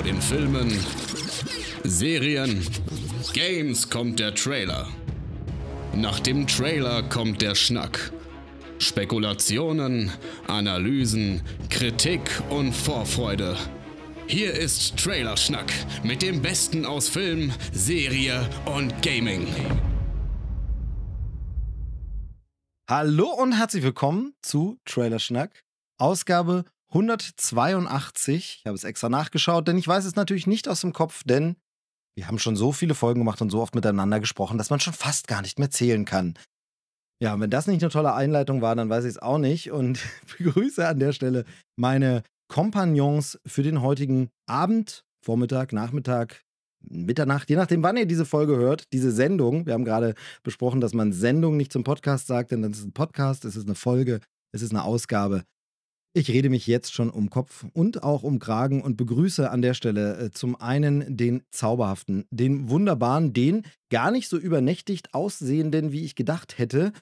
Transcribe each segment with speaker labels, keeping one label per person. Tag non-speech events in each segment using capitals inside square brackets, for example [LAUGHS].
Speaker 1: Vor den Filmen, Serien, Games kommt der Trailer. Nach dem Trailer kommt der Schnack. Spekulationen, Analysen, Kritik und Vorfreude. Hier ist Trailerschnack mit dem Besten aus Film, Serie und Gaming.
Speaker 2: Hallo und herzlich willkommen zu Trailerschnack, Ausgabe 182. Ich habe es extra nachgeschaut, denn ich weiß es natürlich nicht aus dem Kopf, denn wir haben schon so viele Folgen gemacht und so oft miteinander gesprochen, dass man schon fast gar nicht mehr zählen kann. Ja, und wenn das nicht eine tolle Einleitung war, dann weiß ich es auch nicht und [LAUGHS] begrüße an der Stelle meine Kompagnons für den heutigen Abend, Vormittag, Nachmittag, Mitternacht, je nachdem, wann ihr diese Folge hört, diese Sendung. Wir haben gerade besprochen, dass man Sendung nicht zum Podcast sagt, denn das ist ein Podcast, es ist eine Folge, es ist eine Ausgabe. Ich rede mich jetzt schon um Kopf und auch um Kragen und begrüße an der Stelle äh, zum einen den zauberhaften, den wunderbaren, den gar nicht so übernächtigt aussehenden, wie ich gedacht hätte,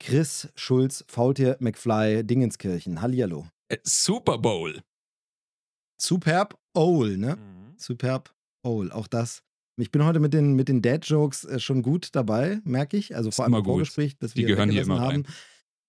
Speaker 2: Chris Schulz, Faultier McFly, Dingenskirchen. Hallihallo.
Speaker 3: Äh, Super Bowl.
Speaker 2: Superb Owl, ne?
Speaker 3: Mhm.
Speaker 2: Superb Owl, auch das. Ich bin heute mit den, mit den Dad-Jokes äh, schon gut dabei, merke ich. Also vor allem im. Vorgespräch, dass
Speaker 3: Die
Speaker 2: wir
Speaker 3: gehören hier immer rein.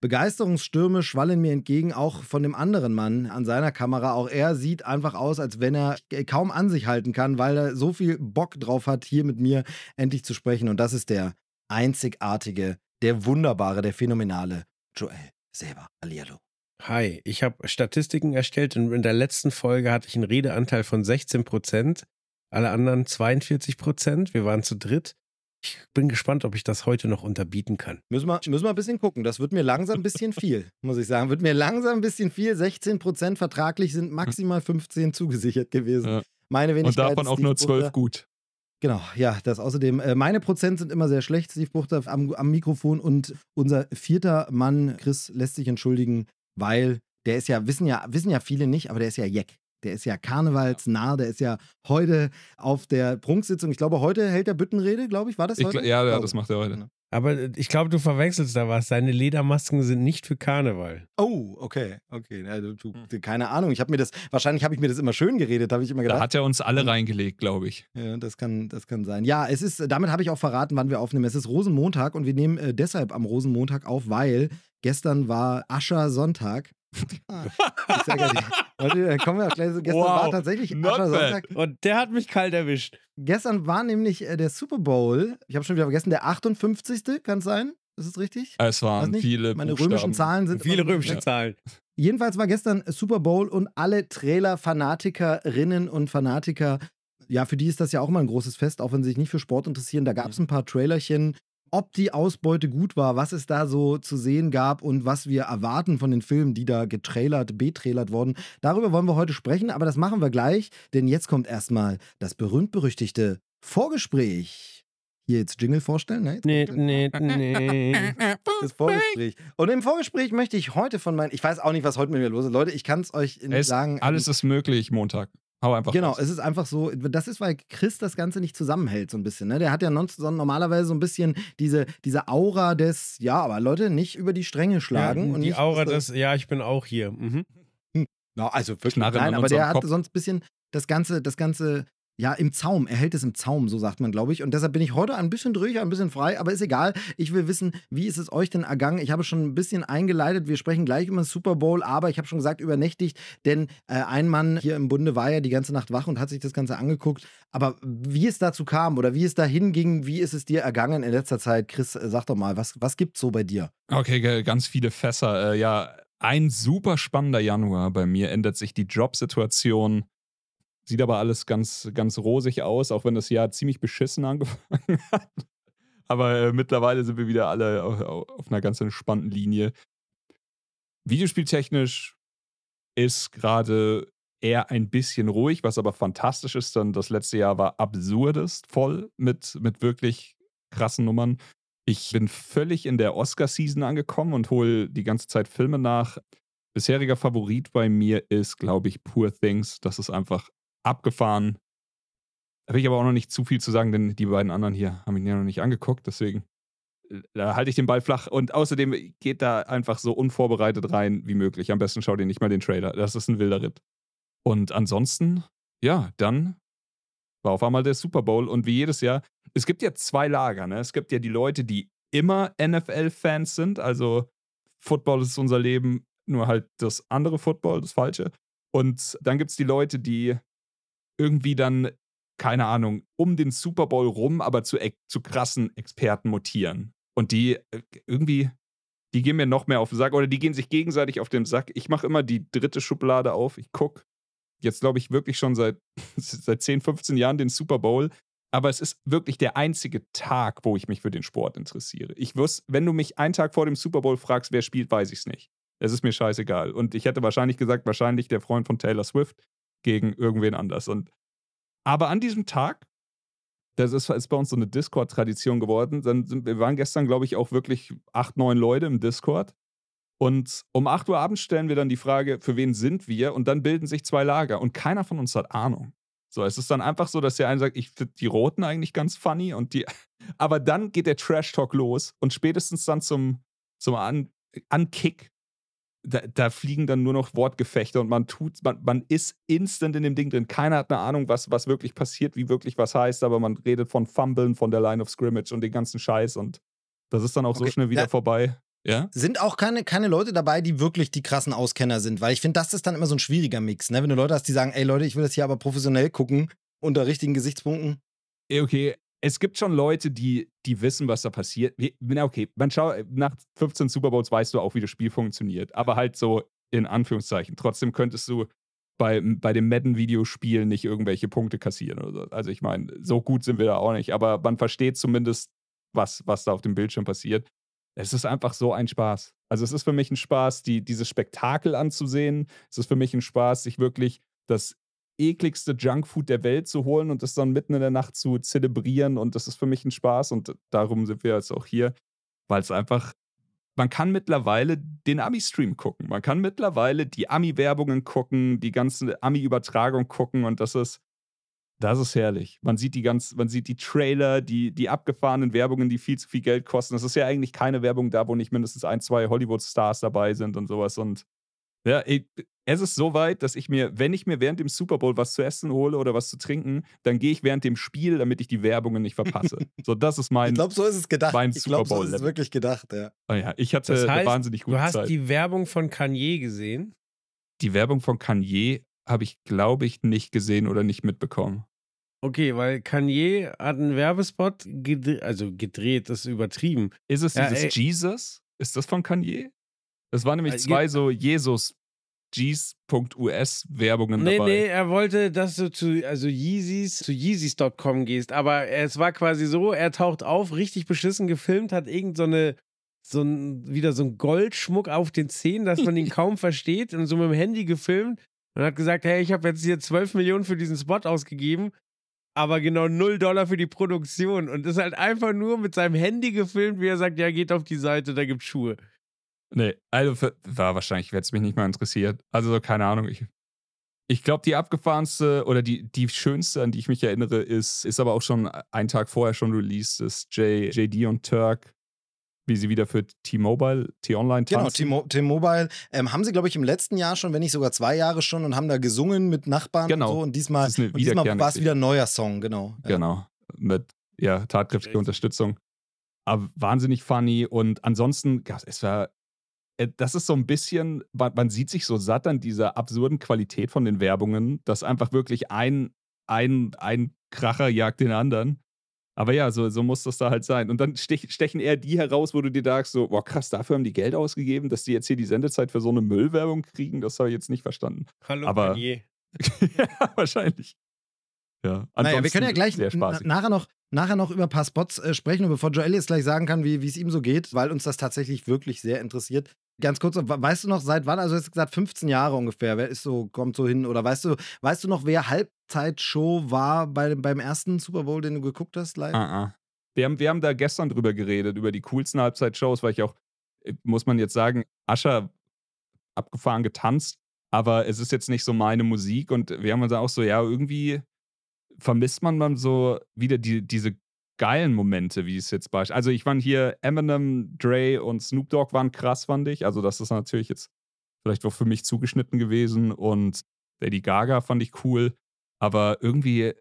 Speaker 2: Begeisterungsstürme schwallen mir entgegen, auch von dem anderen Mann an seiner Kamera. Auch er sieht einfach aus, als wenn er kaum an sich halten kann, weil er so viel Bock drauf hat, hier mit mir endlich zu sprechen. Und das ist der einzigartige, der wunderbare, der phänomenale Joel Selber. Hallihallo.
Speaker 4: Hi, ich habe Statistiken erstellt und in der letzten Folge hatte ich einen Redeanteil von 16 Prozent, alle anderen 42 Prozent. Wir waren zu dritt. Ich bin gespannt, ob ich das heute noch unterbieten kann.
Speaker 2: Müssen wir, müssen wir ein bisschen gucken. Das wird mir langsam ein bisschen viel, muss ich sagen. Wird mir langsam ein bisschen viel. 16 Prozent vertraglich sind maximal 15 zugesichert gewesen.
Speaker 3: Ja.
Speaker 2: Meine
Speaker 3: Und
Speaker 2: Wenigkeit.
Speaker 3: davon auch nur zwölf
Speaker 2: Buchter.
Speaker 3: gut.
Speaker 2: Genau, ja, das außerdem. Äh, meine Prozent sind immer sehr schlecht, Steve Buchter am, am Mikrofon und unser vierter Mann, Chris, lässt sich entschuldigen, weil der ist ja, wissen ja, wissen ja viele nicht, aber der ist ja Jeck. Der ist ja karnevalsnah, der ist ja heute auf der Prunksitzung. Ich glaube, heute hält er Büttenrede, glaube ich. War das
Speaker 3: Ich,
Speaker 2: heute?
Speaker 3: ja, ja,
Speaker 2: Glaube.
Speaker 3: das macht er heute.
Speaker 4: Aber äh, ich glaube, du verwechselst da was. Seine Ledermasken sind nicht für Karneval.
Speaker 2: Oh, okay, okay. Ja, du, du, keine Ahnung. Ich habe mir das, wahrscheinlich habe ich mir das immer schön geredet, habe ich immer
Speaker 3: Da
Speaker 2: gedacht.
Speaker 3: hat er uns alle reingelegt, glaube ich.
Speaker 2: Ja, das kann, das kann sein. Ja, es ist, damit habe ich auch verraten, wann wir aufnehmen. Es ist Rosenmontag und wir nehmen äh, deshalb am Rosenmontag auf, weil gestern war Aschersonntag. Ich sag ja, Leute, da kommen wir auch gleich. so- Gestern
Speaker 3: Wow,
Speaker 2: war tatsächlich Aschersonntag.
Speaker 4: Und der hat mich kalt erwischt.
Speaker 2: Gestern war nämlich äh, der Super Bowl. Ich habe schon wieder vergessen, der 58. Kann es sein? Ist es richtig?
Speaker 3: Es waren
Speaker 2: nicht.
Speaker 3: viele
Speaker 2: Meine
Speaker 3: Buchstaben.
Speaker 2: römischen Zahlen sind
Speaker 4: Viele römische Zahlen.
Speaker 2: Jedenfalls war gestern Super Bowl und alle Trailer-Fanatikerinnen und Fanatiker, ja, für die ist das ja auch mal ein großes Fest, auch wenn sie sich nicht für Sport interessieren. Da gab es ein paar Trailerchen, ob die Ausbeute gut war, was es da so zu sehen gab und was wir erwarten von den Filmen, die da getrailert, betrailert wurden. Darüber wollen wir heute sprechen, aber das machen wir gleich, denn jetzt kommt erstmal das berühmt-berüchtigte Vorgespräch. Hier jetzt Jingle vorstellen? Ne?
Speaker 4: Nee, nee, nee. [LAUGHS]
Speaker 2: Das Vorgespräch. Und im Vorgespräch möchte ich heute von meinen, ich weiß auch nicht, was heute mit mir los ist. Leute, ich kann es euch nicht
Speaker 3: Es,
Speaker 2: sagen.
Speaker 3: alles ist möglich Montag. Hau einfach
Speaker 2: Genau,
Speaker 3: raus.
Speaker 2: es ist einfach so, das ist, weil Chris das Ganze nicht zusammenhält, so ein bisschen. Ne? Der hat ja normalerweise so ein bisschen diese, diese Aura des, ja, aber Leute, nicht über die Stränge schlagen.
Speaker 4: Ja,
Speaker 2: und
Speaker 4: die
Speaker 2: nicht,
Speaker 4: Aura des, ja, ich bin auch hier. Mhm.
Speaker 2: Ja, also wirklich.
Speaker 3: Knarren
Speaker 2: Nein, aber der hat sonst ein bisschen das Ganze, das Ganze, ja, im Zaum. Er hält es im Zaum, so sagt man, glaube ich. Und deshalb bin ich heute ein bisschen drüber, ein bisschen frei, aber ist egal. Ich will wissen, wie ist es euch denn ergangen? Ich habe schon ein bisschen eingeleitet. Wir sprechen gleich über den Super Bowl, aber ich habe schon gesagt, übernächtigt, denn äh, ein Mann hier im Bunde war ja die ganze Nacht wach und hat sich das Ganze angeguckt. Aber wie es dazu kam oder wie es dahin ging, wie ist es dir ergangen in letzter Zeit? Chris, äh, sag doch mal, was, was gibt's so bei dir?
Speaker 3: Okay, ganz viele Fässer. Äh, ja, ein super spannender Januar. Bei mir ändert sich die Jobsituation. Sieht aber alles ganz, ganz rosig aus, auch wenn das Jahr ziemlich beschissen angefangen [LAUGHS] hat. Aber äh, mittlerweile sind wir wieder alle auf, auf einer ganz entspannten Linie. Videospieltechnisch ist gerade eher ein bisschen ruhig, was aber fantastisch ist, denn das letzte Jahr war absurdest voll mit, mit wirklich krassen Nummern. Ich bin völlig in der Oscar-Season angekommen und hole die ganze Zeit Filme nach. Bisheriger Favorit bei mir ist, glaube ich, Poor Things. Das ist einfach abgefahren. Da will ich aber auch noch nicht zu viel zu sagen, denn die beiden anderen hier haben ihn ja noch nicht angeguckt. Deswegen äh, da halte ich den Ball flach. Und außerdem geht da einfach so unvorbereitet rein wie möglich. Am besten schau dir nicht mal den Trailer. Das ist ein wilder Ritt. Und ansonsten ja, dann war auf einmal der Super Bowl und wie jedes Jahr, es gibt ja zwei Lager, ne? Es gibt ja die Leute, die immer NFL-Fans sind, also Football ist unser Leben, nur halt das andere Football, das falsche. Und dann gibt es die Leute, die irgendwie dann, keine Ahnung, um den Super Bowl rum, aber zu, zu krassen Experten mutieren. Und die äh, irgendwie, die gehen mir noch mehr auf den Sack oder die gehen sich gegenseitig auf den Sack. Ich mache immer die dritte Schublade auf, ich gucke jetzt, glaube ich, wirklich schon seit, [LAUGHS] seit 10, 15 Jahren den Super Bowl. Aber es ist wirklich der einzige Tag, wo ich mich für den Sport interessiere. Ich wüsste, wenn du mich einen Tag vor dem Super Bowl fragst, wer spielt, weiß ich es nicht. Es ist mir scheißegal. Und ich hätte wahrscheinlich gesagt, wahrscheinlich der Freund von Taylor Swift gegen irgendwen anders. Und aber an diesem Tag, das ist, ist bei uns so eine Discord-Tradition geworden. Dann sind, wir waren gestern, glaube ich, auch wirklich acht, neun Leute im Discord. Und um 8 Uhr abends stellen wir dann die Frage, für wen sind wir? Und dann bilden sich zwei Lager und keiner von uns hat Ahnung. So, es ist dann einfach so, dass der eine sagt, ich finde die Roten eigentlich ganz funny und die. [LAUGHS] Aber dann geht der Trash-Talk los und spätestens dann zum, zum An Ankick, da, da, fliegen dann nur noch Wortgefechte und man tut, man, man ist instant in dem Ding drin. Keiner hat eine Ahnung, was, was wirklich passiert, wie wirklich was heißt, aber man redet von Fumblen, von der Line of Scrimmage und den ganzen Scheiß und das ist dann auch okay. so schnell wieder da, vorbei. Ja?
Speaker 2: Sind auch keine, keine Leute dabei, die wirklich die krassen Auskenner sind, weil ich finde, das ist dann immer so ein schwieriger Mix, ne? Wenn du Leute hast, die sagen, ey Leute, ich will das hier aber professionell gucken, unter richtigen Gesichtspunkten.
Speaker 3: Okay, es gibt schon Leute, die, die wissen, was da passiert. Na, okay, man schaut, nach 15 Super Bowls weißt du auch, wie das Spiel funktioniert. Aber halt so in Anführungszeichen. Trotzdem könntest du bei, bei dem Madden-Videospiel nicht irgendwelche Punkte kassieren oder so. Also ich meine, so gut sind wir da auch nicht. Aber man versteht zumindest, was, was da auf dem Bildschirm passiert es ist einfach so ein Spaß. Also es ist für mich ein Spaß, die, dieses Spektakel anzusehen. Es ist für mich ein Spaß, sich wirklich das ekligste Junkfood der Welt zu holen und das dann mitten in der Nacht zu zelebrieren. Und das ist für mich ein Spaß und darum sind wir jetzt auch hier, weil es einfach, man kann mittlerweile den Ami-Stream gucken. Man kann mittlerweile die Ami-Werbungen gucken, die ganze Ami-Übertragung gucken und das ist, das ist herrlich. Man sieht die ganz, man sieht die Trailer, die, die abgefahrenen Werbungen, die viel zu viel Geld kosten. Das ist ja eigentlich keine Werbung da, wo nicht mindestens ein, zwei Hollywood-Stars dabei sind und sowas. Und ja, es ist so weit, dass ich mir, wenn ich mir während dem Super Bowl was zu essen hole oder was zu trinken, dann gehe ich während dem Spiel, damit ich die Werbungen nicht verpasse. [LAUGHS] so, das ist mein.
Speaker 2: Ich glaube, so ist es gedacht.
Speaker 3: Mein
Speaker 2: ich glaube, so ist es wirklich gedacht, ja.
Speaker 3: Oh ja, ich hatte das heißt, eine wahnsinnig gute
Speaker 4: Zeit. Du hast
Speaker 3: Zeit.
Speaker 4: die Werbung von Kanye gesehen?
Speaker 3: Die Werbung von Kanye habe ich, glaube ich, nicht gesehen oder nicht mitbekommen.
Speaker 4: Okay, weil Kanye hat einen Werbespot gedreht, also gedreht, das ist übertrieben.
Speaker 3: Ist es dieses ja, Jesus? Ist das von Kanye? Das waren nämlich äh, zwei so Jesus Jeez.us Werbungen
Speaker 4: nee,
Speaker 3: dabei.
Speaker 4: Nee, nee, er wollte, dass du zu also Yeezys, zu Yeezys.com gehst, aber es war quasi so, er taucht auf, richtig beschissen gefilmt, hat irgend so eine so ein, wieder so ein Goldschmuck auf den Zähnen, dass man ihn [LAUGHS] kaum versteht und so mit dem Handy gefilmt und hat gesagt, hey, ich habe jetzt hier 12 Millionen für diesen Spot ausgegeben aber genau 0 Dollar für die Produktion. Und ist halt einfach nur mit seinem Handy gefilmt, wie er sagt, ja, geht auf die Seite, da gibt's Schuhe.
Speaker 3: Nee, also war wahrscheinlich, hätte es mich nicht mal interessiert. Also, keine Ahnung. Ich, ich glaube, die abgefahrenste oder die, die schönste, an die ich mich erinnere, ist, ist aber auch schon einen Tag vorher schon released, ist J, JD und Turk wie sie wieder für T-Mobile, T-Online
Speaker 2: tanzen. Genau, T-Mobile. Ähm, haben sie, glaube ich, im letzten Jahr schon, wenn nicht sogar zwei Jahre schon und haben da gesungen mit Nachbarn
Speaker 3: genau.
Speaker 2: und so. Und diesmal, diesmal war es wieder ein neuer Song, genau.
Speaker 3: Ja. Genau, mit ja, tatkräftiger Unterstützung. Aber wahnsinnig funny und ansonsten, es war das ist so ein bisschen, man, sieht sich so satt an dieser absurden Qualität von den Werbungen, dass einfach wirklich ein, ein, ein Kracher jagt den anderen. Aber ja, so, so muss das da halt sein. Und dann stech, stechen eher die heraus, wo du dir sagst, so, boah, krass, dafür haben die Geld ausgegeben, dass die jetzt hier die Sendezeit für so eine Müllwerbung kriegen. Das habe ich jetzt nicht verstanden.
Speaker 4: Hallo,
Speaker 3: Aber, [LAUGHS]
Speaker 4: ja,
Speaker 3: wahrscheinlich. Ja,
Speaker 2: naja, wir können ja gleich nachher noch, nachher noch über ein paar Spots äh, sprechen und bevor Joel jetzt gleich sagen kann, wie es ihm so geht, weil uns das tatsächlich wirklich sehr interessiert. Ganz kurz, weißt du noch, seit wann? Also, jetzt gesagt 15 Jahre ungefähr. Wer ist so, kommt so hin? Oder weißt du, weißt du noch, wer Halbzeitshow war bei, beim ersten Super Bowl, den du geguckt hast, live?
Speaker 3: Ah, ah. Wir, haben, wir haben da gestern drüber geredet, über die coolsten Halbzeitshows, weil ich auch, äh, muss man jetzt sagen, Ascher abgefahren getanzt, aber es ist jetzt nicht so meine Musik und wir haben uns auch so, ja, irgendwie vermisst man dann so wieder die, diese geilen Momente, wie es jetzt beispielsweise. Also ich fand hier Eminem, Dre und Snoop Dogg waren krass, fand ich. Also das ist natürlich jetzt vielleicht auch für mich zugeschnitten gewesen. Und Lady Gaga fand ich cool. Aber irgendwie,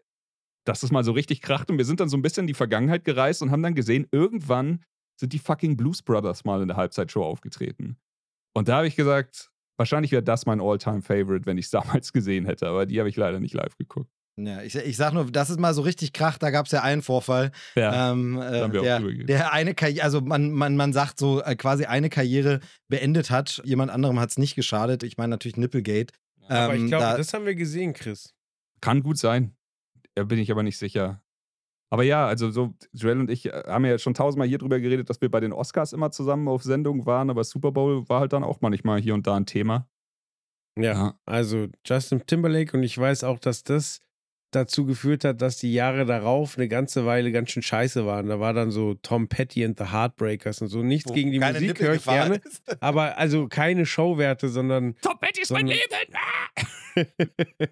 Speaker 3: dass es mal so richtig kracht und wir sind dann so ein bisschen in die Vergangenheit gereist und haben dann gesehen, irgendwann sind die fucking Blues Brothers mal in der Halbzeitshow aufgetreten. Und da habe ich gesagt, wahrscheinlich wäre das mein All-Time-Favorite, wenn ich es [LAUGHS] damals gesehen hätte, aber die habe ich leider nicht live geguckt.
Speaker 2: Ja, ich, ich sag nur, das ist mal so richtig kracht, da gab es ja einen Vorfall.
Speaker 3: Ja,
Speaker 2: ähm, äh,
Speaker 3: haben wir auch
Speaker 2: der, der eine Karriere, also man, man, man sagt so, äh, quasi eine Karriere beendet hat. Jemand anderem hat es nicht geschadet. Ich meine natürlich Nipplegate.
Speaker 4: Aber ich
Speaker 2: Ähm,
Speaker 4: glaube,
Speaker 2: da-
Speaker 4: das haben wir gesehen, Chris.
Speaker 3: Kann gut sein. Da bin ich aber nicht sicher. Aber ja, also so, Joel und ich äh, haben ja schon tausendmal hier drüber geredet, dass wir bei den Oscars immer zusammen auf Sendung waren, aber Super Bowl war halt dann auch manchmal hier und da ein Thema.
Speaker 4: Ja, also Justin Timberlake und ich weiß auch, dass das dazu geführt hat, dass die Jahre darauf eine ganze Weile ganz schön scheiße waren. Da war dann so Tom Petty and the Heartbreakers und so. Nichts
Speaker 2: wo
Speaker 4: gegen die Musik
Speaker 2: Nippel
Speaker 4: höre ich gerne,
Speaker 2: ist. [LAUGHS]
Speaker 4: aber also keine Showwerte, sondern
Speaker 3: Tom Petty ist
Speaker 4: mein
Speaker 3: Leben! [LAUGHS]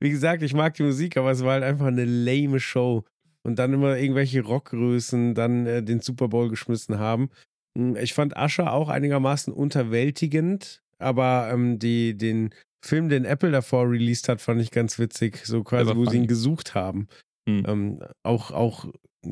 Speaker 4: wie gesagt, ich mag die Musik, aber es war halt einfach eine lame Show. Und dann immer irgendwelche Rockgrößen dann äh, den Super Bowl geschmissen haben. Hm, Ich fand Usher auch einigermaßen unterwältigend, aber ähm, die, den Film, den Apple davor released hat, fand ich ganz witzig. So quasi, wo sie ihn gesucht haben.
Speaker 3: Hm.
Speaker 4: Ähm, auch, auch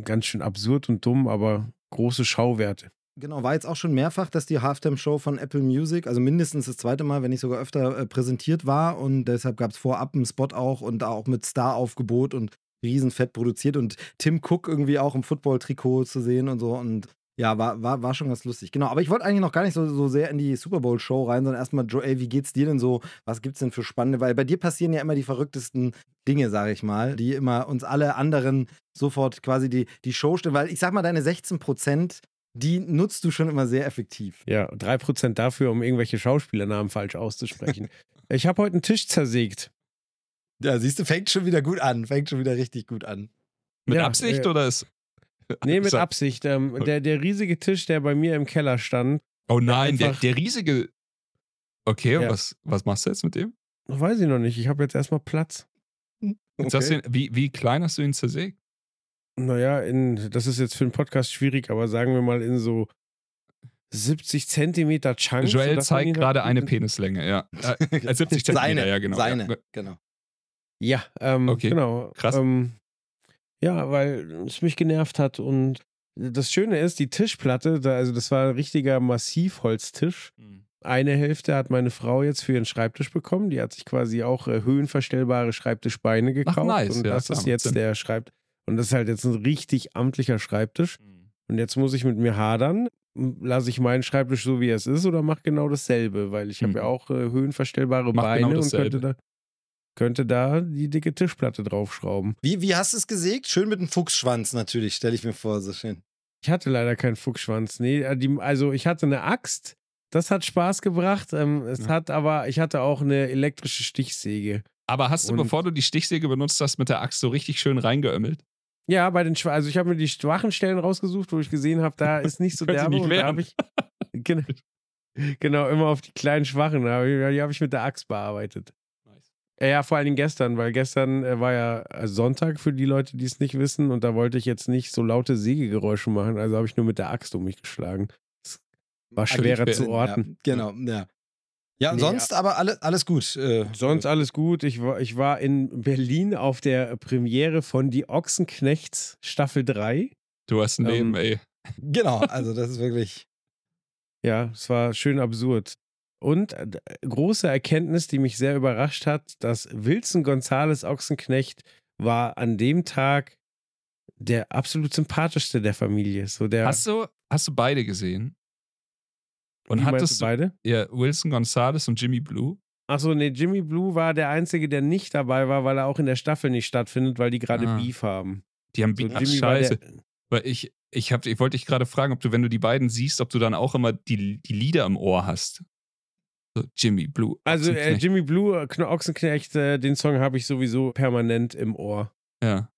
Speaker 4: ganz schön absurd und dumm, aber große Schauwerte.
Speaker 2: Genau, war jetzt auch schon mehrfach, dass die Halftime-Show von Apple Music, also mindestens das zweite Mal, wenn nicht sogar öfter, äh, präsentiert war. Und deshalb gab es vorab einen Spot auch und da auch mit Star-Aufgebot und riesenfett produziert und Tim Cook irgendwie auch im Football-Trikot zu sehen und so. Und ja, war, war, war schon ganz lustig. Genau, aber ich wollte eigentlich noch gar nicht so, so sehr in die Super Bowl-Show rein, sondern erstmal, Joel, wie geht's dir denn so? Was gibt's denn für spannende? Weil bei dir passieren ja immer die verrücktesten Dinge, sage ich mal, die immer uns alle anderen sofort quasi die, die Show stellen. Weil ich sag mal, deine 16 Prozent, die nutzt du schon immer sehr effektiv.
Speaker 4: Ja, 3% dafür, um irgendwelche Schauspielernamen falsch auszusprechen. [LAUGHS] ich habe heute einen Tisch zersägt.
Speaker 2: Ja, siehst du, fängt schon wieder gut an. Fängt schon wieder richtig gut an.
Speaker 3: Mit
Speaker 4: Ja,
Speaker 3: Absicht
Speaker 4: äh,
Speaker 3: oder ist. [LAUGHS]
Speaker 4: Nee, mit Absicht. Ähm, der, der riesige Tisch, der bei mir im Keller stand,
Speaker 3: Oh nein, der, der riesige. Okay, und
Speaker 4: Ja.
Speaker 3: was, was machst du jetzt mit dem?
Speaker 4: weiß ich noch nicht. Ich habe jetzt erstmal Platz.
Speaker 3: Jetzt hast du ihn, wie, wie klein hast du ihn zersägt?
Speaker 4: Naja, in, das ist jetzt für einen Podcast schwierig, aber sagen wir mal in so 70 Zentimeter Chunks.
Speaker 3: Joel zeigt gerade eine Penislänge, ja. [LAUGHS] Äh, 70 Zentimeter,
Speaker 2: Seine,
Speaker 3: ja, genau.
Speaker 2: Seine,
Speaker 3: Ja.
Speaker 2: genau.
Speaker 4: Ja, ähm,
Speaker 3: Okay,
Speaker 4: genau.
Speaker 3: krass.
Speaker 4: Ähm, ja, weil es mich genervt hat und das Schöne ist, die Tischplatte, da, also das war ein richtiger Massivholztisch. Eine Hälfte hat meine Frau jetzt für ihren Schreibtisch bekommen. Die hat sich quasi auch äh, höhenverstellbare Schreibtischbeine gekauft.
Speaker 3: nice,
Speaker 4: und
Speaker 3: ja,
Speaker 4: das ist jetzt
Speaker 3: Sinn.
Speaker 4: der Schreibt. Und das ist halt jetzt ein richtig amtlicher Schreibtisch. Und jetzt muss ich mit mir hadern. Lasse ich meinen Schreibtisch so, wie er es ist, oder mache genau dasselbe? Weil ich habe
Speaker 3: Mhm.
Speaker 4: ja auch äh, höhenverstellbare
Speaker 3: Mach
Speaker 4: Beine
Speaker 3: genau
Speaker 4: und könnte da, könnte da die dicke Tischplatte draufschrauben.
Speaker 2: Wie, wie hast du es gesägt? Schön mit einem Fuchsschwanz natürlich, stelle ich mir vor, so schön.
Speaker 4: Ich hatte leider keinen Fuchsschwanz. Nee, äh, die, also ich hatte eine Axt. Das hat Spaß gebracht. Ähm, es
Speaker 3: Ja.
Speaker 4: hat aber, ich hatte auch eine elektrische Stichsäge.
Speaker 3: Aber hast du,
Speaker 4: Und-
Speaker 3: bevor du die Stichsäge benutzt hast, mit der Axt so richtig schön reingeömmelt?
Speaker 4: Ja, bei den Schwa also ich habe mir die schwachen Stellen rausgesucht, wo ich gesehen habe, da ist nicht so [LAUGHS] derbe
Speaker 3: nicht
Speaker 4: und da habe ich [LAUGHS] genau, genau immer auf die kleinen schwachen, da hab ich- die habe ich mit der Axt bearbeitet. Ja, Ja, vor allen Dingen gestern, weil gestern äh, war ja äh, Sonntag für die Leute, die es nicht wissen und da wollte ich jetzt nicht so laute Sägegeräusche machen, also habe ich nur mit der Axt um mich geschlagen. Das war schwerer zu orten.
Speaker 2: Ja, genau, ja. Ja,
Speaker 4: Nee,
Speaker 2: sonst aber alle, alles gut. Äh,
Speaker 4: Sonst alles gut. Ich war, ich war in Berlin auf der Premiere von Die Ochsenknechts Staffel 3.
Speaker 3: Du hast ein
Speaker 4: Ähm,
Speaker 3: Leben, ey.
Speaker 2: Genau, [LAUGHS] also das ist wirklich.
Speaker 4: Ja, es war schön absurd. Und äh, große Erkenntnis, die mich sehr überrascht hat, dass Wilson Gonzales Ochsenknecht war an dem Tag der absolut sympathischste der Familie. So der,
Speaker 3: Hast du, hast du beide gesehen? Und
Speaker 4: wie
Speaker 3: hattest
Speaker 4: du beide?
Speaker 3: ja, Wilson Gonzalez und Jimmy Blue?
Speaker 4: Achso, nee, Jimmy Blue war der Einzige, der nicht dabei war, weil er auch in der Staffel nicht stattfindet, weil die gerade
Speaker 3: Ah.
Speaker 4: Beef haben.
Speaker 3: Die haben
Speaker 4: So,
Speaker 3: Ach, scheiße. Weil ich, ich, hab, ich wollte dich gerade fragen, ob du, wenn du die beiden siehst, ob du dann auch immer die, die Lieder im Ohr hast. So, Jimmy Blue.
Speaker 4: Also äh. Jimmy Blue, äh, Ochsenknecht, äh, den Song habe ich sowieso permanent im Ohr.
Speaker 3: ja.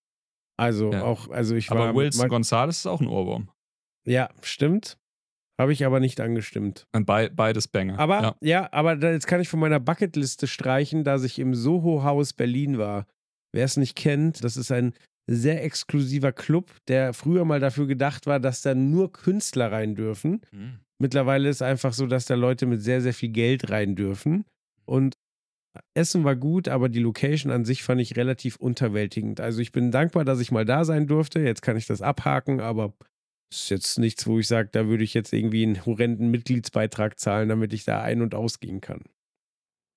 Speaker 4: Also
Speaker 3: Ja.
Speaker 4: auch, also ich war.
Speaker 3: Aber Wilson Gonzalez ist auch ein Ohrwurm.
Speaker 4: ja, stimmt. Habe ich aber nicht angestimmt.
Speaker 3: Und bei, beides Banger.
Speaker 4: Aber
Speaker 3: ja.
Speaker 4: ja, aber da, jetzt kann ich von meiner Bucketliste streichen, dass ich im Soho-Haus Berlin war. Wer es nicht kennt, das ist ein sehr exklusiver Club, der früher mal dafür gedacht war, dass da nur Künstler rein dürfen.
Speaker 3: Mhm.
Speaker 4: Mittlerweile ist einfach so, dass da Leute mit sehr, sehr viel Geld rein dürfen. Und Essen war gut, aber die Location an sich fand ich relativ unterwältigend. Also ich bin dankbar, dass ich mal da sein durfte. Jetzt kann ich das abhaken, aber es ist jetzt nichts, wo ich sage, da würde ich jetzt irgendwie einen horrenden Mitgliedsbeitrag zahlen, damit ich da ein- und ausgehen kann.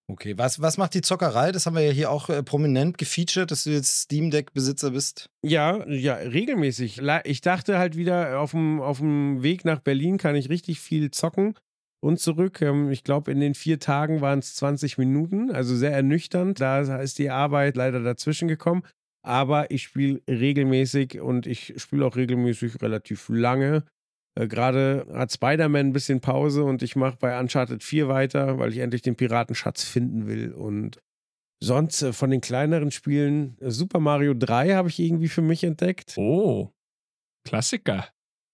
Speaker 2: Okay, was, was macht die Zockerei? Das haben wir ja hier auch äh, prominent gefeatured, dass du jetzt Steam Deck-Besitzer bist.
Speaker 4: Ja, ja, regelmäßig. Ich dachte halt wieder, auf dem, auf dem Weg nach Berlin kann ich richtig viel zocken und zurück. Ähm, ich glaube, in den vier Tagen waren es 20 Minuten, also sehr ernüchternd. Da ist die Arbeit leider dazwischen gekommen. Aber ich spiele regelmäßig und ich spiele auch regelmäßig relativ lange. Äh, Gerade hat Spider-Man ein bisschen Pause und ich mache bei Uncharted 4 weiter, weil ich endlich den Piratenschatz finden will. Und sonst äh, von den kleineren Spielen, äh, Super Mario 3 habe ich irgendwie für mich entdeckt.
Speaker 3: Oh, Klassiker.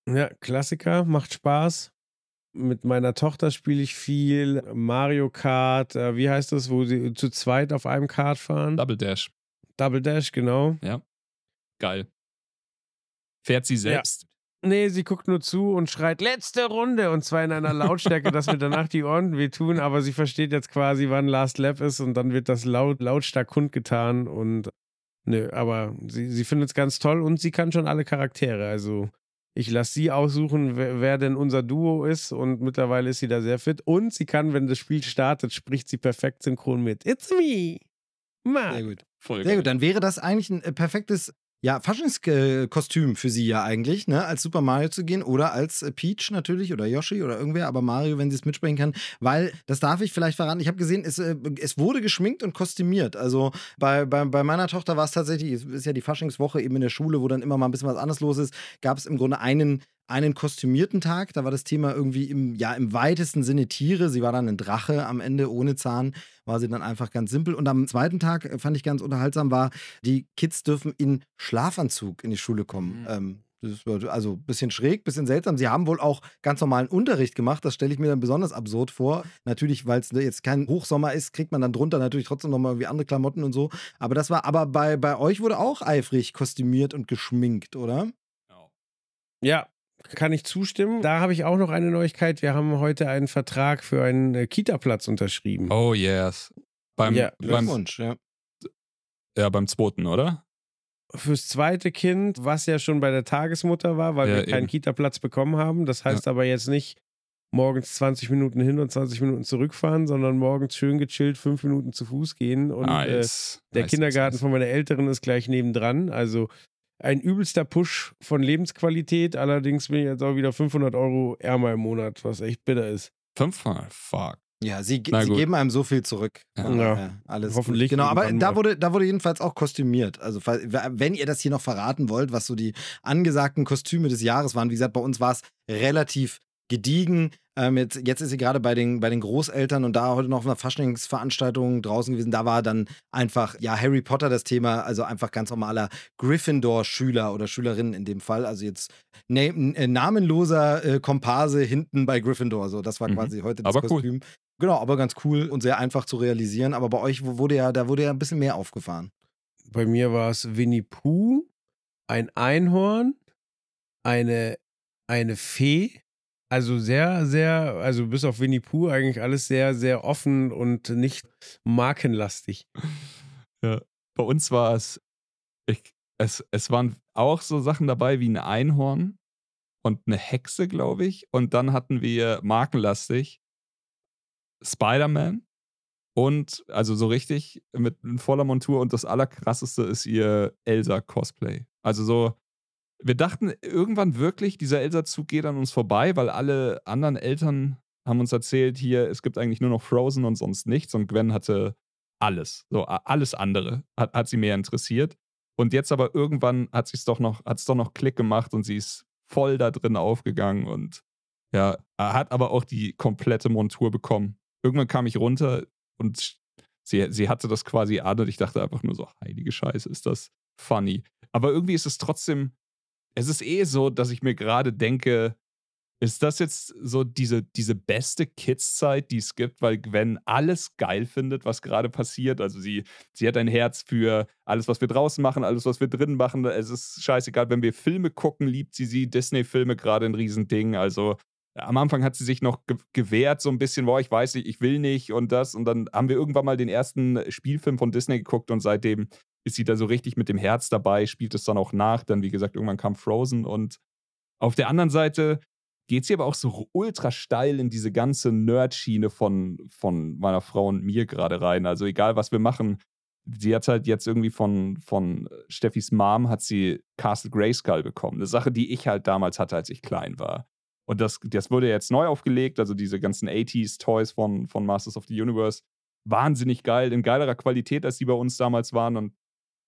Speaker 4: Ja, Klassiker, macht Spaß. Mit meiner Tochter spiele ich viel Mario Kart, äh, wie heißt das, wo sie zu zweit auf einem Kart fahren?
Speaker 3: Double Dash.
Speaker 4: Double Dash, genau.
Speaker 3: Ja. Geil. Fährt sie selbst?
Speaker 4: Nee, sie guckt nur zu und schreit letzte Runde und zwar in einer Lautstärke, dass mir danach die Ohren wehtun, aber sie versteht jetzt quasi, wann Last Lap ist und dann wird das laut, lautstark kundgetan und nö, aber sie, sie findet es ganz toll und sie kann schon alle Charaktere, also ich lasse sie aussuchen, wer, wer, denn unser Duo ist und mittlerweile ist sie da sehr fit und sie kann, wenn das Spiel startet, spricht sie perfekt synchron mit It's me!
Speaker 2: Mann. Sehr gut. Voll Sehr gut, dann wäre das eigentlich ein äh, perfektes ja, Faschingskostüm für sie ja eigentlich, ne, als Super Mario zu gehen oder als äh, Peach natürlich oder Yoshi oder irgendwer, aber Mario, wenn sie es mitsprechen kann, weil, das darf ich vielleicht verraten, ich habe gesehen, es, äh, es wurde geschminkt und kostümiert. Also bei, bei, bei meiner Tochter war es tatsächlich, es ist ja die Faschingswoche eben in der Schule, wo dann immer mal ein bisschen was anderes los ist, gab es im Grunde einen einen kostümierten Tag. Da war das Thema irgendwie im, ja, im weitesten Sinne Tiere. Sie war dann ein Drache am Ende ohne Zahn, war sie dann einfach ganz simpel. Und am zweiten Tag äh, fand ich ganz unterhaltsam, war, die Kids dürfen in Schlafanzug in die Schule kommen. Mhm. Ähm, also ein bisschen schräg, ein bisschen seltsam. Sie haben wohl auch ganz normalen Unterricht gemacht. Das stelle ich mir dann besonders absurd vor. Natürlich, weil es jetzt kein Hochsommer ist, kriegt man dann drunter natürlich trotzdem nochmal irgendwie andere Klamotten und so. Aber das war, aber bei, bei euch wurde auch eifrig kostümiert und geschminkt, oder?
Speaker 4: Ja, kann ich zustimmen. Da habe ich auch noch eine Neuigkeit. Wir haben heute einen Vertrag für einen äh, Kita-Platz unterschrieben.
Speaker 3: Oh yes. Beim, ja, beim Wunsch, ja. Ja, beim zweiten, oder?
Speaker 4: Fürs zweite Kind, was ja schon bei der Tagesmutter war, weil ja, wir keinen Kita-Platz bekommen haben. Das heißt ja. aber jetzt nicht morgens 20 Minuten hin und 20 Minuten zurückfahren, sondern morgens schön gechillt fünf Minuten zu Fuß gehen. Und nice. äh, der nice, Kindergarten nice. von meiner Älteren ist gleich nebendran. Also ein übelster Push von Lebensqualität. Allerdings bin ich jetzt auch wieder 500 Euro ärmer im Monat, was echt bitter ist.
Speaker 3: 500? Fuck.
Speaker 2: Ja, sie, sie geben einem so viel zurück.
Speaker 4: Ja, ja
Speaker 2: alles hoffentlich. Gut. Genau, aber da wurde, da wurde jedenfalls auch kostümiert. Also, wenn ihr das hier noch verraten wollt, was so die angesagten Kostüme des Jahres waren, wie gesagt, bei uns war es relativ gediegen. Ähm, jetzt, jetzt ist sie gerade bei den, bei den Großeltern und da heute noch auf einer Faschingsveranstaltung draußen gewesen. Da war dann einfach, ja, Harry Potter das Thema, also einfach ganz normaler Gryffindor-Schüler oder Schülerin in dem Fall. Also jetzt ne, äh, namenloser äh, Komparse hinten bei Gryffindor. So, das war mhm. quasi heute das
Speaker 3: aber
Speaker 2: Kostüm. Cool. Genau, aber ganz cool und sehr einfach zu realisieren. Aber bei euch wurde ja, da wurde ja ein bisschen mehr aufgefahren.
Speaker 4: Bei mir war es Winnie Pooh, ein Einhorn, eine, eine Fee also sehr, sehr, also bis auf Winnie Pooh eigentlich alles sehr, sehr offen und nicht markenlastig.
Speaker 3: Ja, bei uns war es, ich, es, es waren auch so Sachen dabei wie ein Einhorn und eine Hexe, glaube ich. Und dann hatten wir markenlastig Spider-Man und also so richtig mit voller Montur und das allerkrasseste ist ihr Elsa-Cosplay. Also so wir dachten irgendwann wirklich, dieser Elsa-Zug geht an uns vorbei, weil alle anderen Eltern haben uns erzählt, hier, es gibt eigentlich nur noch Frozen und sonst nichts. Und Gwen hatte alles. So, alles andere hat, hat sie mehr interessiert. Und jetzt aber irgendwann hat es doch noch, doch noch Klick gemacht und sie ist voll da drin aufgegangen und ja, hat aber auch die komplette Montur bekommen. Irgendwann kam ich runter und sie, sie hatte das quasi an und ich dachte einfach nur so, heilige Scheiße, ist das funny. Aber irgendwie ist es trotzdem es ist eh so, dass ich mir gerade denke, ist das jetzt so diese, diese beste Kids-Zeit, die es gibt, weil Gwen alles geil findet, was gerade passiert. Also sie, sie hat ein Herz für alles, was wir draußen machen, alles, was wir drinnen machen. Es ist scheißegal, wenn wir Filme gucken, liebt sie sie. Disney-Filme gerade ein Riesending. Also am Anfang hat sie sich noch gewehrt, so ein bisschen, boah, ich weiß nicht, ich will nicht und das. Und dann haben wir irgendwann mal den ersten Spielfilm von Disney geguckt und seitdem ist sie da so richtig mit dem Herz dabei, spielt es dann auch nach. Dann, wie gesagt, irgendwann kam Frozen und auf der anderen Seite geht sie aber auch so ultra steil in diese ganze Nerd-Schiene von, von meiner Frau und mir gerade rein. Also egal, was wir machen, sie hat halt jetzt irgendwie von, von Steffis Mom hat sie Castle Grayskull bekommen. Eine Sache, die ich halt damals hatte, als ich klein war. Und das, das wurde jetzt neu aufgelegt, also diese ganzen 80s-Toys von, von Masters of the Universe. Wahnsinnig geil, in geilerer Qualität, als die bei uns damals waren. Und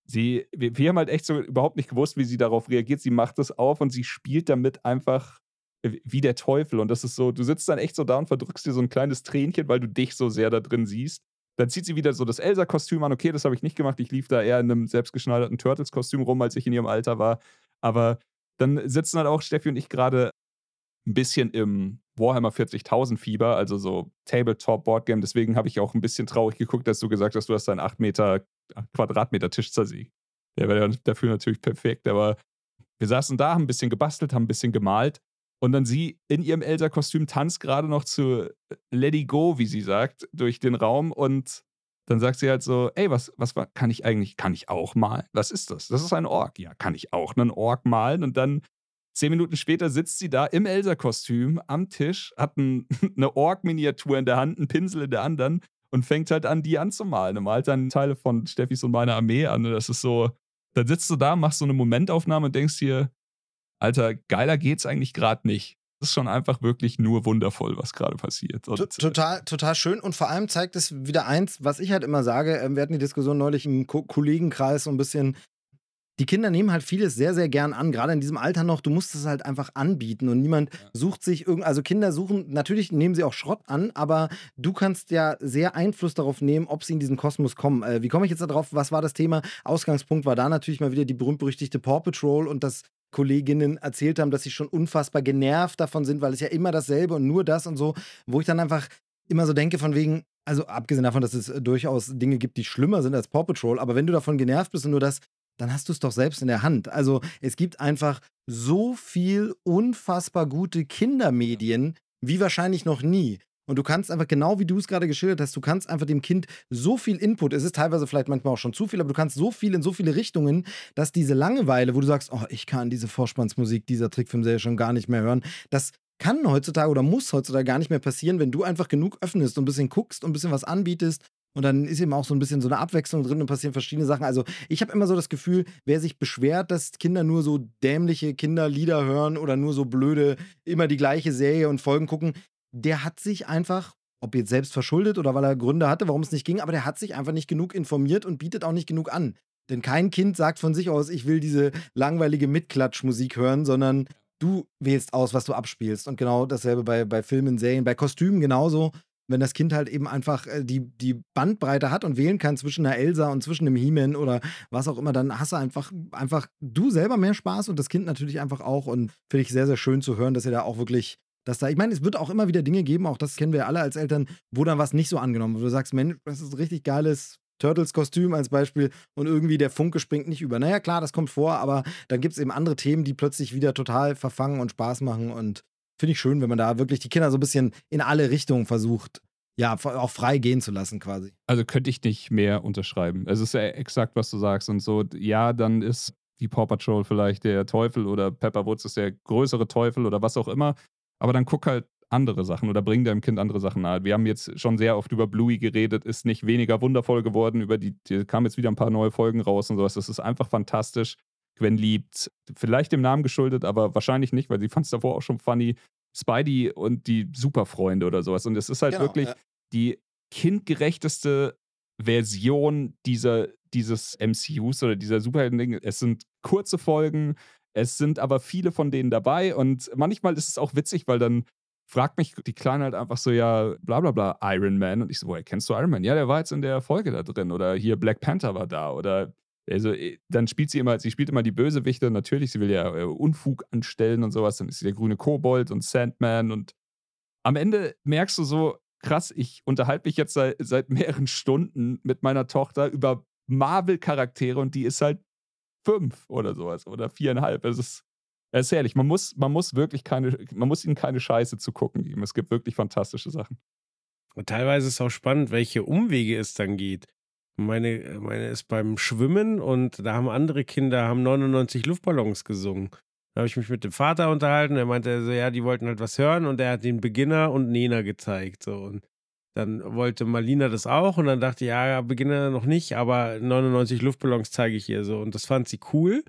Speaker 3: sie, wir, wir haben halt echt so überhaupt nicht gewusst, wie sie darauf reagiert. Sie macht das auf und sie spielt damit einfach wie der Teufel. Und das ist so, du sitzt dann echt so da und verdrückst dir so ein kleines Tränchen, weil du dich so sehr da drin siehst. Dann zieht sie wieder so das Elsa-Kostüm an. Okay, das habe ich nicht gemacht. Ich lief da eher in einem selbstgeschneiderten Turtles-Kostüm rum, als ich in ihrem Alter war. Aber dann sitzen halt auch Steffi und ich gerade ein bisschen im Warhammer 40.000 Fieber, also so Tabletop-Boardgame. Deswegen habe ich auch ein bisschen traurig geguckt, dass du gesagt hast, du hast einen 8 Meter Quadratmeter Tisch zersiegt. Der wäre dafür natürlich perfekt, aber wir saßen da, haben ein bisschen gebastelt, haben ein bisschen gemalt und dann sie in ihrem Elsa-Kostüm tanzt gerade noch zu It Go, wie sie sagt, durch den Raum und dann sagt sie halt so, ey, was, was kann ich eigentlich, kann ich auch malen? Was ist das? Das ist ein Ork. Ja, kann ich auch einen Ork malen? Und dann zehn Minuten später sitzt sie da im Elsa-Kostüm am Tisch, hat ein, [LAUGHS] eine Ork-Miniatur in der Hand, einen Pinsel in der anderen und fängt halt an, die anzumalen. Er malt dann Teile von Steffis und meiner Armee an. Und das ist so, dann sitzt du da, machst so eine Momentaufnahme und denkst dir, Alter, geiler geht's eigentlich gerade nicht. Das ist schon einfach wirklich nur wundervoll, was gerade passiert.
Speaker 2: Und total, total schön und vor allem zeigt es wieder eins, was ich halt immer sage. Ähm, wir hatten die Diskussion neulich im Ko Kollegenkreis so ein bisschen. Die Kinder nehmen halt vieles sehr, sehr gern an, gerade in diesem Alter noch. Du musst es halt einfach anbieten und niemand ja. sucht sich irgend, also Kinder suchen, natürlich nehmen sie auch Schrott an, aber du kannst ja sehr Einfluss darauf nehmen, ob sie in diesen Kosmos kommen. Äh, wie komme ich jetzt darauf? Was war das Thema? Ausgangspunkt war da natürlich mal wieder die berühmt-berüchtigte Paw Patrol und das Kolleginnen erzählt haben, dass sie schon unfassbar genervt davon sind, weil es ja immer dasselbe und nur das und so, wo ich dann einfach immer so denke von wegen, also abgesehen davon, dass es durchaus Dinge gibt, die schlimmer sind als Paw Patrol, aber wenn du davon genervt bist und nur das, dann hast du es doch selbst in der Hand. Also es gibt einfach so viel unfassbar gute Kindermedien wie wahrscheinlich noch nie. Und du kannst einfach, genau wie du es gerade geschildert hast, du kannst einfach dem Kind so viel Input, es ist teilweise vielleicht manchmal auch schon zu viel, aber du kannst so viel in so viele Richtungen, dass diese Langeweile, wo du sagst, oh, ich kann diese Vorspannsmusik dieser Trickfilmserie schon gar nicht mehr hören, das kann heutzutage oder muss heutzutage gar nicht mehr passieren, wenn du einfach genug öffnest und ein bisschen guckst und ein bisschen was anbietest. Und dann ist eben auch so ein bisschen so eine Abwechslung drin und passieren verschiedene Sachen. Also ich habe immer so das Gefühl, wer sich beschwert, dass Kinder nur so dämliche Kinderlieder hören oder nur so blöde, immer die gleiche Serie und Folgen gucken, der hat sich einfach, ob jetzt selbst verschuldet oder weil er Gründe hatte, warum es nicht ging, aber der hat sich einfach nicht genug informiert und bietet auch nicht genug an. Denn kein Kind sagt von sich aus, ich will diese langweilige Mitklatschmusik hören, sondern du wählst aus, was du abspielst. Und genau dasselbe bei, bei Filmen, Serien, bei Kostümen genauso. Wenn das Kind halt eben einfach äh, die, die Bandbreite hat und wählen kann zwischen einer Elsa und zwischen einem He-Man oder was auch immer, dann hast du einfach, einfach du selber mehr Spaß und das Kind natürlich einfach auch. Und finde ich sehr, sehr schön zu hören, dass ihr da auch wirklich dass da, ich meine, es wird auch immer wieder Dinge geben, auch das kennen wir alle als Eltern, wo dann was nicht so angenommen wird. Du sagst, Mensch, das ist ein richtig geiles Turtles-Kostüm als Beispiel und irgendwie der Funke springt nicht über. Naja, klar, das kommt vor, aber dann gibt es eben andere Themen, die plötzlich wieder total verfangen und Spaß machen und finde ich schön, wenn man da wirklich die Kinder so ein bisschen in alle Richtungen versucht, ja, auch frei gehen zu lassen quasi.
Speaker 3: Also könnte ich nicht mehr unterschreiben. Es ist ja exakt, was du sagst und so, ja, dann ist die Paw Patrol vielleicht der Teufel oder Pepper Woods ist der größere Teufel oder was auch immer. Aber dann guck halt andere Sachen oder bring deinem Kind andere Sachen nahe. Wir haben jetzt schon sehr oft über Bluey geredet, ist nicht weniger wundervoll geworden. Über die, die kamen jetzt wieder ein paar neue Folgen raus und sowas. Das ist einfach fantastisch. Gwen liebt, vielleicht dem Namen geschuldet, aber wahrscheinlich nicht, weil sie [LAUGHS] fand es davor auch schon funny. Spidey und die Superfreunde oder sowas. Und es ist halt genau, wirklich ja. die kindgerechteste Version dieser, dieses MCUs oder dieser Superhelden-Dinge. Es sind kurze Folgen, es sind aber viele von denen dabei und manchmal ist es auch witzig, weil dann fragt mich die Kleine halt einfach so, ja, bla bla bla, Iron Man. Und ich so, woher kennst du Iron Man? Ja, der war jetzt in der Folge da drin. Oder hier Black Panther war da. Oder also, äh, dann spielt sie immer, sie spielt immer die Bösewichte. Natürlich, sie will ja äh, Unfug anstellen und sowas. Dann ist sie der grüne Kobold und Sandman. Und am Ende merkst du so, krass, ich unterhalte mich jetzt seit, seit mehreren Stunden mit meiner Tochter über Marvel-Charaktere und die ist halt fünf oder sowas oder viereinhalb. Es ist Er ist ehrlich, man muss, man muss wirklich keine, man muss ihnen keine Scheiße zu gucken geben. Es gibt wirklich fantastische Sachen.
Speaker 4: Und teilweise ist es auch spannend, welche Umwege es dann geht. Meine, meine ist beim Schwimmen und da haben andere Kinder haben 99 Luftballons gesungen. Da habe ich mich mit dem Vater unterhalten. Er meinte so, ja, die wollten halt was hören und er hat den Beginner und Nena gezeigt. So. Und dann wollte Malina das auch und dann dachte ich, ja, Beginner noch nicht, aber 99 Luftballons zeige ich ihr so. Und das fand sie cool.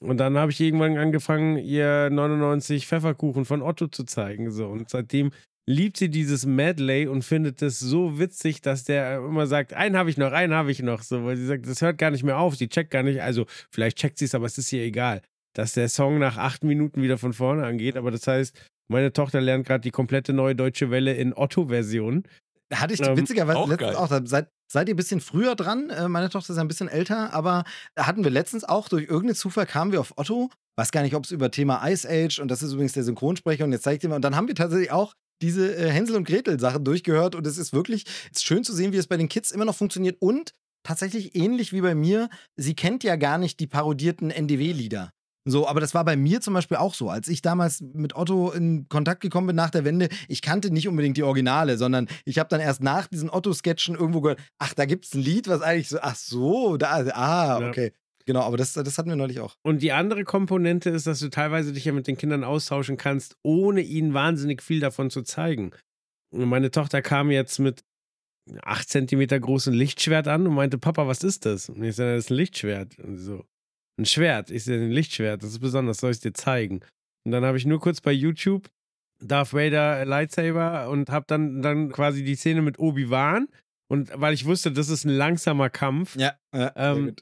Speaker 4: Und dann habe ich irgendwann angefangen, ihr 99 Pfefferkuchen von Otto zu zeigen. So. Und seitdem liebt sie dieses Medley und findet es so witzig, dass der immer sagt, einen habe ich noch, einen habe ich noch. So, weil sie sagt, das hört gar nicht mehr auf, sie checkt gar nicht, also vielleicht checkt sie es, aber es ist ihr egal, dass der Song nach acht Minuten wieder von vorne angeht. Aber das heißt, meine Tochter lernt gerade die komplette neue deutsche Welle in Otto-Version.
Speaker 2: Hatte ich ähm, witzigerweise
Speaker 3: auch
Speaker 2: letztens
Speaker 3: geil.
Speaker 2: auch. Seid, seid ihr ein bisschen früher dran? Äh, Meine Tochter ist ein bisschen älter, aber da hatten wir letztens auch durch irgendeinen Zufall kamen wir auf Otto. Weiß gar nicht, ob es über Thema Ice Age und das ist übrigens der Synchronsprecher und jetzt zeigt ihr mir. Und dann haben wir tatsächlich auch diese äh, Hänsel und Gretel Sachen durchgehört und es ist wirklich es ist schön zu sehen, wie es bei den Kids immer noch funktioniert und tatsächlich ähnlich wie bei mir. Sie kennt ja gar nicht die parodierten NDW-Lieder. So, aber das war bei mir zum Beispiel auch so. Als ich damals mit Otto in Kontakt gekommen bin nach der Wende, ich kannte nicht unbedingt die Originale, sondern ich habe dann erst nach diesen Otto-Sketchen irgendwo gehört, ach, da gibt's ein Lied, was eigentlich so, ach so, da, ah,
Speaker 4: Ja.
Speaker 2: Genau, aber das, das hatten wir neulich auch.
Speaker 4: Und die andere Komponente ist, dass du teilweise dich ja mit den Kindern austauschen kannst, ohne ihnen wahnsinnig viel davon zu zeigen. Und meine Tochter kam jetzt mit 8 Zentimeter großen Lichtschwert an und meinte, Papa, was ist das? Und ich sage, das ist ein Lichtschwert. Und so, ein Schwert. Ich sehe ein Lichtschwert, das ist besonders, soll ich dir zeigen? Und dann habe ich nur kurz bei YouTube Darth Vader Lightsaber und habe dann, dann quasi die Szene mit Obi-Wan. Und weil ich wusste, das ist ein langsamer Kampf,
Speaker 2: Ja, ja
Speaker 4: Ähm,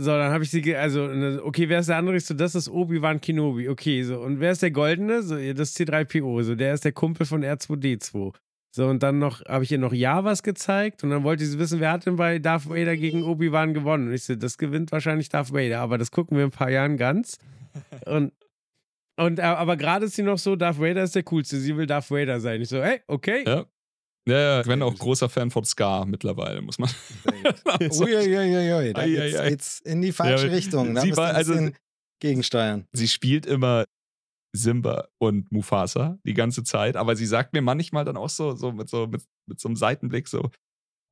Speaker 4: so, dann habe ich sie, ge also, ne, okay, wer ist der andere? Ich so, das ist Obi-Wan Kenobi. Okay, so, und wer ist der Goldene? So, ja, das ist C3PO. So, der ist der Kumpel von R2D2. So, und dann noch, habe ich ihr noch Javas gezeigt und dann wollte sie wissen, wer hat denn bei Darth Vader gegen Obi-Wan gewonnen? Und ich so, das gewinnt wahrscheinlich Darth Vader, aber das gucken wir in ein paar Jahren ganz. [LAUGHS] Und, und äh, aber gerade ist sie noch so, Darth Vader ist der coolste, sie will Darth Vader sein. Ich so, hey, okay.
Speaker 3: Ja. Ja, ja, ich bin auch großer Fan von Ska mittlerweile, muss man. Also, [LAUGHS]
Speaker 2: Uiuiuiui, da geht's, in die falsche
Speaker 3: Ja,
Speaker 2: Richtung. Da
Speaker 3: sie
Speaker 2: müsst
Speaker 3: war- also-
Speaker 2: gegensteuern.
Speaker 3: sie spielt immer Simba und Mufasa die ganze Zeit, aber sie sagt mir manchmal dann auch so, so mit so mit, mit so einem Seitenblick so,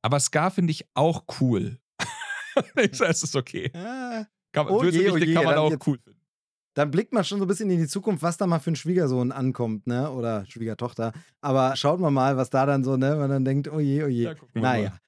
Speaker 3: aber Ska finde ich auch cool. [LAUGHS] ich sage, es ist okay. Kann,
Speaker 2: Oh je, oh je,
Speaker 3: kann man
Speaker 2: dann
Speaker 3: auch
Speaker 2: jetzt-
Speaker 3: cool finden.
Speaker 2: Dann blickt man schon so ein bisschen in die Zukunft, was da mal für ein Schwiegersohn ankommt, ne? Oder Schwiegertochter. Aber schaut mal mal, was da dann so, ne? Man dann denkt, oh je, oh je.
Speaker 3: Ja,
Speaker 2: naja.
Speaker 3: mal.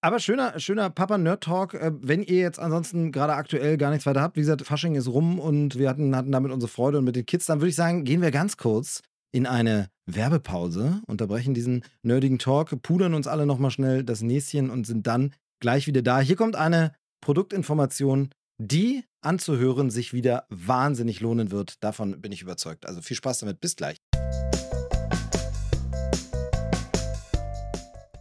Speaker 2: Aber schöner, schöner Papa-Nerd-Talk. Äh, wenn ihr jetzt ansonsten gerade aktuell gar nichts weiter habt, wie gesagt, Fasching ist rum und wir hatten, hatten damit unsere Freude und mit den Kids, dann würde ich sagen, gehen wir ganz kurz in eine Werbepause, unterbrechen diesen nerdigen Talk, pudern uns alle nochmal schnell das Näschen und sind dann gleich wieder da. Hier kommt eine Produktinformation, die anzuhören sich wieder wahnsinnig lohnen wird. Davon bin ich überzeugt. Also viel Spaß damit. Bis gleich.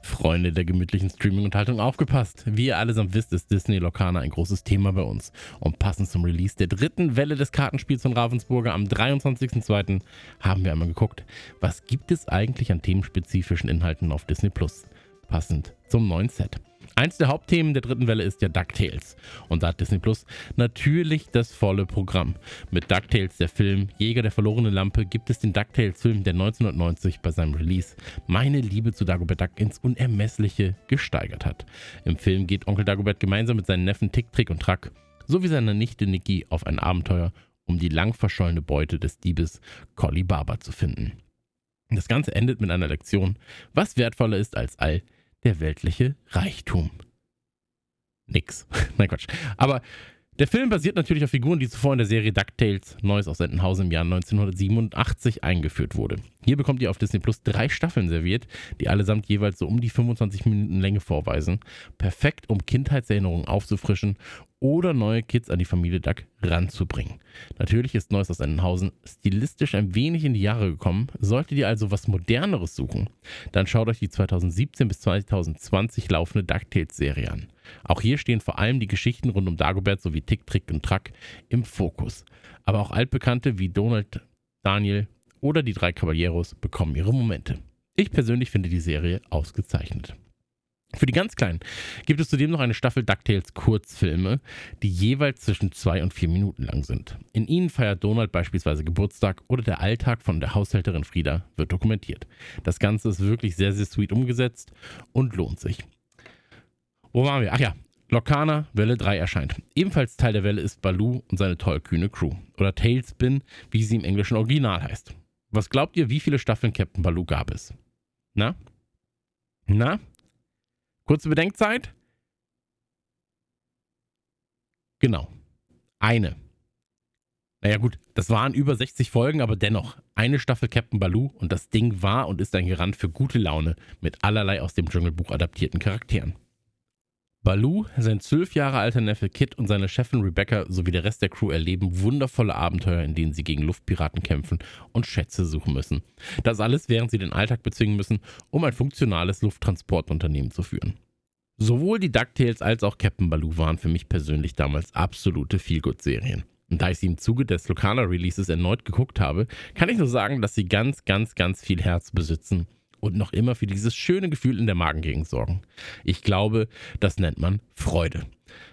Speaker 5: Freunde der gemütlichen Streaming-Unterhaltung aufgepasst. Wie ihr allesamt wisst, ist Disney Locana ein großes Thema bei uns. Und passend zum Release der dritten Welle des Kartenspiels von Ravensburger am 23.02. haben wir einmal geguckt, was gibt es eigentlich an themenspezifischen Inhalten auf Disney Plus. Passend zum neuen Set. Eins der Hauptthemen der dritten Welle ist ja DuckTales. Und da hat Disney Plus natürlich das volle Programm. Mit DuckTales, der Film Jäger der verlorenen Lampe, gibt es den DuckTales-Film, der 1990 bei seinem Release meine Liebe zu Dagobert Duck ins Unermessliche gesteigert hat. Im Film geht Onkel Dagobert gemeinsam mit seinen Neffen Tick, Trick und Track sowie seiner Nichte Niki auf ein Abenteuer, um die lang verschollene Beute des Diebes Collie Barber zu finden. Das Ganze endet mit einer Lektion, was wertvoller ist als all der weltliche Reichtum. Nix. [LAUGHS] Nein, Quatsch. Aber der Film basiert natürlich auf Figuren, die zuvor in der Serie DuckTales, Neues aus Entenhausen im Jahr 1987 eingeführt wurde. Hier bekommt ihr auf Disney Plus drei Staffeln serviert, die allesamt jeweils so um die 25 Minuten Länge vorweisen. Perfekt, um Kindheitserinnerungen aufzufrischen oder neue Kids an die Familie Duck ranzubringen. Natürlich ist Neues aus Entenhausen stilistisch ein wenig in die Jahre gekommen. Solltet ihr also was Moderneres suchen, dann schaut euch die 2017 bis 2020 laufende DuckTales-Serie an. Auch hier stehen vor allem die Geschichten rund um Dagobert sowie Tick, Trick und Track im Fokus. Aber auch altbekannte wie Donald, Daniel oder die drei Caballeros bekommen ihre Momente. Ich persönlich finde die Serie ausgezeichnet. Für die ganz Kleinen gibt es zudem noch eine Staffel DuckTales Kurzfilme, die jeweils zwischen zwei und vier Minuten lang sind. In ihnen feiert Donald beispielsweise Geburtstag oder der Alltag von der Haushälterin Frieda wird dokumentiert. Das Ganze ist wirklich sehr, sehr sweet umgesetzt und lohnt sich. Wo waren wir? Ach ja, Lokana, Welle 3 erscheint. Ebenfalls Teil der Welle ist Baloo und seine tollkühne Crew. Oder Tailspin, wie sie im englischen Original heißt. Was glaubt ihr, wie viele Staffeln Captain Baloo gab es? Na? Na? Kurze Bedenkzeit? Genau. Eine. Naja gut, das waren über 60 Folgen, aber dennoch eine Staffel Captain Baloo und das Ding war und ist ein Garant für gute Laune mit allerlei aus dem Dschungelbuch adaptierten Charakteren. Baloo, sein zwölf Jahre alter Neffe Kit und seine Chefin Rebecca sowie der Rest der Crew erleben wundervolle Abenteuer, in denen sie gegen Luftpiraten kämpfen und Schätze suchen müssen. Das alles, während sie den Alltag bezwingen müssen, um ein funktionales Lufttransportunternehmen zu führen. Sowohl die DuckTales als auch Captain Baloo waren für mich persönlich damals absolute Feelgood-Serien. Und da ich sie im Zuge des Lokana-Releases erneut geguckt habe, kann ich nur sagen, dass sie ganz, ganz, ganz viel Herz besitzen und noch immer für dieses schöne Gefühl in der Magengegend sorgen. Ich glaube, das nennt man Freude.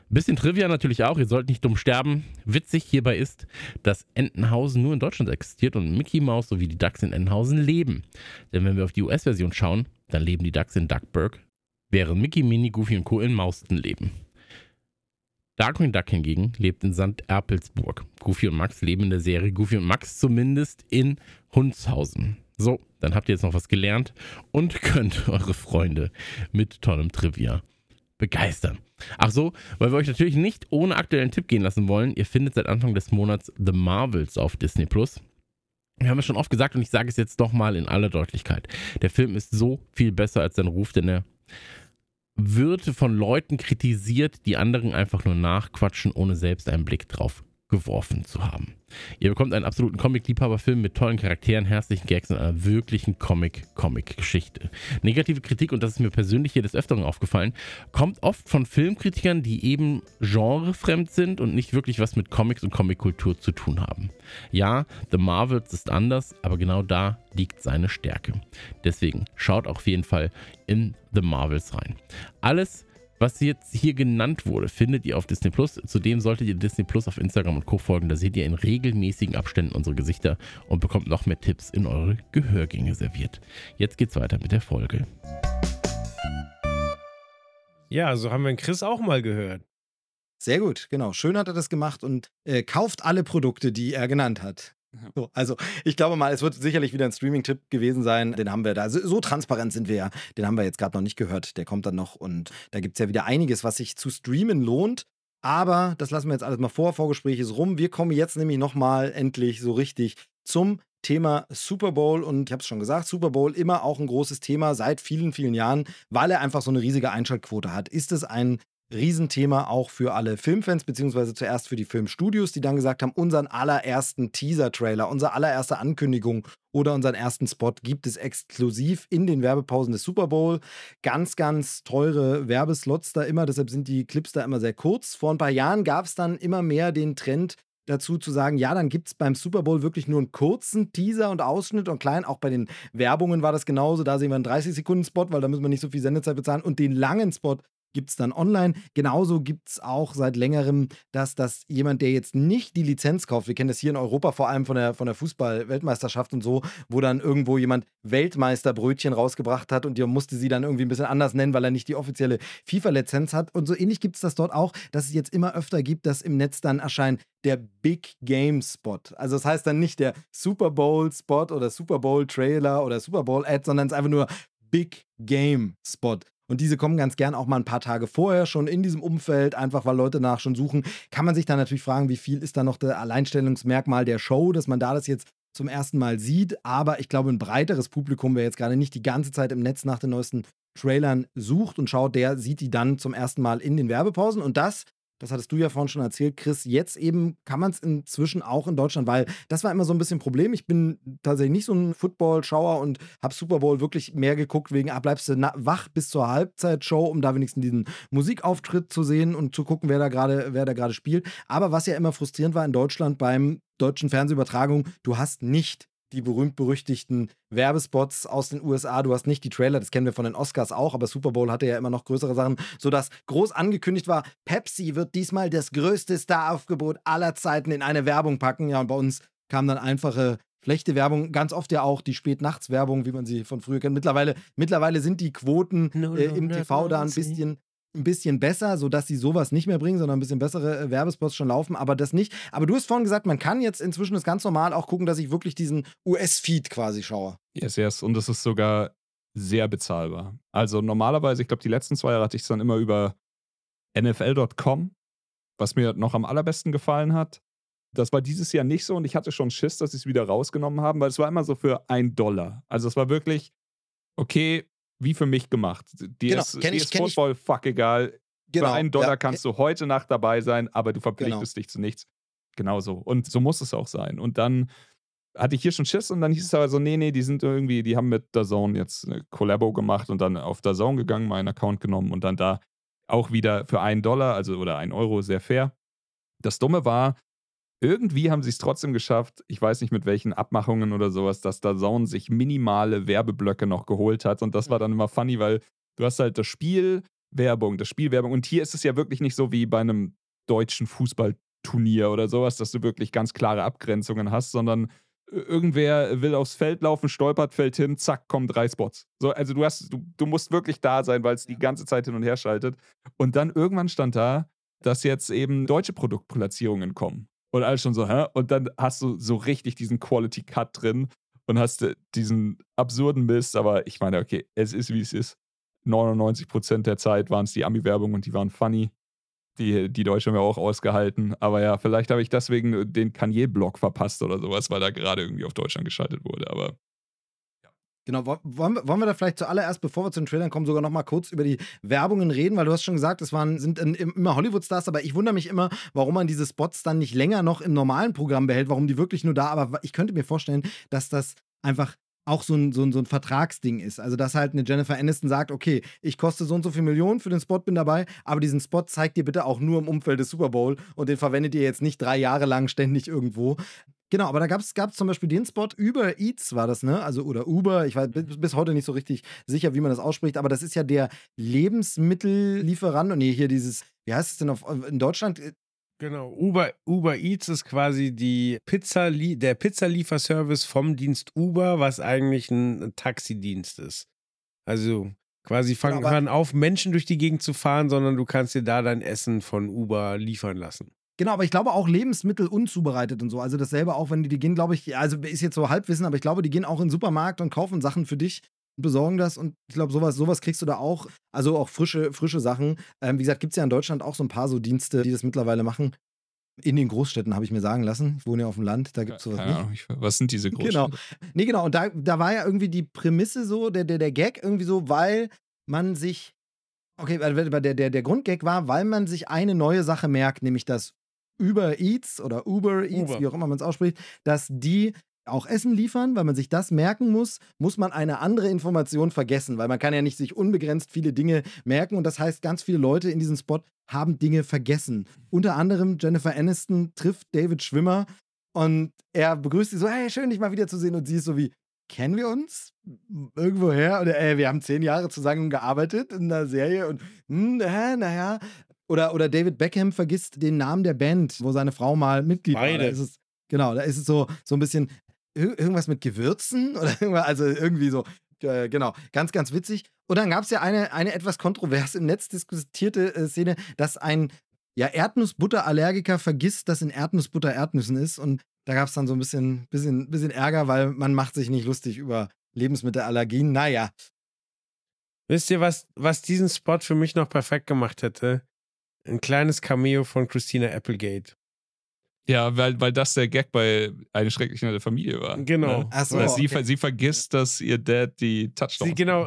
Speaker 5: Bisschen Trivia natürlich auch, ihr sollt nicht dumm sterben. Witzig hierbei ist, dass Entenhausen nur in Deutschland existiert und Mickey Mouse sowie die Ducks in Entenhausen leben. Denn wenn wir auf die US-Version schauen, dann leben die Ducks in Duckburg, während Mickey, Minnie, Goofy und Co. in Mauston leben. Darkwing Duck hingegen lebt in St. Erpelsburg. Goofy und Max leben in der Serie Goofy und Max zumindest in Hundshausen. So, dann habt ihr jetzt noch was gelernt und [LAUGHS] könnt eure Freunde mit tollem Trivia begeistern. Ach so, weil wir euch natürlich nicht ohne aktuellen Tipp gehen lassen wollen. Ihr findet seit Anfang des Monats The Marvels auf Disney Plus. Wir haben es schon oft gesagt und ich sage es jetzt doch mal in aller Deutlichkeit. Der Film ist so viel besser als sein Ruf, denn er wird von Leuten kritisiert, die anderen einfach nur nachquatschen, ohne selbst einen Blick drauf geworfen zu haben. Ihr bekommt einen absoluten Comic-Liebhaber-Film mit tollen Charakteren, herzlichen Gags und einer wirklichen Comic-Comic-Geschichte. Negative Kritik, und das ist mir persönlich hier des Öfteren aufgefallen, kommt oft von Filmkritikern, die eben genrefremd sind und nicht wirklich was mit Comics und Comickultur zu tun haben. Ja, The Marvels ist anders, aber genau da liegt seine Stärke. Deswegen schaut auf jeden Fall in The Marvels rein. Alles was jetzt hier genannt wurde, findet ihr auf Disney Plus. Zudem solltet ihr Disney Plus auf Instagram und Co. folgen. Da seht ihr in regelmäßigen Abständen unsere Gesichter und bekommt noch mehr Tipps in eure Gehörgänge serviert. Jetzt geht's weiter mit der Folge.
Speaker 4: Ja, so haben wir den Chris auch mal gehört.
Speaker 2: Sehr gut, genau. Schön hat er das gemacht und äh, kauft alle Produkte, die er genannt hat. So, also ich glaube mal, es wird sicherlich wieder ein Streaming-Tipp gewesen sein. Den haben wir da. So, so transparent sind wir ja. Den haben wir jetzt gerade noch nicht gehört. Der kommt dann noch und da gibt es ja wieder einiges, was sich zu streamen lohnt. Aber das lassen wir jetzt alles mal vor. Vorgespräch ist rum. Wir kommen jetzt nämlich nochmal endlich so richtig zum Thema Super Bowl und ich habe es schon gesagt, Super Bowl immer auch ein großes Thema seit vielen, vielen Jahren, weil er einfach so eine riesige Einschaltquote hat. Ist es ein Riesenthema auch für alle Filmfans, beziehungsweise zuerst für die Filmstudios, die dann gesagt haben, unseren allerersten Teaser-Trailer, unsere allererste Ankündigung oder unseren ersten Spot gibt es exklusiv in den Werbepausen des Super Bowl. Ganz, ganz teure Werbeslots da immer, deshalb sind die Clips da immer sehr kurz. Vor ein paar Jahren gab es dann immer mehr den Trend, dazu zu sagen, ja, dann gibt es beim Super Bowl wirklich nur einen kurzen Teaser und Ausschnitt und klein. Auch bei den Werbungen war das genauso. Da sehen wir einen 30-Sekunden-Spot, weil da müssen wir nicht so viel Sendezeit bezahlen. Und den langen Spot gibt es dann online. Genauso gibt es auch seit längerem, dass das jemand, der jetzt nicht die Lizenz kauft, wir kennen das hier in Europa vor allem von der, von der Fußball-Weltmeisterschaft und so, wo dann irgendwo jemand Weltmeisterbrötchen rausgebracht hat und der musste sie dann irgendwie ein bisschen anders nennen, weil er nicht die offizielle FIFA-Lizenz hat. Und so ähnlich gibt es das dort auch, dass es jetzt immer öfter gibt, dass im Netz dann erscheint der Big Game Spot. Also das heißt dann nicht der Super Bowl Spot oder Super Bowl Trailer oder Super Bowl Ad, sondern es ist einfach nur Big Game Spot. Und diese kommen ganz gern auch mal ein paar Tage vorher schon in diesem Umfeld, einfach weil Leute nach schon suchen. Kann man sich dann natürlich fragen, wie viel ist da noch das Alleinstellungsmerkmal der Show, dass man da das jetzt zum ersten Mal sieht. Aber ich glaube, ein breiteres Publikum, wer jetzt gerade nicht die ganze Zeit im Netz nach den neuesten Trailern sucht und schaut, der sieht die dann zum ersten Mal in den Werbepausen. Und das das hattest du ja vorhin schon erzählt, Chris, jetzt eben kann man es inzwischen auch in Deutschland, weil das war immer so ein bisschen ein Problem. Ich bin tatsächlich nicht so ein Football-Schauer und habe Super Bowl wirklich mehr geguckt, wegen, ah, bleibst du wach bis zur Halbzeitshow, um da wenigstens diesen Musikauftritt zu sehen und zu gucken, wer da gerade, wer da gerade spielt. Aber was ja immer frustrierend war in Deutschland beim deutschen Fernsehübertragung, du hast nicht die berühmt-berüchtigten Werbespots aus den USA. Du hast nicht die Trailer, das kennen wir von den Oscars auch, aber Super Bowl hatte ja immer noch größere Sachen, sodass groß angekündigt war, Pepsi wird diesmal das größte Staraufgebot aller Zeiten in eine Werbung packen. Ja, und bei uns kam dann einfache schlechte Werbung, ganz oft ja auch die Spätnachtswerbung, wie man sie von früher kennt. Mittlerweile, mittlerweile sind die Quoten äh, im TV da ein bisschen, ein bisschen besser, sodass sie sowas nicht mehr bringen, sondern ein bisschen bessere äh, Werbespots schon laufen, aber das nicht. Aber du hast vorhin gesagt, man kann jetzt inzwischen das ganz normal auch gucken, dass ich wirklich diesen US-Feed quasi schaue.
Speaker 3: Yes, yes. Und es ist sogar sehr bezahlbar. Also normalerweise, ich glaube, die letzten zwei Jahre hatte ich es dann immer über NFL.com, was mir noch am allerbesten gefallen hat. Das war dieses Jahr nicht so und ich hatte schon Schiss, dass sie es wieder rausgenommen haben, weil es war immer so für ein Dollar. Also es war wirklich, okay, wie für mich gemacht. Dir
Speaker 2: Genau,
Speaker 3: ist, dir
Speaker 2: ich-
Speaker 3: ist
Speaker 2: kenn ich-
Speaker 3: Football fuck egal. für einen Dollar
Speaker 2: ja.
Speaker 3: kannst du heute Nacht dabei sein, aber du
Speaker 2: Genau.
Speaker 3: verpflichtest dich zu nichts. Genauso. Und so muss es auch sein. Und dann hatte ich hier schon Schiss und dann hieß es aber so, nee, nee, die sind irgendwie, die haben mit DAZN jetzt eine Collabo gemacht und dann auf DAZN gegangen, meinen Account genommen und dann da auch wieder für einen Dollar, also oder einen Euro, sehr fair. Das Dumme war, irgendwie haben sie es trotzdem geschafft, ich weiß nicht mit welchen Abmachungen oder sowas, dass DAZN sich minimale Werbeblöcke noch geholt hat und das war dann immer funny, weil du hast halt das Spiel, Werbung, das Spiel, Werbung und hier ist es ja wirklich nicht so wie bei einem deutschen Fußballturnier oder sowas, dass du wirklich ganz klare Abgrenzungen hast, sondern irgendwer will aufs Feld laufen, stolpert, fällt hin, zack, kommen drei Spots. So, also du hast, du, du musst wirklich da sein, weil es die ganze Zeit hin und her schaltet. Und dann irgendwann stand da, dass jetzt eben deutsche Produktplatzierungen kommen. Und alles schon so, hä? Und dann hast du so richtig diesen Quality Cut drin und hast äh, diesen absurden Mist, aber ich meine, okay, es ist wie es ist. 99% der Zeit waren es die Ami-Werbung und die waren funny. Die, die Deutsche haben ja auch ausgehalten. Aber ja, vielleicht habe ich deswegen den Kanye-Block verpasst oder sowas, weil da gerade irgendwie auf Deutschland geschaltet wurde. Aber
Speaker 2: Genau, wo- wollen wir, wollen wir da vielleicht zuallererst, bevor wir zu den Trailern kommen, sogar noch mal kurz über die Werbungen reden, weil du hast schon gesagt, es waren, sind in- immer Hollywood-Stars, aber ich wundere mich immer, warum man diese Spots dann nicht länger noch im normalen Programm behält, warum die wirklich nur da, aber ich könnte mir vorstellen, dass das einfach auch so ein, so, ein, so ein Vertragsding ist. Also, dass halt eine Jennifer Aniston sagt, okay, ich koste so und so viel Millionen für den Spot, bin dabei, aber diesen Spot zeigt ihr bitte auch nur im Umfeld des Super Bowl und den verwendet ihr jetzt nicht drei Jahre lang ständig irgendwo. Genau, aber da gab es zum Beispiel den Spot, Uber Eats war das, ne? Also, oder Uber, ich weiß bis, heute nicht so richtig sicher, wie man das ausspricht, aber das ist ja der Lebensmittellieferant. Und nee, hier dieses, wie heißt es denn auf, in Deutschland?
Speaker 4: Genau, Uber, Uber Eats ist quasi die Pizza, der Pizzalieferservice vom Dienst Uber, was eigentlich ein Taxidienst ist. Also quasi fangen hören auf, Menschen durch die Gegend zu fahren, sondern du kannst dir da dein Essen von Uber liefern lassen.
Speaker 2: Genau, aber ich glaube auch Lebensmittel unzubereitet und so. Also dasselbe auch, wenn die, die gehen, glaube ich, also ist jetzt so Halbwissen, aber ich glaube, die gehen auch in den Supermarkt und kaufen Sachen für dich und besorgen das. Und ich glaube, sowas, sowas kriegst du da auch. Also auch frische, frische Sachen. Ähm, wie gesagt, gibt es ja in Deutschland auch so ein paar so Dienste, die das mittlerweile machen. In den Großstädten, habe ich mir sagen lassen. Ich wohne ja auf dem Land, da gibt es sowas
Speaker 3: keine
Speaker 2: nicht.
Speaker 3: Ahnung, ich, was sind diese [LAUGHS]
Speaker 2: Genau.
Speaker 3: Großstädte?
Speaker 2: Nee, genau. Und da, da war ja irgendwie die Prämisse so, der, der, der Gag irgendwie so, weil man sich. Okay, der, der, der Grundgag war, weil man sich eine neue Sache merkt, nämlich dass Uber Eats oder Uber Eats,
Speaker 4: Uber.
Speaker 2: wie auch immer man es ausspricht, dass die auch Essen liefern, weil man sich das merken muss, muss man eine andere Information vergessen, weil man kann ja nicht sich unbegrenzt viele Dinge merken und das heißt, ganz viele Leute in diesem Spot haben Dinge vergessen. Unter anderem Jennifer Aniston trifft David Schwimmer und er begrüßt sie so, hey, schön, dich mal wiederzusehen. Und sie ist so wie, kennen wir uns? Irgendwoher? Oder ey, wir haben zehn Jahre zusammen gearbeitet in einer Serie und hm, naja. Oder, oder David Beckham vergisst den Namen der Band, wo seine Frau mal Mitglied war.
Speaker 4: Beide.
Speaker 2: Da ist es, genau, da ist es so, so ein bisschen ir- irgendwas mit Gewürzen [LAUGHS] oder irgendwas, also irgendwie so, äh, genau, ganz, ganz witzig. Und dann gab es ja eine, eine etwas kontrovers im Netz diskutierte äh, Szene, dass ein ja, Erdnussbutterallergiker vergisst, dass in Erdnussbutter Erdnüssen ist. Und da gab es dann so ein bisschen, bisschen, bisschen Ärger, weil man macht sich nicht lustig über Lebensmittelallergien. Naja,
Speaker 4: Wisst ihr, was, was diesen Spot für mich noch perfekt gemacht hätte? Ein kleines Cameo von Christina Applegate.
Speaker 3: Ja, weil, weil das der Gag bei Eine schrecklich nette Familie war.
Speaker 4: Genau.
Speaker 3: Ne?
Speaker 2: So,
Speaker 3: Weil sie,
Speaker 2: okay.
Speaker 3: sie vergisst, dass ihr Dad die Touchdowns
Speaker 4: Sie, genau,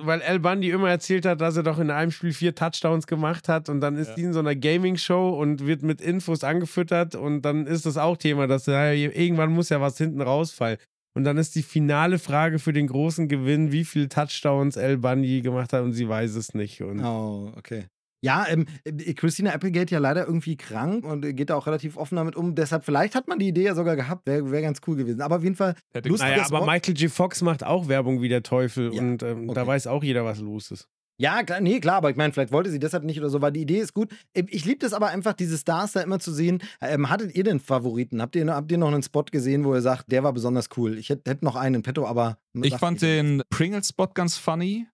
Speaker 4: weil Al Bundy immer erzählt hat, dass er doch in einem Spiel vier Touchdowns gemacht hat und dann ist
Speaker 3: Ja.
Speaker 4: die in so einer Gaming-Show und wird mit Infos angefüttert und dann ist das auch Thema, dass ja, irgendwann muss ja was hinten rausfallen. Und dann ist die finale Frage für den großen Gewinn, wie viele Touchdowns Al Bundy gemacht hat und sie weiß es nicht. Und
Speaker 2: oh, okay. Ja, ähm, äh, Christina Applegate ja leider irgendwie krank und geht da auch relativ offen damit um. Deshalb, vielleicht hat man die Idee ja sogar gehabt, wäre wär ganz cool gewesen. Aber auf jeden Fall.
Speaker 4: Hätte naja, aber Michael G. Fox macht auch Werbung wie der Teufel ja, und ähm, okay. da weiß auch jeder, was los ist.
Speaker 2: Ja, klar, nee, klar, aber ich meine, vielleicht wollte sie deshalb nicht oder so, weil die Idee ist gut. Ähm, ich liebe das aber einfach, diese Stars da immer zu sehen. Ähm, hattet ihr denn Favoriten? Habt ihr, habt ihr noch einen Spot gesehen, wo ihr sagt, der war besonders cool? Ich hätte hätt noch einen in petto, aber.
Speaker 3: Ich fand den Pringles-Spot ganz funny,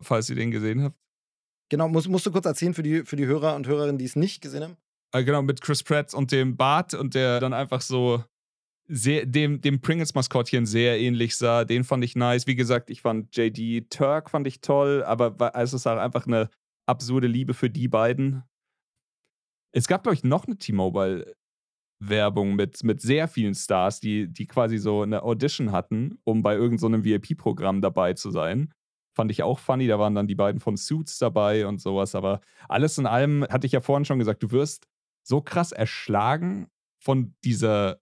Speaker 3: falls ihr den gesehen habt.
Speaker 2: Genau, musst, musst du kurz erzählen für die, für die Hörer und Hörerinnen, die es nicht gesehen haben?
Speaker 3: Äh, genau, mit Chris Pratt und dem Bart und der dann einfach so sehr, dem, dem Pringles-Maskottchen sehr ähnlich sah. Den fand ich nice. Wie gesagt, ich fand JD Turk fand ich toll, aber es ist auch einfach eine absurde Liebe für die beiden. Es gab, glaube ich, noch eine T-Mobile-Werbung mit, mit sehr vielen Stars, die, die quasi so eine Audition hatten, um bei irgendeinem so VIP-Programm dabei zu sein. Fand ich auch funny. Da waren dann die beiden von Suits dabei und sowas. Aber alles in allem, hatte ich ja vorhin schon gesagt, du wirst so krass erschlagen von dieser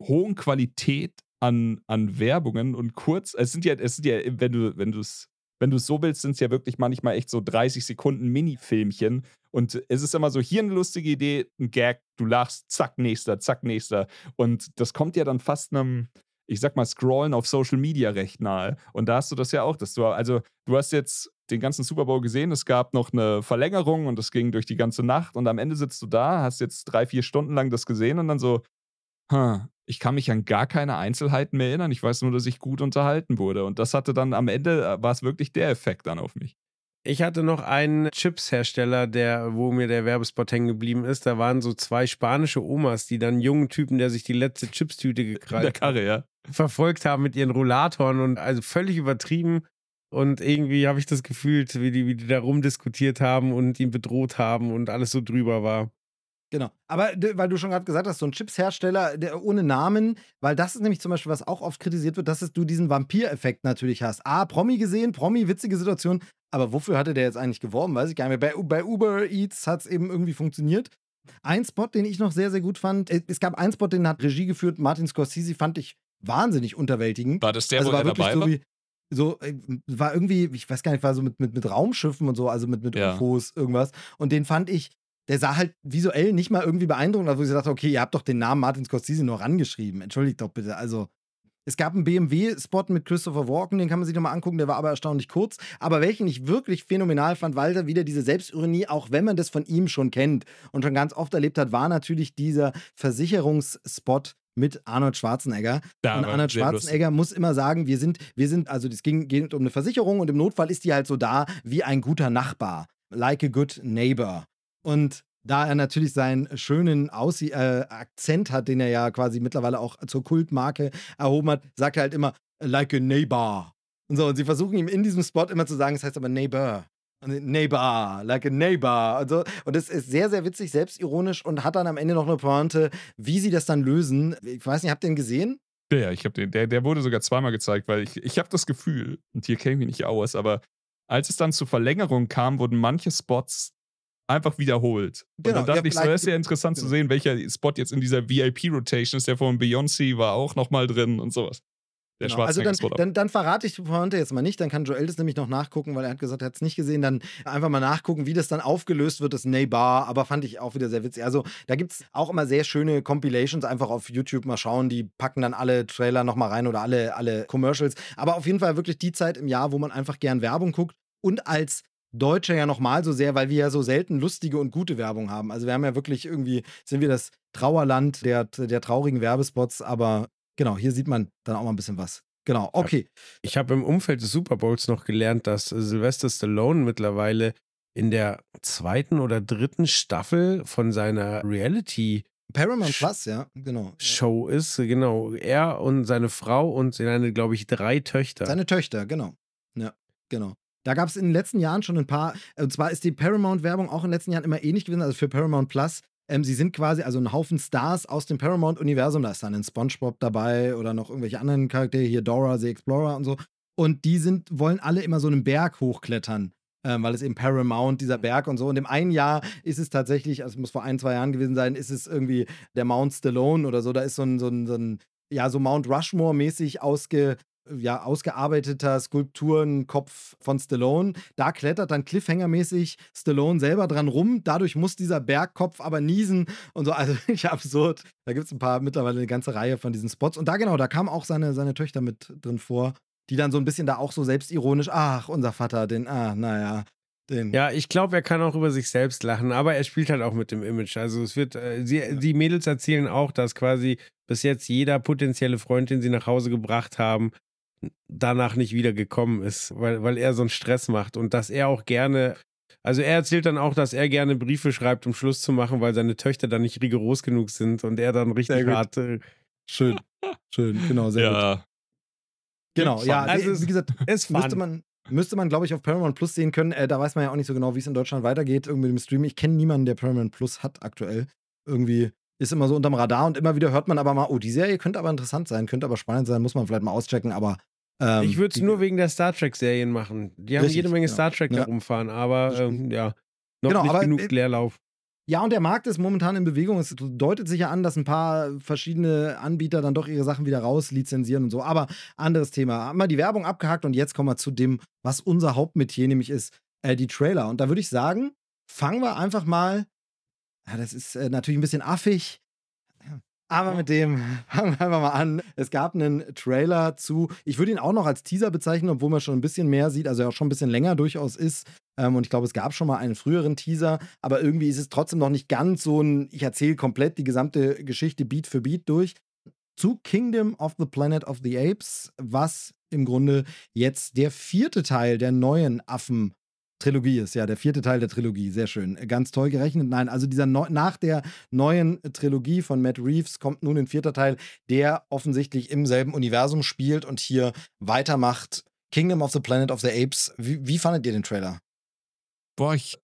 Speaker 3: hohen Qualität an, an Werbungen und kurz, es sind ja, es sind ja, wenn du, es wenn du es so willst, sind es ja wirklich manchmal echt so 30 Sekunden Mini-Filmchen. Und es ist immer so, hier eine lustige Idee, ein Gag, du lachst, zack, nächster, zack, nächster. Und das kommt ja dann fast einem, ich sag mal, Scrollen auf Social Media recht nahe. Und da hast du das ja auch, dass du, also du hast jetzt den ganzen Super Bowl gesehen, es gab noch eine Verlängerung und das ging durch die ganze Nacht und am Ende sitzt du da, hast jetzt drei, vier Stunden lang das gesehen und dann so, hm, ich kann mich an gar keine Einzelheiten mehr erinnern. Ich weiß nur, dass ich gut unterhalten wurde. Und das hatte dann am Ende, äh, war es wirklich der Effekt dann auf mich.
Speaker 4: Ich hatte noch einen Chips-Hersteller, der, wo mir der Werbespot hängen geblieben ist. Da waren so zwei spanische Omas, die dann jungen Typen, der sich die letzte Chips-Tüte gekrallt
Speaker 3: der Karre, ja.
Speaker 4: Verfolgt haben mit ihren Rollatoren und also völlig übertrieben. Und irgendwie habe ich das gefühlt, wie die, wie die da rumdiskutiert haben und ihn bedroht haben und alles so drüber war.
Speaker 2: Genau. Aber weil du schon gerade gesagt hast, so ein Chipshersteller ohne Namen, weil das ist nämlich zum Beispiel, was auch oft kritisiert wird, dass du diesen Vampir-Effekt natürlich hast. Ah, Promi gesehen, Promi, witzige Situation. Aber wofür hatte der jetzt eigentlich geworben? Weiß ich gar nicht mehr. Bei, bei Uber Eats hat es eben irgendwie funktioniert. Ein Spot, den ich noch sehr, sehr gut fand, es gab einen Spot, den hat Regie geführt, Martin Scorsese, fand ich wahnsinnig unterwältigend.
Speaker 3: War das der, also wo er dabei
Speaker 2: so
Speaker 3: war?
Speaker 2: Wie, so, äh, war irgendwie, ich weiß gar nicht, war so mit, mit, mit Raumschiffen und so, also mit, mit ja. UFOs, irgendwas. Und den fand ich der sah halt visuell nicht mal irgendwie beeindruckend aus, wo ich dachte, okay, ihr habt doch den Namen Martin Scorsese noch rangeschrieben. Entschuldigt doch bitte. Also, es gab einen BMW-Spot mit Christopher Walken, den kann man sich nochmal angucken, der war aber erstaunlich kurz. Aber welchen ich wirklich phänomenal fand, weil da wieder diese Selbstironie, auch wenn man das von ihm schon kennt und schon ganz oft erlebt hat, war natürlich dieser Versicherungsspot mit Arnold Schwarzenegger. Ja, und Arnold Schwarzenegger muss immer sagen, wir sind, wir sind, also es ging, geht um eine Versicherung und im Notfall ist die halt so da wie ein guter Nachbar. Like a good neighbor. Und da er natürlich seinen schönen Aussie äh, Akzent hat, den er ja quasi mittlerweile auch zur Kultmarke erhoben hat, sagt er halt immer, like a neighbor. Und so, und sie versuchen ihm in diesem Spot immer zu sagen, es heißt aber neighbor. Neighbor, like a neighbor. Und, so. und das ist sehr, sehr witzig, selbstironisch und hat dann am Ende noch eine Pointe, wie sie das dann lösen. Ich weiß nicht, habt ihr den gesehen?
Speaker 3: Ja, ich habe den, der, der wurde sogar zweimal gezeigt, weil ich, ich habe das Gefühl, und hier kenne ich nicht aus, aber als es dann zur Verlängerung kam, wurden manche Spots einfach wiederholt. Genau, und dann dachte ja, ich so, ist ja interessant genau. zu sehen, welcher Spot jetzt in dieser VIP-Rotation ist. Der von Beyoncé war auch nochmal drin und sowas.
Speaker 2: Der genau. Also dann, dann, dann, verrate ich die Pointe jetzt mal nicht, dann kann Joel das nämlich noch nachgucken, weil er hat gesagt, er hat es nicht gesehen. Dann einfach mal nachgucken, wie das dann aufgelöst wird, das Neighbor. Aber fand ich auch wieder sehr witzig. Also da gibt es auch immer sehr schöne Compilations, einfach auf YouTube mal schauen. Die packen dann alle Trailer nochmal rein oder alle, alle Commercials. Aber auf jeden Fall wirklich die Zeit im Jahr, wo man einfach gern Werbung guckt und als Deutsche ja nochmal so sehr, weil wir ja so selten lustige und gute Werbung haben. Also wir haben ja wirklich irgendwie, sind wir das Trauerland der, der traurigen Werbespots, aber genau, hier sieht man dann auch mal ein bisschen was. Genau, okay.
Speaker 4: Ich habe im Umfeld des Super Bowls noch gelernt, dass Sylvester Stallone mittlerweile in der zweiten oder dritten Staffel von seiner Reality
Speaker 2: Paramount Plus, ja, genau.
Speaker 4: Show ist, genau. Er und seine Frau und seine, glaube ich, drei Töchter.
Speaker 2: Seine Töchter, genau. Ja, genau. Da gab es in den letzten Jahren schon ein paar, und zwar ist die Paramount-Werbung auch in den letzten Jahren immer ähnlich gewesen, also für Paramount Plus. Ähm, sie sind quasi also ein Haufen Stars aus dem Paramount-Universum. Da ist dann ein SpongeBob dabei oder noch irgendwelche anderen Charaktere, hier Dora, The Explorer und so. Und die sind, wollen alle immer so einen Berg hochklettern. Ähm, weil es eben Paramount, dieser Berg und so. Und im einen Jahr ist es tatsächlich, also es muss vor ein, zwei Jahren gewesen sein, ist es irgendwie der Mount Stallone oder so. Da ist so ein, so ein, so ein ja, so Mount Rushmore-mäßig ausge, ja, ausgearbeiteter Skulpturenkopf von Stallone. Da klettert dann Cliffhanger-mäßig Stallone selber dran rum. Dadurch muss dieser Bergkopf aber niesen und so. Also [LAUGHS] ich absurd. Da gibt es ein paar, mittlerweile eine ganze Reihe von diesen Spots. Und da genau, da kamen auch seine, seine Töchter mit drin vor, die dann so ein bisschen da auch so selbstironisch, ach, unser Vater, den, ah, naja, den.
Speaker 4: Ja, ich glaube, er kann auch über sich selbst lachen, aber er spielt halt auch mit dem Image. Also es wird, äh, sie, die Mädels erzählen auch, dass quasi bis jetzt jeder potenzielle Freund, den sie nach Hause gebracht haben, danach nicht wieder gekommen ist, weil, weil er so einen Stress macht und dass er auch gerne, also er erzählt dann auch, dass er gerne Briefe schreibt, um Schluss zu machen, weil seine Töchter dann nicht rigoros genug sind und er dann richtig hart. Äh,
Speaker 2: schön, schön, genau, sehr
Speaker 3: ja.
Speaker 2: gut. Genau, ja,
Speaker 4: Also
Speaker 2: wie gesagt,
Speaker 4: es
Speaker 2: müsste man, müsste man, glaube ich, auf Paramount Plus sehen können. Äh, da weiß man ja auch nicht so genau, wie es in Deutschland weitergeht, irgendwie mit dem Stream. Ich kenne niemanden, der Paramount Plus hat aktuell. Irgendwie ist immer so unterm Radar und immer wieder hört man aber mal, oh, die Serie könnte aber interessant sein, könnte aber spannend sein, muss man vielleicht mal auschecken, aber. Ähm,
Speaker 4: ich würde es nur wegen der Star Trek-Serien machen. Die haben
Speaker 2: Richtig,
Speaker 4: jede Menge
Speaker 2: genau.
Speaker 4: Star Trek da
Speaker 2: Ja.
Speaker 4: rumfahren, aber ähm, ja, noch
Speaker 2: Genau,
Speaker 4: nicht genug
Speaker 2: äh,
Speaker 4: Leerlauf.
Speaker 2: Ja, und der Markt ist momentan in Bewegung. Es deutet sich ja an, dass ein paar verschiedene Anbieter dann doch ihre Sachen wieder rauslizenzieren und so. Aber anderes Thema. Haben wir die Werbung abgehakt und jetzt kommen wir zu dem, was unser Hauptmetier nämlich ist, äh, die Trailer. Und da würde ich sagen, fangen wir einfach mal. Ja, das ist äh, natürlich ein bisschen affig. Aber mit dem fangen wir einfach mal an. Es gab einen Trailer zu, ich würde ihn auch noch als Teaser bezeichnen, obwohl man schon ein bisschen mehr sieht, also er auch schon ein bisschen länger durchaus ist. Ähm, und ich glaube, es gab schon mal einen früheren Teaser, aber irgendwie ist es trotzdem noch nicht ganz so ein, ich erzähle komplett die gesamte Geschichte Beat für Beat durch. Zu Kingdom of the Planet of the Apes, was im Grunde jetzt der vierte Teil der neuen Affen Trilogie ist, ja, der vierte Teil der Trilogie, sehr schön. Ganz toll gerechnet. Nein, also dieser Neu nach der neuen Trilogie von Matt Reeves kommt nun ein vierter Teil, der offensichtlich im selben Universum spielt und hier weitermacht. Kingdom of the Planet of the Apes. Wie, wie fandet ihr den Trailer?
Speaker 3: Boah, ich.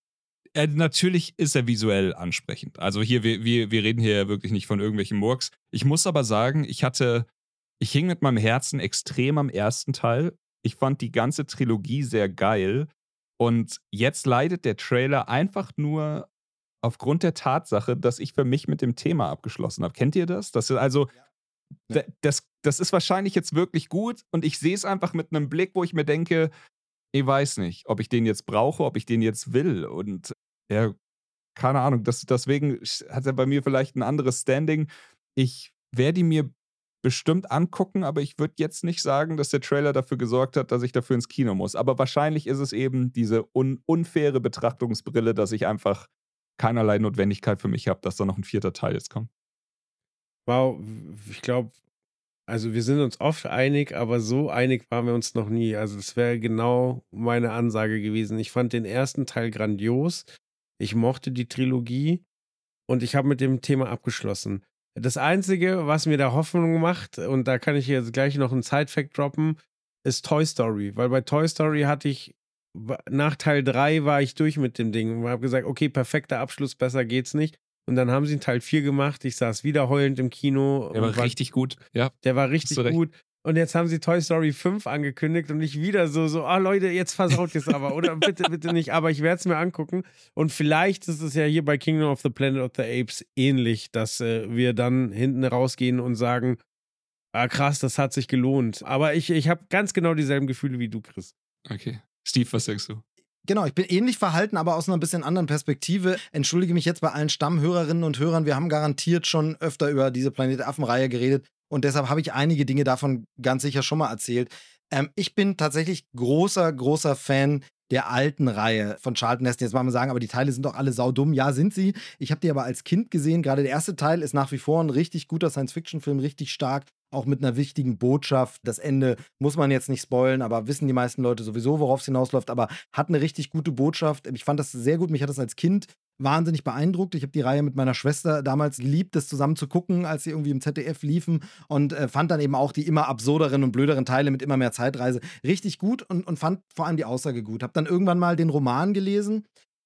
Speaker 3: Äh, natürlich ist er visuell ansprechend. Also hier, wir, wir, wir reden hier wirklich nicht von irgendwelchen Murks. Ich muss aber sagen, ich hatte, ich hing mit meinem Herzen extrem am ersten Teil. Ich fand die ganze Trilogie sehr geil. Und jetzt leidet der Trailer einfach nur aufgrund der Tatsache, dass ich für mich mit dem Thema abgeschlossen habe. Kennt ihr das? Das ist also,
Speaker 2: Ja.
Speaker 3: das, das ist wahrscheinlich jetzt wirklich gut und ich sehe es einfach mit einem Blick, wo ich mir denke, ich weiß nicht, ob ich den jetzt brauche, ob ich den jetzt will. Und ja, keine Ahnung. Das, deswegen hat er bei mir vielleicht ein anderes Standing. Ich werde ihn mir bestimmt angucken, aber ich würde jetzt nicht sagen, dass der Trailer dafür gesorgt hat, dass ich dafür ins Kino muss. Aber wahrscheinlich ist es eben diese un unfaire Betrachtungsbrille, dass ich einfach keinerlei Notwendigkeit für mich habe, dass da noch ein vierter Teil jetzt kommt.
Speaker 4: Wow, ich glaube, also wir sind uns oft einig, aber so einig waren wir uns noch nie. Also das wäre genau meine Ansage gewesen. Ich fand den ersten Teil grandios. Ich mochte die Trilogie und ich habe mit dem Thema abgeschlossen. Das Einzige, was mir da Hoffnung macht, und da kann ich jetzt gleich noch einen Side-Fact droppen, ist Toy Story. Weil bei Toy Story hatte ich, nach Teil 3 war ich durch mit dem Ding und habe gesagt, okay, perfekter Abschluss, besser geht's nicht. Und dann haben sie einen Teil 4 gemacht. Ich saß wieder heulend im Kino.
Speaker 3: Der war
Speaker 4: und
Speaker 3: richtig gut. Ja.
Speaker 4: der war richtig gut. Und jetzt haben sie Toy Story 5 angekündigt und ich wieder so, so, ah Leute, jetzt versaut es aber. Oder [LAUGHS] bitte, bitte nicht. Aber ich werde es mir angucken. Und vielleicht ist es ja hier bei Kingdom of the Planet of the Apes ähnlich, dass äh, wir dann hinten rausgehen und sagen, ah krass, das hat sich gelohnt. Aber ich, ich habe ganz genau dieselben Gefühle wie du, Chris.
Speaker 3: Okay. Steve, was sagst du?
Speaker 2: Genau, ich bin ähnlich verhalten, aber aus einer bisschen anderen Perspektive. Entschuldige mich jetzt bei allen Stammhörerinnen und Hörern. Wir haben garantiert schon öfter über diese Planet Affen-Reihe geredet und deshalb habe ich einige Dinge davon ganz sicher schon mal erzählt. Ähm, ich bin tatsächlich großer, großer Fan der alten Reihe von Charlton Heston. Jetzt mal mal sagen, aber die Teile sind doch alle saudumm. Ja, sind sie. Ich habe die aber als Kind gesehen. Gerade der erste Teil ist nach wie vor ein richtig guter Science-Fiction-Film, richtig stark. Auch mit einer wichtigen Botschaft. Das Ende muss man jetzt nicht spoilen, aber wissen die meisten Leute sowieso, worauf es hinausläuft. Aber hat eine richtig gute Botschaft. Ich fand das sehr gut. Mich hat das als Kind wahnsinnig beeindruckt. Ich habe die Reihe mit meiner Schwester damals geliebt, das zusammen zu gucken, als sie irgendwie im ZDF liefen und äh, fand dann eben auch die immer absurderen und blöderen Teile mit immer mehr Zeitreise richtig gut und, und fand vor allem die Aussage gut. Habe dann irgendwann mal den Roman gelesen.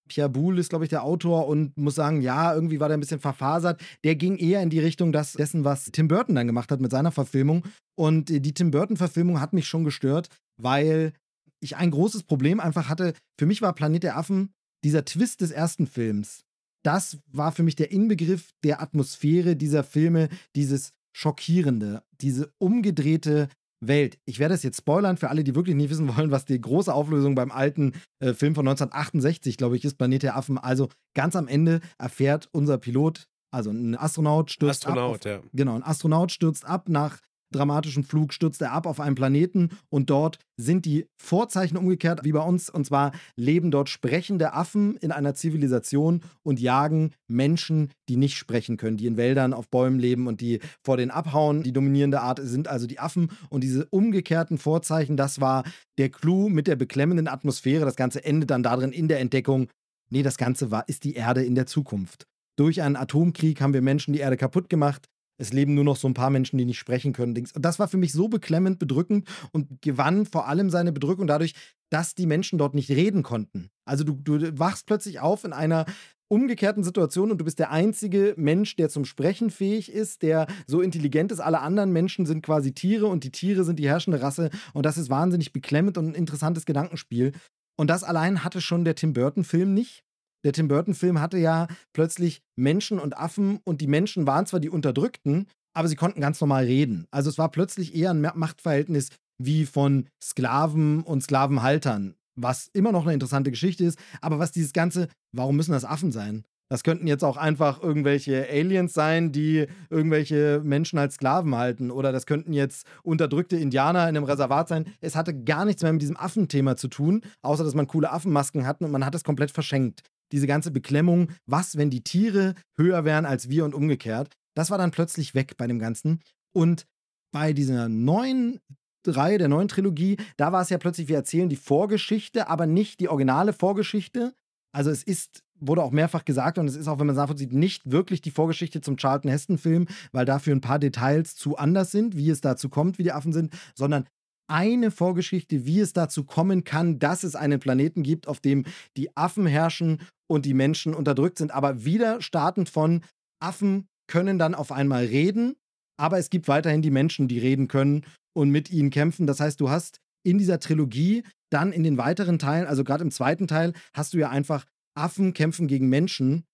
Speaker 2: Pierre Boulle ist, glaube ich, der Autor und muss sagen, ja, irgendwie war der ein bisschen verfasert. Der ging eher in die Richtung das, dessen, was Tim Burton dann gemacht hat mit seiner Verfilmung. Und äh, die Tim Burton-Verfilmung hat mich schon gestört, weil ich ein großes Problem einfach hatte. Für mich war Planet der Affen dieser Twist des ersten Films, das war für mich der Inbegriff der Atmosphäre dieser Filme, dieses Schockierende, diese umgedrehte Welt. Ich werde es jetzt spoilern für alle, die wirklich nicht wissen wollen, was die große Auflösung beim alten äh, Film von 1968, glaube ich, ist, Planet der Affen. Also ganz am Ende erfährt unser Pilot, also ein Astronaut stürzt
Speaker 4: Astronaut,
Speaker 2: ab. Auf,
Speaker 4: ja.
Speaker 2: Genau, ein Astronaut stürzt ab nach dramatischen Flug stürzt er ab auf einen Planeten und dort sind die Vorzeichen umgekehrt wie bei uns. Und zwar leben dort sprechende Affen in einer Zivilisation und jagen Menschen, die nicht sprechen können, die in Wäldern auf Bäumen leben und die vor den abhauen. Die dominierende Art sind also die Affen. Und diese umgekehrten Vorzeichen, das war der Clou mit der beklemmenden Atmosphäre. Das Ganze endet dann darin in der Entdeckung, nee, das Ganze war, ist die Erde in der Zukunft. Durch einen Atomkrieg haben wir Menschen die Erde kaputt gemacht es leben nur noch so ein paar Menschen, die nicht sprechen können. Und das war für mich so beklemmend, bedrückend und gewann vor allem seine Bedrückung dadurch, dass die Menschen dort nicht reden konnten. Also du, du wachst plötzlich auf in einer umgekehrten Situation und du bist der einzige Mensch, der zum Sprechen fähig ist, der so intelligent ist. Alle anderen Menschen sind quasi Tiere und die Tiere sind die herrschende Rasse und das ist wahnsinnig beklemmend und ein interessantes Gedankenspiel. Und das allein hatte schon der Tim Burton-Film nicht. Der Tim Burton-Film hatte ja plötzlich Menschen und Affen und die Menschen waren zwar die Unterdrückten, aber sie konnten ganz normal reden. Also es war plötzlich eher ein Machtverhältnis wie von Sklaven und Sklavenhaltern, was immer noch eine interessante Geschichte ist. Aber was dieses Ganze, warum müssen das Affen sein? Das könnten jetzt auch einfach irgendwelche Aliens sein, die irgendwelche Menschen als Sklaven halten. Oder das könnten jetzt unterdrückte Indianer in einem Reservat sein. Es hatte gar nichts mehr mit diesem Affenthema zu tun, außer dass man coole Affenmasken hatten und man hat es komplett verschenkt diese ganze Beklemmung, was, wenn die Tiere höher wären als wir und umgekehrt, das war dann plötzlich weg bei dem Ganzen. Und bei dieser neuen Reihe, der neuen Trilogie, da war es ja plötzlich, wir erzählen die Vorgeschichte, aber nicht die originale Vorgeschichte. Also es ist, wurde auch mehrfach gesagt und es ist auch, wenn man es nachvollzieht, nicht wirklich die Vorgeschichte zum Charlton Heston-Film, weil dafür ein paar Details zu anders sind, wie es dazu kommt, wie die Affen sind, sondern eine Vorgeschichte, wie es dazu kommen kann, dass es einen Planeten gibt, auf dem die Affen herrschen und die Menschen unterdrückt sind. Aber wieder startend von Affen können dann auf einmal reden, aber es gibt weiterhin die Menschen, die reden können und mit ihnen kämpfen. Das heißt, du hast in dieser Trilogie dann in den weiteren Teilen, also gerade im zweiten Teil, hast du ja einfach Affen kämpfen gegen Menschen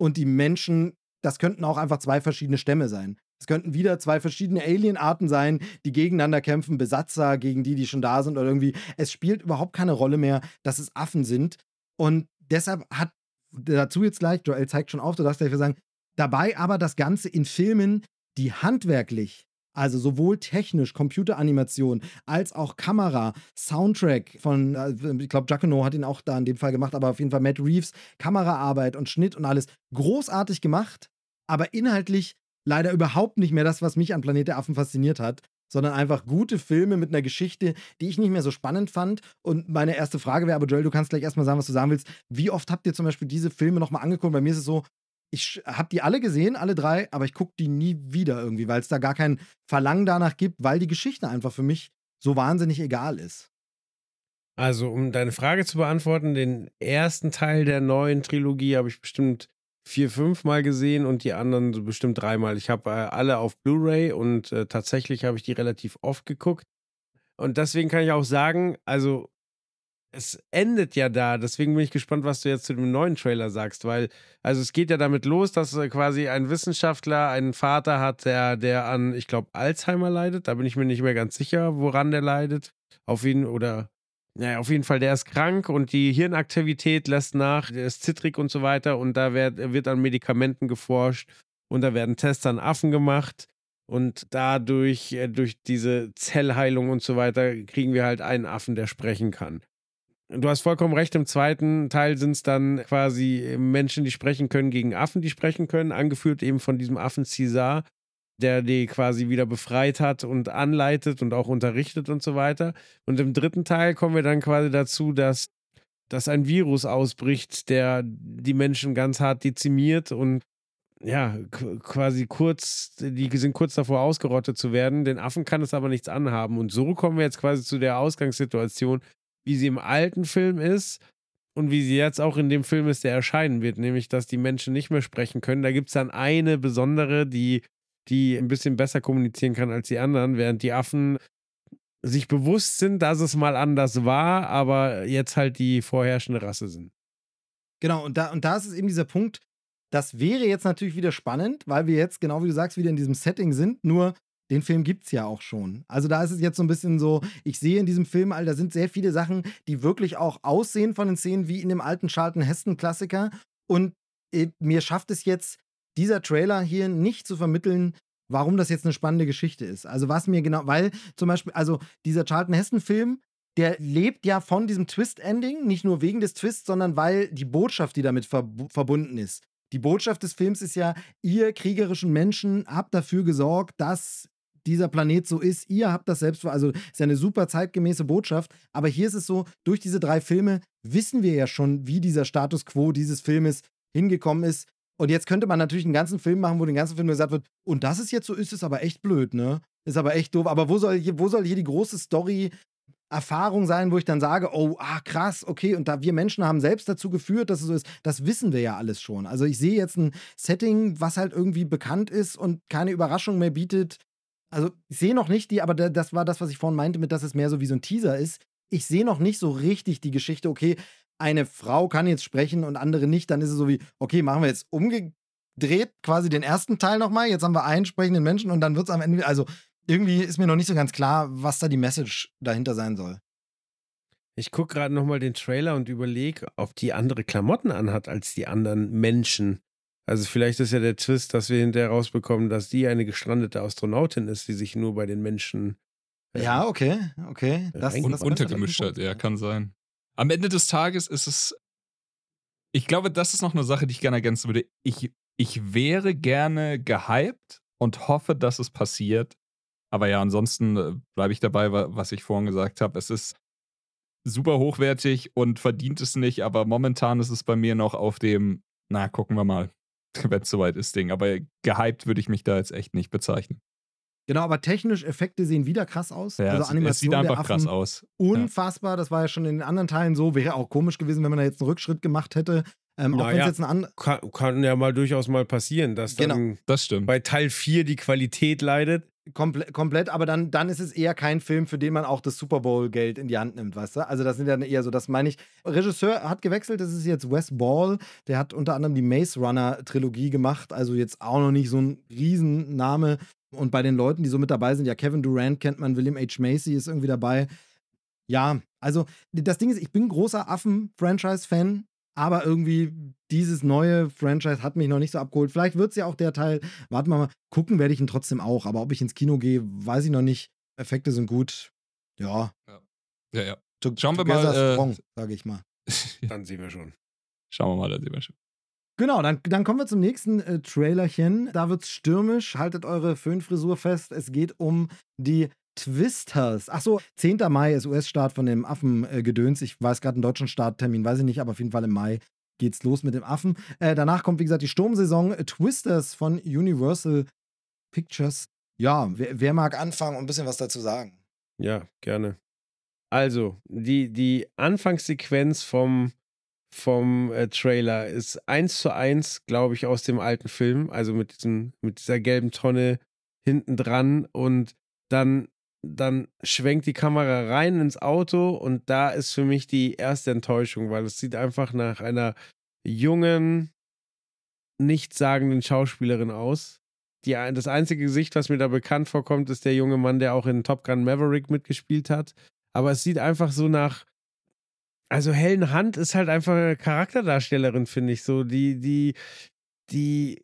Speaker 2: und die Menschen, das könnten auch einfach zwei verschiedene Stämme sein. Es könnten wieder zwei verschiedene Alienarten sein, die gegeneinander kämpfen, Besatzer gegen die, die schon da sind oder irgendwie. Es spielt überhaupt keine Rolle mehr, dass es Affen sind. Und deshalb hat dazu jetzt gleich, Joel zeigt schon auf, du darfst gleich sagen, dabei aber das Ganze in Filmen, die handwerklich, also sowohl technisch, Computeranimation, als auch Kamera, Soundtrack von, äh, ich glaube, Giacomo hat ihn auch da in dem Fall gemacht, aber auf jeden Fall Matt Reeves, Kameraarbeit und Schnitt und alles großartig gemacht, aber inhaltlich leider überhaupt nicht mehr das, was mich an Planet der Affen fasziniert hat, sondern einfach gute Filme mit einer Geschichte, die ich nicht mehr so spannend fand. Und meine erste Frage wäre, aber Joel, du kannst gleich erstmal sagen, was du sagen willst. Wie oft habt ihr zum Beispiel diese Filme nochmal angeguckt? Bei mir ist es so, ich habe die alle gesehen, alle drei, aber ich gucke die nie wieder irgendwie, weil es da gar kein Verlangen danach gibt, weil die Geschichte einfach für mich so wahnsinnig egal ist.
Speaker 4: Also, um deine Frage zu beantworten, den ersten Teil der neuen Trilogie habe ich bestimmt vier, fünf Mal gesehen und die anderen so bestimmt dreimal. Ich habe äh, alle auf Blu-ray und äh, tatsächlich habe ich die relativ oft geguckt. Und deswegen kann ich auch sagen, also es endet ja da. Deswegen bin ich gespannt, was du jetzt zu dem neuen Trailer sagst, weil also es geht ja damit los, dass äh, quasi ein Wissenschaftler einen Vater hat, der der an, ich glaube, Alzheimer leidet. Da bin ich mir nicht mehr ganz sicher, woran der leidet. Auf ihn oder naja, auf jeden Fall, der ist krank und die Hirnaktivität lässt nach, der ist zittrig und so weiter und da wird, wird an Medikamenten geforscht und da werden Tests an Affen gemacht und dadurch, äh, durch diese Zellheilung und so weiter, kriegen wir halt einen Affen, der sprechen kann. Du hast vollkommen recht, im zweiten Teil sind es dann quasi Menschen, die sprechen können, gegen Affen, die sprechen können, angeführt eben von diesem Affen Cesar der die quasi wieder befreit hat und anleitet und auch unterrichtet und so weiter. Und im dritten Teil kommen wir dann quasi dazu, dass, dass ein Virus ausbricht, der die Menschen ganz hart dezimiert und ja, quasi kurz, die sind kurz davor ausgerottet zu werden. Den Affen kann es aber nichts anhaben. Und so kommen wir jetzt quasi zu der Ausgangssituation, wie sie im alten Film ist und wie sie jetzt auch in dem Film ist, der erscheinen wird, nämlich dass die Menschen nicht mehr sprechen können. Da gibt es dann eine besondere, die die ein bisschen besser kommunizieren kann als die anderen, während die Affen sich bewusst sind, dass es mal anders war, aber jetzt halt die vorherrschende Rasse sind.
Speaker 2: Genau, und da, und da ist es eben dieser Punkt, das wäre jetzt natürlich wieder spannend, weil wir jetzt, genau wie du sagst, wieder in diesem Setting sind, nur den Film gibt es ja auch schon. Also da ist es jetzt so ein bisschen so, ich sehe in diesem Film, Alter, sind sehr viele Sachen, die wirklich auch aussehen von den Szenen wie in dem alten Charlton Heston-Klassiker. Und äh, mir schafft es jetzt, dieser Trailer hier nicht zu vermitteln, warum das jetzt eine spannende Geschichte ist. Also was mir genau, weil zum Beispiel, also dieser Charlton Heston-Film, der lebt ja von diesem Twist-Ending, nicht nur wegen des Twists, sondern weil die Botschaft, die damit verb verbunden ist. Die Botschaft des Films ist ja, ihr kriegerischen Menschen habt dafür gesorgt, dass dieser Planet so ist. Ihr habt das selbst, also ist ja eine super zeitgemäße Botschaft. Aber hier ist es so, durch diese drei Filme wissen wir ja schon, wie dieser Status quo dieses Filmes hingekommen ist. Und jetzt könnte man natürlich einen ganzen Film machen, wo den ganzen Film gesagt wird, und das ist jetzt so, ist es aber echt blöd, ne? Ist aber echt doof. Aber wo soll hier, wo soll hier die große Story Erfahrung sein, wo ich dann sage, oh, ah, krass, okay, und da wir Menschen haben selbst dazu geführt, dass es so ist, das wissen wir ja alles schon. Also ich sehe jetzt ein Setting, was halt irgendwie bekannt ist und keine Überraschung mehr bietet. Also ich sehe noch nicht die, aber das war das, was ich vorhin meinte, mit dass es mehr so wie so ein Teaser ist. Ich sehe noch nicht so richtig die Geschichte, okay, eine Frau kann jetzt sprechen und andere nicht, dann ist es so wie, okay, machen wir jetzt umgedreht quasi den ersten Teil nochmal, jetzt haben wir einen sprechenden Menschen und dann wird es am Ende, also irgendwie ist mir noch nicht so ganz klar, was da die Message dahinter sein soll.
Speaker 4: Ich gucke gerade nochmal den Trailer und überlege, ob die andere Klamotten anhat als die anderen Menschen. Also vielleicht ist ja der Twist, dass wir hinterher rausbekommen, dass die eine gestrandete Astronautin ist, die sich nur bei den Menschen.
Speaker 2: Äh, ja, okay, okay.
Speaker 3: Das, und das untergemischt hat, ja, kann sein. Am Ende des Tages ist es. Ich glaube, das ist noch eine Sache, die ich gerne ergänzen würde. Ich, ich wäre gerne gehypt und hoffe, dass es passiert, aber ja, ansonsten äh, bleibe ich dabei, was ich vorhin gesagt habe. Es ist super hochwertig und verdient es nicht, aber momentan ist es bei mir noch auf dem, na, gucken wir mal, [LAUGHS] wenn es soweit ist, Ding. Aber gehypt würde ich mich da jetzt echt nicht bezeichnen.
Speaker 2: Genau, aber technisch Effekte sehen wieder krass aus.
Speaker 3: Ja, also Animation es sieht einfach krass aus.
Speaker 2: Unfassbar. Ja. Das war ja schon in den anderen Teilen so. Wäre auch komisch gewesen, wenn man da jetzt einen Rückschritt gemacht hätte. Ähm,
Speaker 4: auch naja, jetzt ein kann, kann, ja mal durchaus mal passieren, dass genau. dann
Speaker 3: das stimmt.
Speaker 4: bei Teil 4 die Qualität leidet.
Speaker 2: Komple komplett, aber dann, dann ist es eher kein Film, für den man auch das Super Bowl-Geld in die Hand nimmt, weißt du? Also, das sind ja eher so, das meine ich. Regisseur hat gewechselt, das ist jetzt Wes Ball. Der hat unter anderem die Maze Runner-Trilogie gemacht, also jetzt auch noch nicht so ein Riesenname. Und bei den Leuten, die so mit dabei sind, ja, Kevin Durant kennt man, William H. Macy ist irgendwie dabei. Ja, also das Ding ist, ich bin großer Affen-Franchise-Fan. Aber irgendwie dieses neue Franchise hat mich noch nicht so abgeholt. Vielleicht wird es ja auch der Teil. Warten wir mal. Gucken werde ich ihn trotzdem auch. Aber ob ich ins Kino gehe, weiß ich noch nicht. Effekte sind gut. Ja.
Speaker 3: Ja, ja. ja. Schauen wir mal.
Speaker 2: Strong, äh, sage ich mal. [LAUGHS]
Speaker 4: dann sehen wir schon.
Speaker 3: Schauen wir mal, dann sehen wir schon.
Speaker 2: Genau, dann, dann kommen wir zum nächsten äh, Trailerchen. Da wird es stürmisch. Haltet eure Föhnfrisur fest. Es geht um die Twisters. Achso, 10. Mai ist US-Start von dem Affengedöns. ich weiß gerade einen deutschen Starttermin, weiß ich nicht, aber auf jeden Fall im Mai geht's los mit dem Affen. Äh, danach kommt, wie gesagt, die Sturmsaison Twisters von Universal Pictures. Ja, wer, wer, mag anfangen und ein bisschen was dazu sagen?
Speaker 4: Ja, gerne. Also, die, die Anfangssequenz vom, vom äh, Trailer ist eins zu eins, glaube ich, aus dem alten Film. Also mit, diesem, mit dieser gelben Tonne hinten dran und dann dann schwenkt die Kamera rein ins Auto und da ist für mich die erste Enttäuschung, weil es sieht einfach nach einer jungen, nichtssagenden Schauspielerin aus. Die, das einzige Gesicht, was mir da bekannt vorkommt, ist der junge Mann, der auch in Top Gun Maverick mitgespielt hat. Aber es sieht einfach so nach. Also Helen Hunt ist halt einfach eine Charakterdarstellerin, finde ich. So, die, die, die,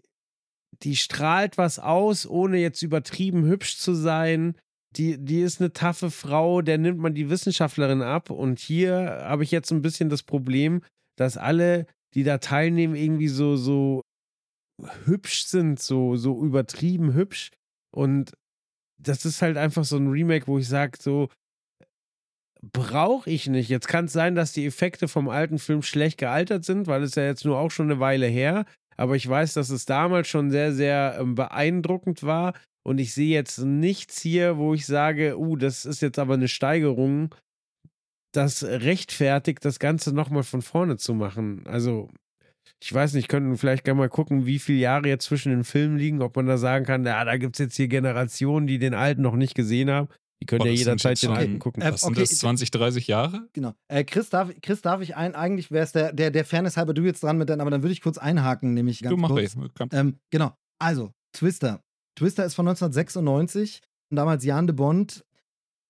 Speaker 4: die strahlt was aus, ohne jetzt übertrieben hübsch zu sein die, die ist eine taffe Frau, der nimmt man die Wissenschaftlerin ab. Und hier habe ich jetzt ein bisschen das Problem, dass alle, die da teilnehmen, irgendwie so, so hübsch sind, so, so übertrieben hübsch. Und das ist halt einfach so ein Remake, wo ich sage, so, brauche ich nicht. Jetzt kann es sein, dass die Effekte vom alten Film schlecht gealtert sind, weil es ja jetzt nur auch schon eine Weile her. Aber ich weiß, dass es damals schon sehr, sehr ähm, beeindruckend war. Und ich sehe jetzt nichts hier, wo ich sage, uh, das ist jetzt aber eine Steigerung, das rechtfertigt, das Ganze nochmal von vorne zu machen. Also, ich weiß nicht, könnten vielleicht gerne mal gucken, wie viele Jahre jetzt zwischen den Filmen liegen, ob man da sagen kann, ja, da gibt es jetzt hier Generationen, die den alten noch nicht gesehen haben. Die können ja jederzeit den alten gucken.
Speaker 3: Was sind das, 20, 30 Jahre?
Speaker 2: Genau. Äh, Chris, darf, Chris, darf ich ein, eigentlich wäre es der, der, der Fairness halber du jetzt dran mit deinen, aber dann würde ich kurz einhaken, nämlich ganz
Speaker 3: du mach
Speaker 2: kurz. Ähm, genau. Also, Twister Twister ist von 1996. damals Jan de Bond.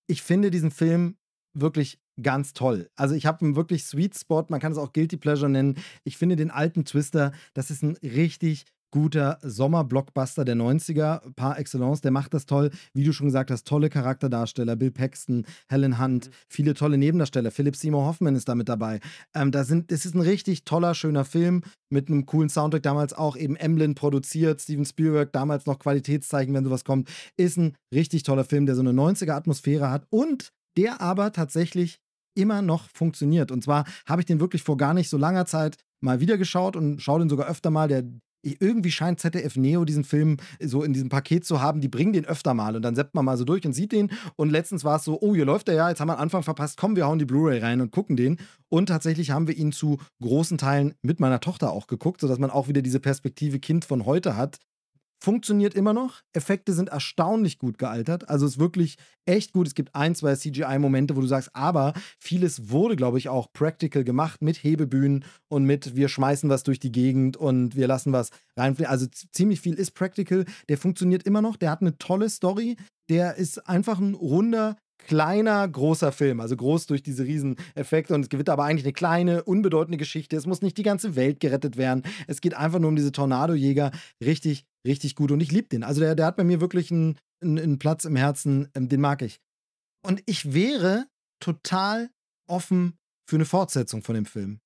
Speaker 2: Ich finde diesen Film wirklich ganz toll. Also ich habe einen wirklich Sweet Spot, man kann es auch Guilty Pleasure nennen. Ich finde den alten Twister, das ist ein richtig guter Sommerblockbuster der 90er, par excellence. Der macht das toll. Wie du schon gesagt hast, tolle Charakterdarsteller. Bill Paxton, Helen Hunt, mhm. viele tolle Nebendarsteller. Philip Seymour Hoffman ist da mit dabei. Ähm, da sind, es ist ein richtig toller, schöner Film mit einem coolen Soundtrack. Damals auch eben Emblem produziert. Steven Spielberg, damals noch Qualitätszeichen, wenn sowas kommt. Ist ein richtig toller Film, der so eine 90er-Atmosphäre hat und der aber tatsächlich immer noch funktioniert. Und zwar habe ich den wirklich vor gar nicht so langer Zeit mal wieder geschaut und schaue den sogar öfter mal. Der irgendwie scheint ZDF Neo diesen Film so in diesem Paket zu haben, die bringen den öfter mal und dann seppt man mal so durch und sieht den. Und letztens war es so, oh, hier läuft der ja, jetzt haben wir am Anfang verpasst, komm, wir hauen die Blu-ray rein und gucken den. Und tatsächlich haben wir ihn zu großen Teilen mit meiner Tochter auch geguckt, sodass man auch wieder diese Perspektive Kind von heute hat, funktioniert immer noch. Effekte sind erstaunlich gut gealtert. Also ist wirklich echt gut. Es gibt ein, zwei CGI-Momente, wo du sagst, aber vieles wurde, glaube ich, auch practical gemacht mit Hebebühnen und mit wir schmeißen was durch die Gegend und wir lassen was reinfliegen. Also ziemlich viel ist practical. Der funktioniert immer noch. Der hat eine tolle Story. Der ist einfach ein runder kleiner, großer Film. Also groß durch diese riesen Effekte und es gibt aber eigentlich eine kleine, unbedeutende Geschichte. Es muss nicht die ganze Welt gerettet werden. Es geht einfach nur um diese Tornadojäger. Richtig, richtig gut und ich liebe den. Also der, der hat bei mir wirklich einen, einen, einen Platz im Herzen, ähm, den mag ich. Und ich wäre total offen für eine Fortsetzung von dem Film.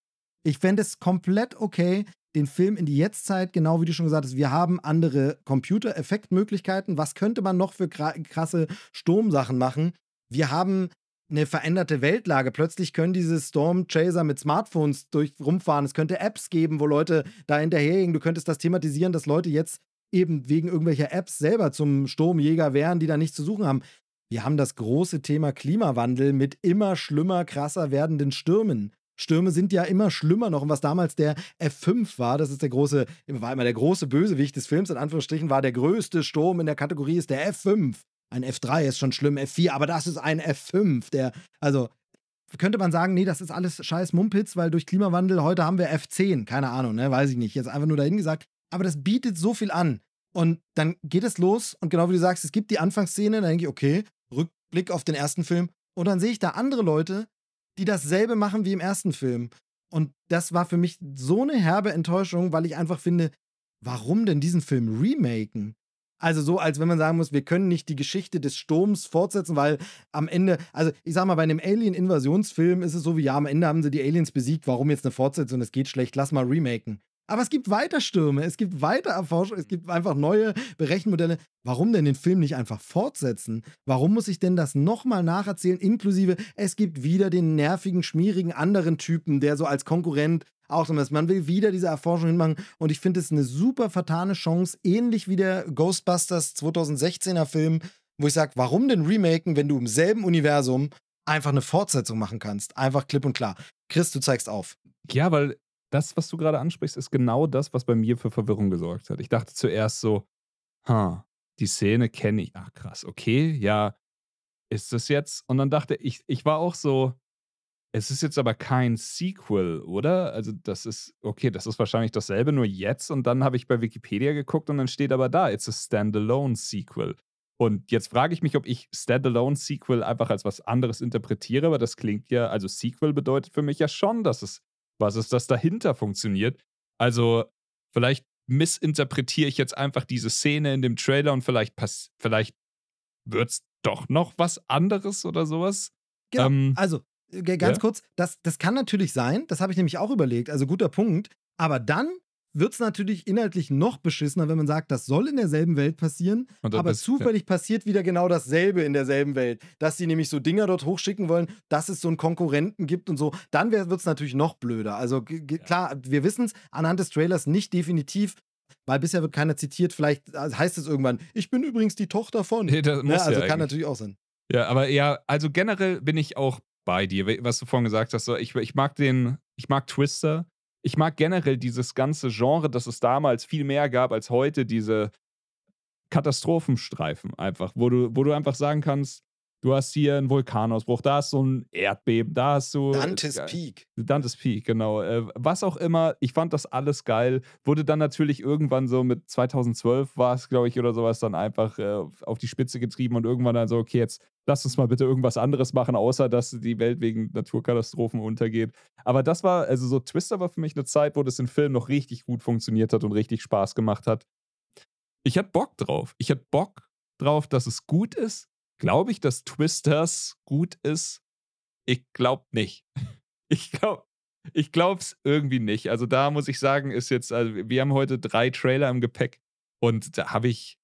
Speaker 2: Ich fände es komplett okay, den Film in die Jetztzeit, genau wie du schon gesagt hast, wir haben andere Computer-Effektmöglichkeiten. Was könnte man noch für krasse Sturmsachen machen? Wir haben eine veränderte Weltlage. Plötzlich können diese Storm Chaser mit Smartphones durch rumfahren. Es könnte Apps geben, wo Leute da hinterherhängen. Du könntest das thematisieren, dass Leute jetzt eben wegen irgendwelcher Apps selber zum Sturmjäger wären, die da nichts zu suchen haben. Wir haben das große Thema Klimawandel mit immer schlimmer, krasser werdenden Stürmen. Stürme sind ja immer schlimmer noch. Und was damals der F5 war, das ist der große, war immer der große Bösewicht des Films, in Anführungsstrichen, war der größte Sturm in der Kategorie, ist der F5. Ein F3 ist schon schlimm, F4, aber das ist ein F5. Der, also könnte man sagen, nee, das ist alles scheiß Mumpitz, weil durch Klimawandel heute haben wir F10. Keine Ahnung, ne? weiß ich nicht. Jetzt einfach nur dahin gesagt. Aber das bietet so viel an. Und dann geht es los und genau wie du sagst, es gibt die Anfangsszene, dann denke ich, okay, Rückblick auf den ersten Film. Und dann sehe ich da andere Leute, die dasselbe machen wie im ersten Film. Und das war für mich so eine herbe Enttäuschung, weil ich einfach finde, warum denn diesen Film remaken? Also so, als wenn man sagen muss, wir können nicht die Geschichte des Sturms fortsetzen, weil am Ende, also ich sag mal, bei einem Alien-Invasionsfilm ist es so wie, ja, am Ende haben sie die Aliens besiegt, warum jetzt eine Fortsetzung, es geht schlecht, lass mal remaken. Aber es gibt weiter Stürme, es gibt weiter Erforschung, es gibt einfach neue Berechenmodelle. Warum denn den Film nicht einfach fortsetzen? Warum muss ich denn das nochmal nacherzählen? Inklusive, es gibt wieder den nervigen, schmierigen anderen Typen, der so als Konkurrent auch so ist. Man will wieder diese Erforschung hinmachen und ich finde es eine super vertane Chance, ähnlich wie der Ghostbusters 2016er Film, wo ich sage, warum denn remaken, wenn du im selben Universum einfach eine Fortsetzung machen kannst? Einfach klipp und klar. Chris, du zeigst auf.
Speaker 3: Ja, weil das, was du gerade ansprichst, ist genau das, was bei mir für Verwirrung gesorgt hat. Ich dachte zuerst so, ha, die Szene kenne ich. Ach krass, okay, ja, ist das jetzt? Und dann dachte ich, ich war auch so, es ist jetzt aber kein Sequel, oder? Also, das ist, okay, das ist wahrscheinlich dasselbe, nur jetzt. Und dann habe ich bei Wikipedia geguckt und dann steht aber da, it's a Standalone Sequel. Und jetzt frage ich mich, ob ich Standalone Sequel einfach als was anderes interpretiere, aber das klingt ja, also Sequel bedeutet für mich ja schon, dass es was ist, das dahinter funktioniert. Also, vielleicht missinterpretiere ich jetzt einfach diese Szene in dem Trailer und vielleicht, vielleicht wird es doch noch was anderes oder sowas.
Speaker 2: Genau. Ähm, also, ganz ja? kurz, das, das kann natürlich sein, das habe ich nämlich auch überlegt, also guter Punkt. Aber dann wird es natürlich inhaltlich noch beschissener, wenn man sagt, das soll in derselben Welt passieren, aber ist, zufällig ja. passiert wieder genau dasselbe in derselben Welt. Dass sie nämlich so Dinger dort hochschicken wollen, dass es so einen Konkurrenten gibt und so. Dann wird es natürlich noch blöder. Also ja. klar, wir wissen es anhand des Trailers nicht definitiv, weil bisher wird keiner zitiert. Vielleicht also heißt es irgendwann, ich bin übrigens die Tochter von. Nee, das muss ja, also ja kann natürlich auch sein.
Speaker 3: Ja, aber ja, also generell bin ich auch bei dir, was du vorhin gesagt hast. Ich, ich mag den, ich mag Twister. Ich mag generell dieses ganze Genre, das es damals viel mehr gab als heute, diese Katastrophenstreifen einfach, wo du, wo du einfach sagen kannst, Du hast hier einen Vulkanausbruch, da hast du ein Erdbeben, da hast du.
Speaker 2: Dantes
Speaker 3: äh,
Speaker 2: Peak.
Speaker 3: Dantes Peak, genau. Äh, was auch immer, ich fand das alles geil. Wurde dann natürlich irgendwann so mit 2012 war es, glaube ich, oder sowas, dann einfach äh, auf die Spitze getrieben und irgendwann dann so, okay, jetzt lass uns mal bitte irgendwas anderes machen, außer dass die Welt wegen Naturkatastrophen untergeht. Aber das war, also so Twister war für mich eine Zeit, wo das im Film noch richtig gut funktioniert hat und richtig Spaß gemacht hat. Ich hatte Bock drauf. Ich hatte Bock drauf, dass es gut ist. Glaube ich, dass Twisters gut ist? Ich glaube nicht. [LAUGHS] Ich glaube, ich glaube es irgendwie nicht. Also da muss ich sagen, ist jetzt, also wir haben heute drei Trailer im Gepäck und da habe ich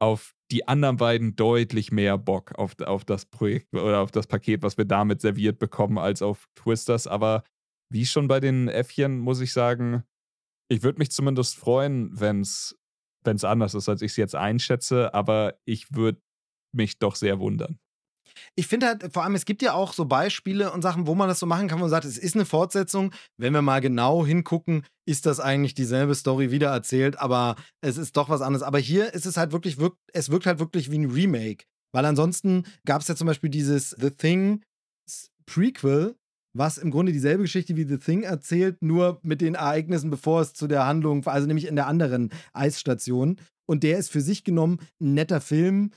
Speaker 3: auf die anderen beiden deutlich mehr Bock auf, auf das Projekt oder auf das Paket, was wir damit serviert bekommen, als auf Twisters. Aber wie schon bei den Äffchen, muss ich sagen, ich würde mich zumindest freuen, wenn es anders ist, als ich es jetzt einschätze, aber ich würde mich doch sehr wundern.
Speaker 2: Ich finde halt, vor allem, es gibt ja auch so Beispiele und Sachen, wo man das so machen kann, wo man sagt, es ist eine Fortsetzung. Wenn wir mal genau hingucken, ist das eigentlich dieselbe Story wieder erzählt, aber es ist doch was anderes. Aber hier ist es halt wirklich, wirkt, es wirkt halt wirklich wie ein Remake. Weil ansonsten gab es ja zum Beispiel dieses The Thing Prequel, was im Grunde dieselbe Geschichte wie The Thing erzählt, nur mit den Ereignissen, bevor es zu der Handlung, also nämlich in der anderen Eisstation. Und der ist für sich genommen ein netter Film,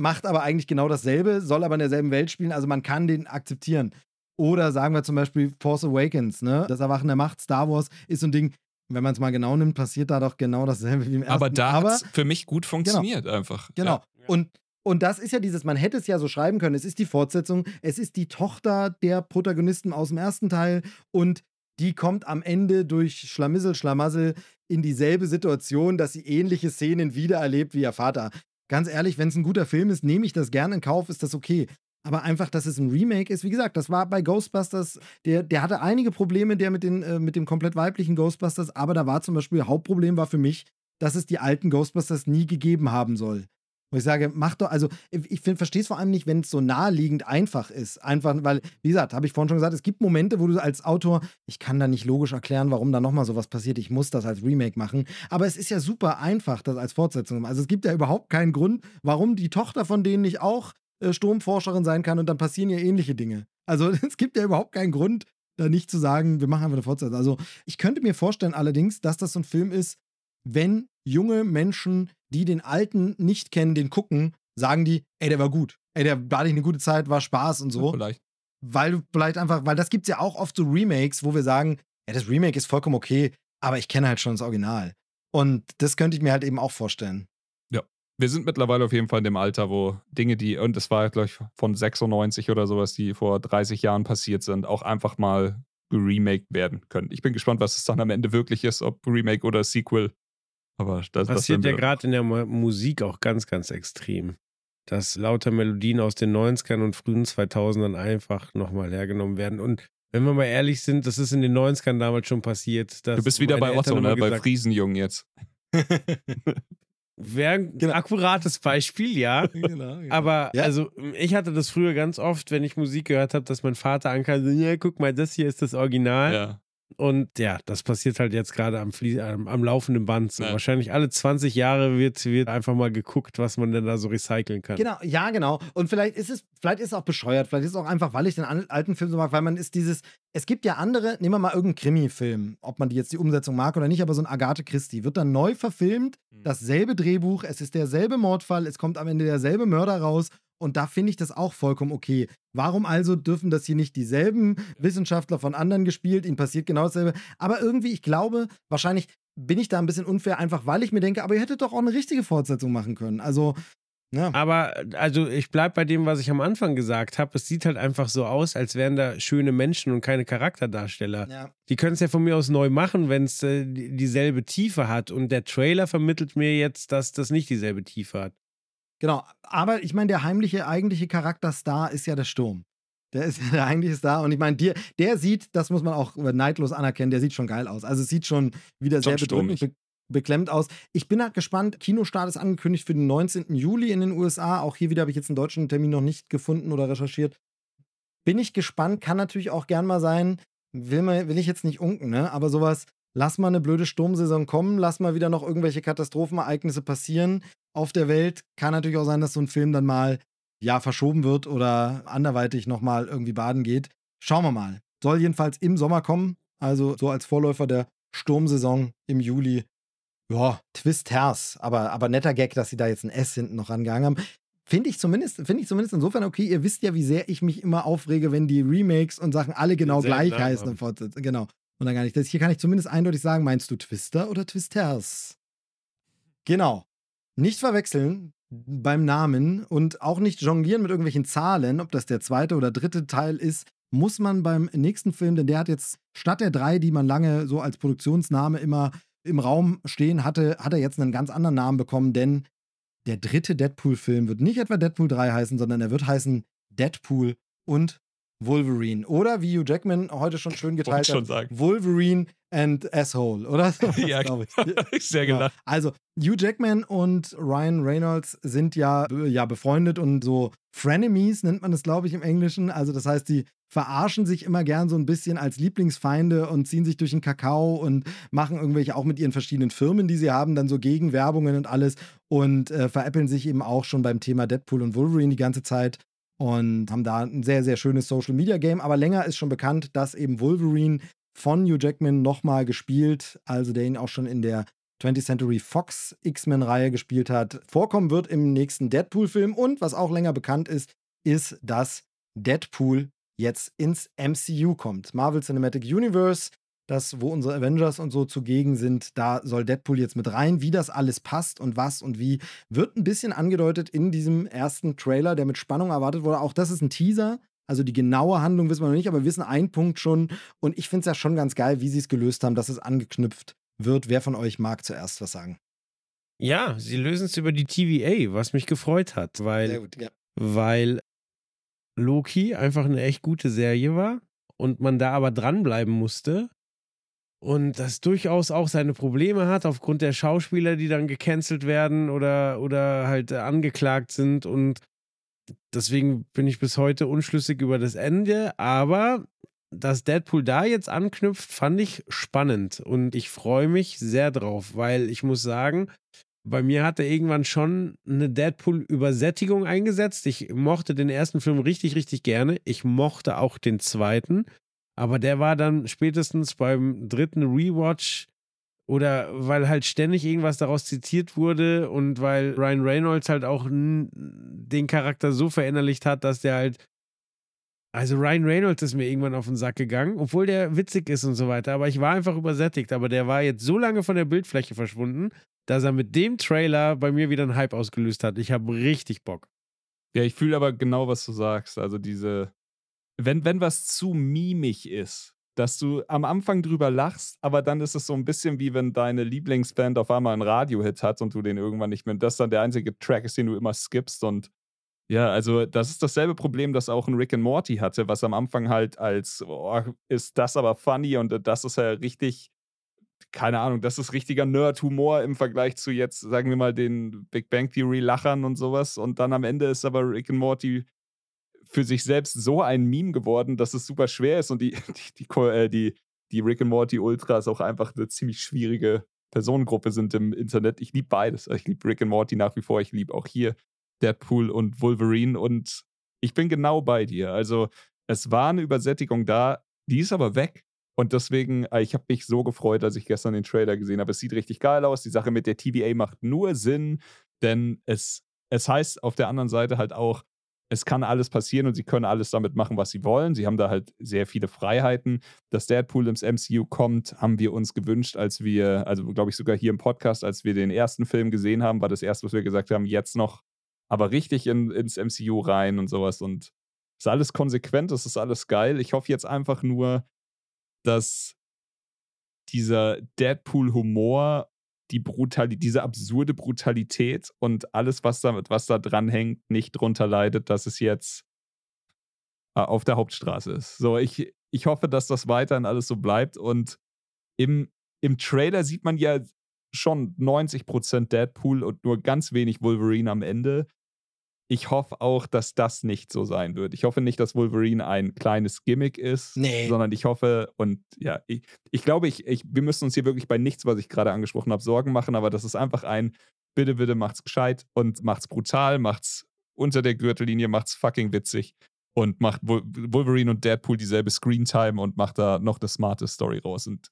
Speaker 2: macht aber eigentlich genau dasselbe, soll aber in derselben Welt spielen, also man kann den akzeptieren. Oder sagen wir zum Beispiel Force Awakens, ne? Das Erwachen der Macht, Star Wars ist so ein Ding, wenn man es mal genau nimmt, passiert da doch genau dasselbe wie im ersten.
Speaker 3: Aber da hat es für mich gut genau. funktioniert genau, einfach.
Speaker 2: Genau. Ja. Und und das ist ja dieses, man hätte es ja so schreiben können, es ist die Fortsetzung, es ist die Tochter der Protagonisten aus dem ersten Teil und die kommt am Ende durch Schlamissel, Schlamassel in dieselbe Situation, dass sie ähnliche Szenen wiedererlebt wie ihr Vater ganz ehrlich, wenn es ein guter Film ist, nehme ich das gerne in Kauf, ist das okay. Aber einfach, dass es ein Remake ist, wie gesagt, das war bei Ghostbusters, der, der hatte einige Probleme, der mit, den, äh, mit dem komplett weiblichen Ghostbusters, aber da war zum Beispiel, Hauptproblem war für mich, dass es die alten Ghostbusters nie gegeben haben soll. Wo ich sage, mach doch, also ich verstehe es vor allem nicht, wenn es so naheliegend einfach ist. Einfach, weil, wie gesagt, habe ich vorhin schon gesagt, es gibt Momente, wo du als Autor, ich kann da nicht logisch erklären, warum da nochmal sowas passiert, ich muss das als Remake machen. Aber es ist ja super einfach, das als Fortsetzung. Also es gibt ja überhaupt keinen Grund, warum die Tochter von denen nicht auch äh, Sturmforscherin sein kann und dann passieren ja ähnliche Dinge. Also [LAUGHS] es gibt ja überhaupt keinen Grund, da nicht zu sagen, wir machen einfach eine Fortsetzung. Also ich könnte mir vorstellen allerdings, dass das so ein Film ist, wenn junge Menschen, die den alten nicht kennen, den gucken, sagen die, ey, der war gut. Ey, der war nicht eine gute Zeit, war Spaß und so.
Speaker 3: Ja, vielleicht.
Speaker 2: Weil du vielleicht einfach, weil das gibt es ja auch oft so Remakes, wo wir sagen, ja, das Remake ist vollkommen okay, aber ich kenne halt schon das Original. Und das könnte ich mir halt eben auch vorstellen.
Speaker 3: Ja. Wir sind mittlerweile auf jeden Fall in dem Alter, wo Dinge, die, und das war, glaube ich, von 96 oder sowas, die vor 30 Jahren passiert sind, auch einfach mal geremaked werden können. Ich bin gespannt, was es dann am Ende wirklich ist, ob Remake oder Sequel. Aber das
Speaker 4: passiert ja gerade in der Musik auch ganz, ganz extrem. Dass lauter Melodien aus den 90ern und frühen 2000ern einfach nochmal hergenommen werden. Und wenn wir mal ehrlich sind, das ist in den 90ern damals schon passiert.
Speaker 3: du bist wieder bei Otto, ne? bei Friesenjungen jetzt.
Speaker 4: Wäre ein [LAUGHS] genau. akkurates Beispiel, ja. [LAUGHS] genau, genau. Aber ja. also ich hatte das früher ganz oft, wenn ich Musik gehört habe, dass mein Vater ankam, ja, guck mal, das hier ist das Original. Ja. Und ja, das passiert halt jetzt gerade am, am, am, laufenden Band. So. Ja. Wahrscheinlich alle 20 Jahre wird, wird einfach mal geguckt, was man denn da so recyceln kann.
Speaker 2: Genau, ja, genau. Und vielleicht ist es, vielleicht ist es auch bescheuert, vielleicht ist es auch einfach, weil ich den alten Film so mag, weil man ist dieses, es gibt ja andere, nehmen wir mal irgendeinen Krimi-Film, ob man die jetzt die Umsetzung mag oder nicht, aber so ein Agathe Christie wird dann neu verfilmt, hm. dasselbe Drehbuch, es ist derselbe Mordfall, es kommt am Ende derselbe Mörder raus und da finde ich das auch vollkommen okay. Warum also dürfen das hier nicht dieselben Wissenschaftler von anderen gespielt? Ihnen passiert genau dasselbe. Aber irgendwie, ich glaube, wahrscheinlich bin ich da ein bisschen unfair, einfach weil ich mir denke, aber ihr hättet doch auch eine richtige Fortsetzung machen können. Also. Ja.
Speaker 4: Aber also ich bleibe bei dem, was ich am Anfang gesagt habe. Es sieht halt einfach so aus, als wären da schöne Menschen und keine Charakterdarsteller. Ja. Die können es ja von mir aus neu machen, wenn es äh, dieselbe Tiefe hat. Und der Trailer vermittelt mir jetzt, dass das nicht dieselbe Tiefe hat.
Speaker 2: Genau, aber ich meine, der heimliche, eigentliche Charakterstar ist ja der Sturm. Der ist ja [LAUGHS] der eigentliche Star. Und ich meine, der, der sieht, das muss man auch neidlos anerkennen, der sieht schon geil aus. Also es sieht schon wieder sehr bedrückend, be beklemmt aus. Ich bin halt gespannt. Kinostart ist angekündigt für den 19. Juli in den USA. Auch hier wieder habe ich jetzt einen deutschen Termin noch nicht gefunden oder recherchiert. Bin ich gespannt, kann natürlich auch gern mal sein. Will, man, will ich jetzt nicht unken, ne? Aber sowas, lass mal eine blöde Sturmsaison kommen, lass mal wieder noch irgendwelche Katastrophenereignisse passieren auf der Welt. Kann natürlich auch sein, dass so ein Film dann mal ja verschoben wird oder anderweitig nochmal irgendwie baden geht. Schauen wir mal. Soll jedenfalls im Sommer kommen, also so als Vorläufer der Sturmsaison im Juli. Ja, Twist-Hers, aber, aber netter Gag, dass sie da jetzt ein S hinten noch rangegangen haben. Finde ich zumindest, finde ich zumindest insofern okay. Ihr wisst ja, wie sehr ich mich immer aufrege, wenn die Remakes und Sachen alle genau gleich heißen. Genau. Und dann gar nicht. Das hier kann ich zumindest eindeutig sagen, meinst du Twister oder Twisters? Genau. Nicht verwechseln beim Namen und auch nicht jonglieren mit irgendwelchen Zahlen, ob das der zweite oder dritte Teil ist, muss man beim nächsten Film, denn der hat jetzt statt der drei, die man lange so als Produktionsname immer im Raum stehen hatte, hat er jetzt einen ganz anderen Namen bekommen, denn der dritte Deadpool-Film wird nicht etwa Deadpool 3 heißen, sondern er wird heißen Deadpool und Wolverine. Oder wie Hugh Jackman heute schon schön geteilt
Speaker 3: schon
Speaker 2: hat,
Speaker 3: sagen.
Speaker 2: Wolverine and Asshole, oder? [LAUGHS] So
Speaker 3: ja,
Speaker 2: glaub
Speaker 3: ich. [LAUGHS] Sehr gelacht.
Speaker 2: Ja. Also, Hugh Jackman und Ryan Reynolds sind ja, ja befreundet und so Frenemies nennt man es, glaube ich, im Englischen. Also, das heißt, die verarschen sich immer gern so ein bisschen als Lieblingsfeinde und ziehen sich durch den Kakao und machen irgendwelche auch mit ihren verschiedenen Firmen, die sie haben, dann so Gegenwerbungen und alles und äh, veräppeln sich eben auch schon beim Thema Deadpool und Wolverine die ganze Zeit und haben da ein sehr, sehr schönes Social Media Game. Aber länger ist schon bekannt, dass eben Wolverine von Hugh Jackman nochmal gespielt, also der ihn auch schon in der 20th Century Fox X-Men-Reihe gespielt hat, vorkommen wird im nächsten Deadpool-Film. Und was auch länger bekannt ist, ist, dass Deadpool jetzt ins MCU kommt. Marvel Cinematic Universe das, wo unsere Avengers und so zugegen sind, da soll Deadpool jetzt mit rein. Wie das alles passt und was und wie, wird ein bisschen angedeutet in diesem ersten Trailer, der mit Spannung erwartet wurde. Auch das ist ein Teaser. Also die genaue Handlung wissen wir noch nicht, aber wir wissen einen Punkt schon. Und ich finde es ja schon ganz geil, wie sie es gelöst haben, dass es angeknüpft wird. Wer von euch mag zuerst was sagen?
Speaker 4: Ja, sie lösen es über die TVA, was mich gefreut hat, weil, gut, ja. weil Loki einfach eine echt gute Serie war und man da aber dranbleiben musste und das durchaus auch seine Probleme hat aufgrund der Schauspieler, die dann gecancelt werden oder, oder halt äh, angeklagt sind. Und deswegen bin ich bis heute unschlüssig über das Ende. Aber dass Deadpool da jetzt anknüpft, fand ich spannend. Und ich freue mich sehr drauf, weil ich muss sagen, bei mir hat er irgendwann schon eine Deadpool-Übersättigung eingesetzt. Ich mochte den ersten Film richtig, richtig gerne. Ich mochte auch den zweiten. Aber der war dann spätestens beim dritten Rewatch oder weil halt ständig irgendwas daraus zitiert wurde und weil Ryan Reynolds halt auch den Charakter so verinnerlicht hat, dass der halt. Also Ryan Reynolds ist mir irgendwann auf den Sack gegangen, obwohl der witzig ist und so weiter. Aber ich war einfach übersättigt. Aber der war jetzt so lange von der Bildfläche verschwunden, dass er mit dem Trailer bei mir wieder einen Hype ausgelöst hat. Ich habe richtig Bock.
Speaker 3: Ja, ich fühle aber genau, was du sagst. Also diese, wenn, wenn was zu mimig ist, dass du am Anfang drüber lachst, aber dann ist es so ein bisschen wie wenn deine Lieblingsband auf einmal einen Radiohit hat und du den irgendwann nicht mehr, das dann der einzige Track ist, den du immer skippst und ja, also das ist dasselbe Problem, das auch ein Rick and Morty hatte, was am Anfang halt als, oh, ist das aber funny und das ist ja richtig, keine Ahnung, das ist richtiger Nerd-Humor im Vergleich zu jetzt, sagen wir mal, den Big Bang Theory-Lachern und sowas und dann am Ende ist aber Rick and Morty für sich selbst so ein Meme geworden, dass es super schwer ist und die, [LAUGHS] die, die, äh, die, die Rick and Morty Ultras auch einfach eine ziemlich schwierige Personengruppe sind im Internet. Ich liebe beides. Ich liebe Rick and Morty nach wie vor. Ich liebe auch hier Deadpool und Wolverine und ich bin genau bei dir. Also es war eine Übersättigung da, die ist aber weg. Und deswegen, äh, ich habe mich so gefreut, als ich gestern den Trailer gesehen habe. Es sieht richtig geil aus. Die Sache mit der TVA macht nur Sinn, denn es, es heißt auf der anderen Seite halt auch, es kann alles passieren und sie können alles damit machen, was sie wollen. Sie haben da halt sehr viele Freiheiten. Dass Deadpool ins MCU kommt, haben wir uns gewünscht, als wir, also glaube ich sogar hier im Podcast, als wir den ersten Film gesehen haben, war das erste, was wir gesagt haben, jetzt noch, aber richtig in, ins MCU rein und sowas. Und es ist alles konsequent, es ist alles geil. Ich hoffe jetzt einfach nur, dass dieser Deadpool-Humor die Brutalität, diese absurde Brutalität und alles, was da, was da dran hängt, nicht drunter leidet, dass es jetzt äh, auf der Hauptstraße ist. So, ich, ich hoffe, dass das weiterhin alles so bleibt. Und im, im Trailer sieht man ja schon 90% Deadpool und nur ganz wenig Wolverine am Ende ich hoffe auch, dass das nicht so sein wird. Ich hoffe nicht, dass Wolverine ein kleines Gimmick ist, nee. sondern ich hoffe, und ja, ich, ich glaube, ich, ich, wir müssen uns hier wirklich bei nichts, was ich gerade angesprochen habe, Sorgen machen, aber das ist einfach ein, bitte, bitte macht's gescheit und macht's brutal, macht's unter der Gürtellinie, macht's fucking witzig und macht Wolverine und Deadpool dieselbe Screentime und macht da noch eine smarte Story raus. Und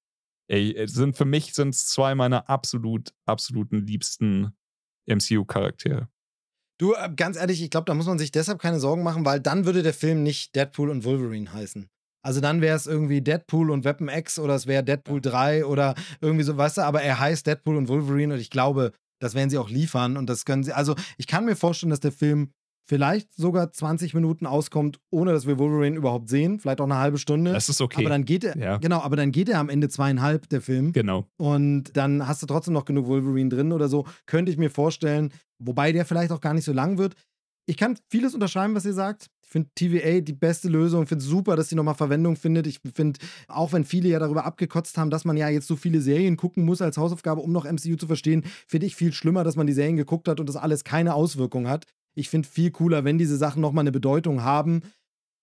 Speaker 3: ey, sind für mich sind es zwei meiner absolut, absoluten liebsten MCU-Charaktere.
Speaker 2: Du, äh, ganz ehrlich, ich glaube, da muss man sich deshalb keine Sorgen machen, weil dann würde der Film nicht Deadpool und Wolverine heißen. Also dann wäre es irgendwie Deadpool und Weapon X oder es wäre Deadpool 3 oder irgendwie so, weißt du, aber er heißt Deadpool und Wolverine und ich glaube, das werden sie auch liefern und das können sie. Also ich kann mir vorstellen, dass der Film vielleicht sogar 20 Minuten auskommt, ohne dass wir Wolverine überhaupt sehen, vielleicht auch eine halbe Stunde.
Speaker 3: Das ist okay.
Speaker 2: Aber dann geht er, ja. genau, aber dann geht er am Ende zweieinhalb, der Film.
Speaker 3: Genau.
Speaker 2: Und dann hast du trotzdem noch genug Wolverine drin oder so, könnte ich mir vorstellen, wobei der vielleicht auch gar nicht so lang wird. Ich kann vieles unterschreiben, was ihr sagt. Ich finde TVA die beste Lösung. Ich finde es super, dass sie nochmal Verwendung findet. Ich finde, auch wenn viele ja darüber abgekotzt haben, dass man ja jetzt so viele Serien gucken muss als Hausaufgabe, um noch MCU zu verstehen, finde ich viel schlimmer, dass man die Serien geguckt hat und das alles keine Auswirkung hat. Ich finde viel cooler, wenn diese Sachen nochmal eine Bedeutung haben.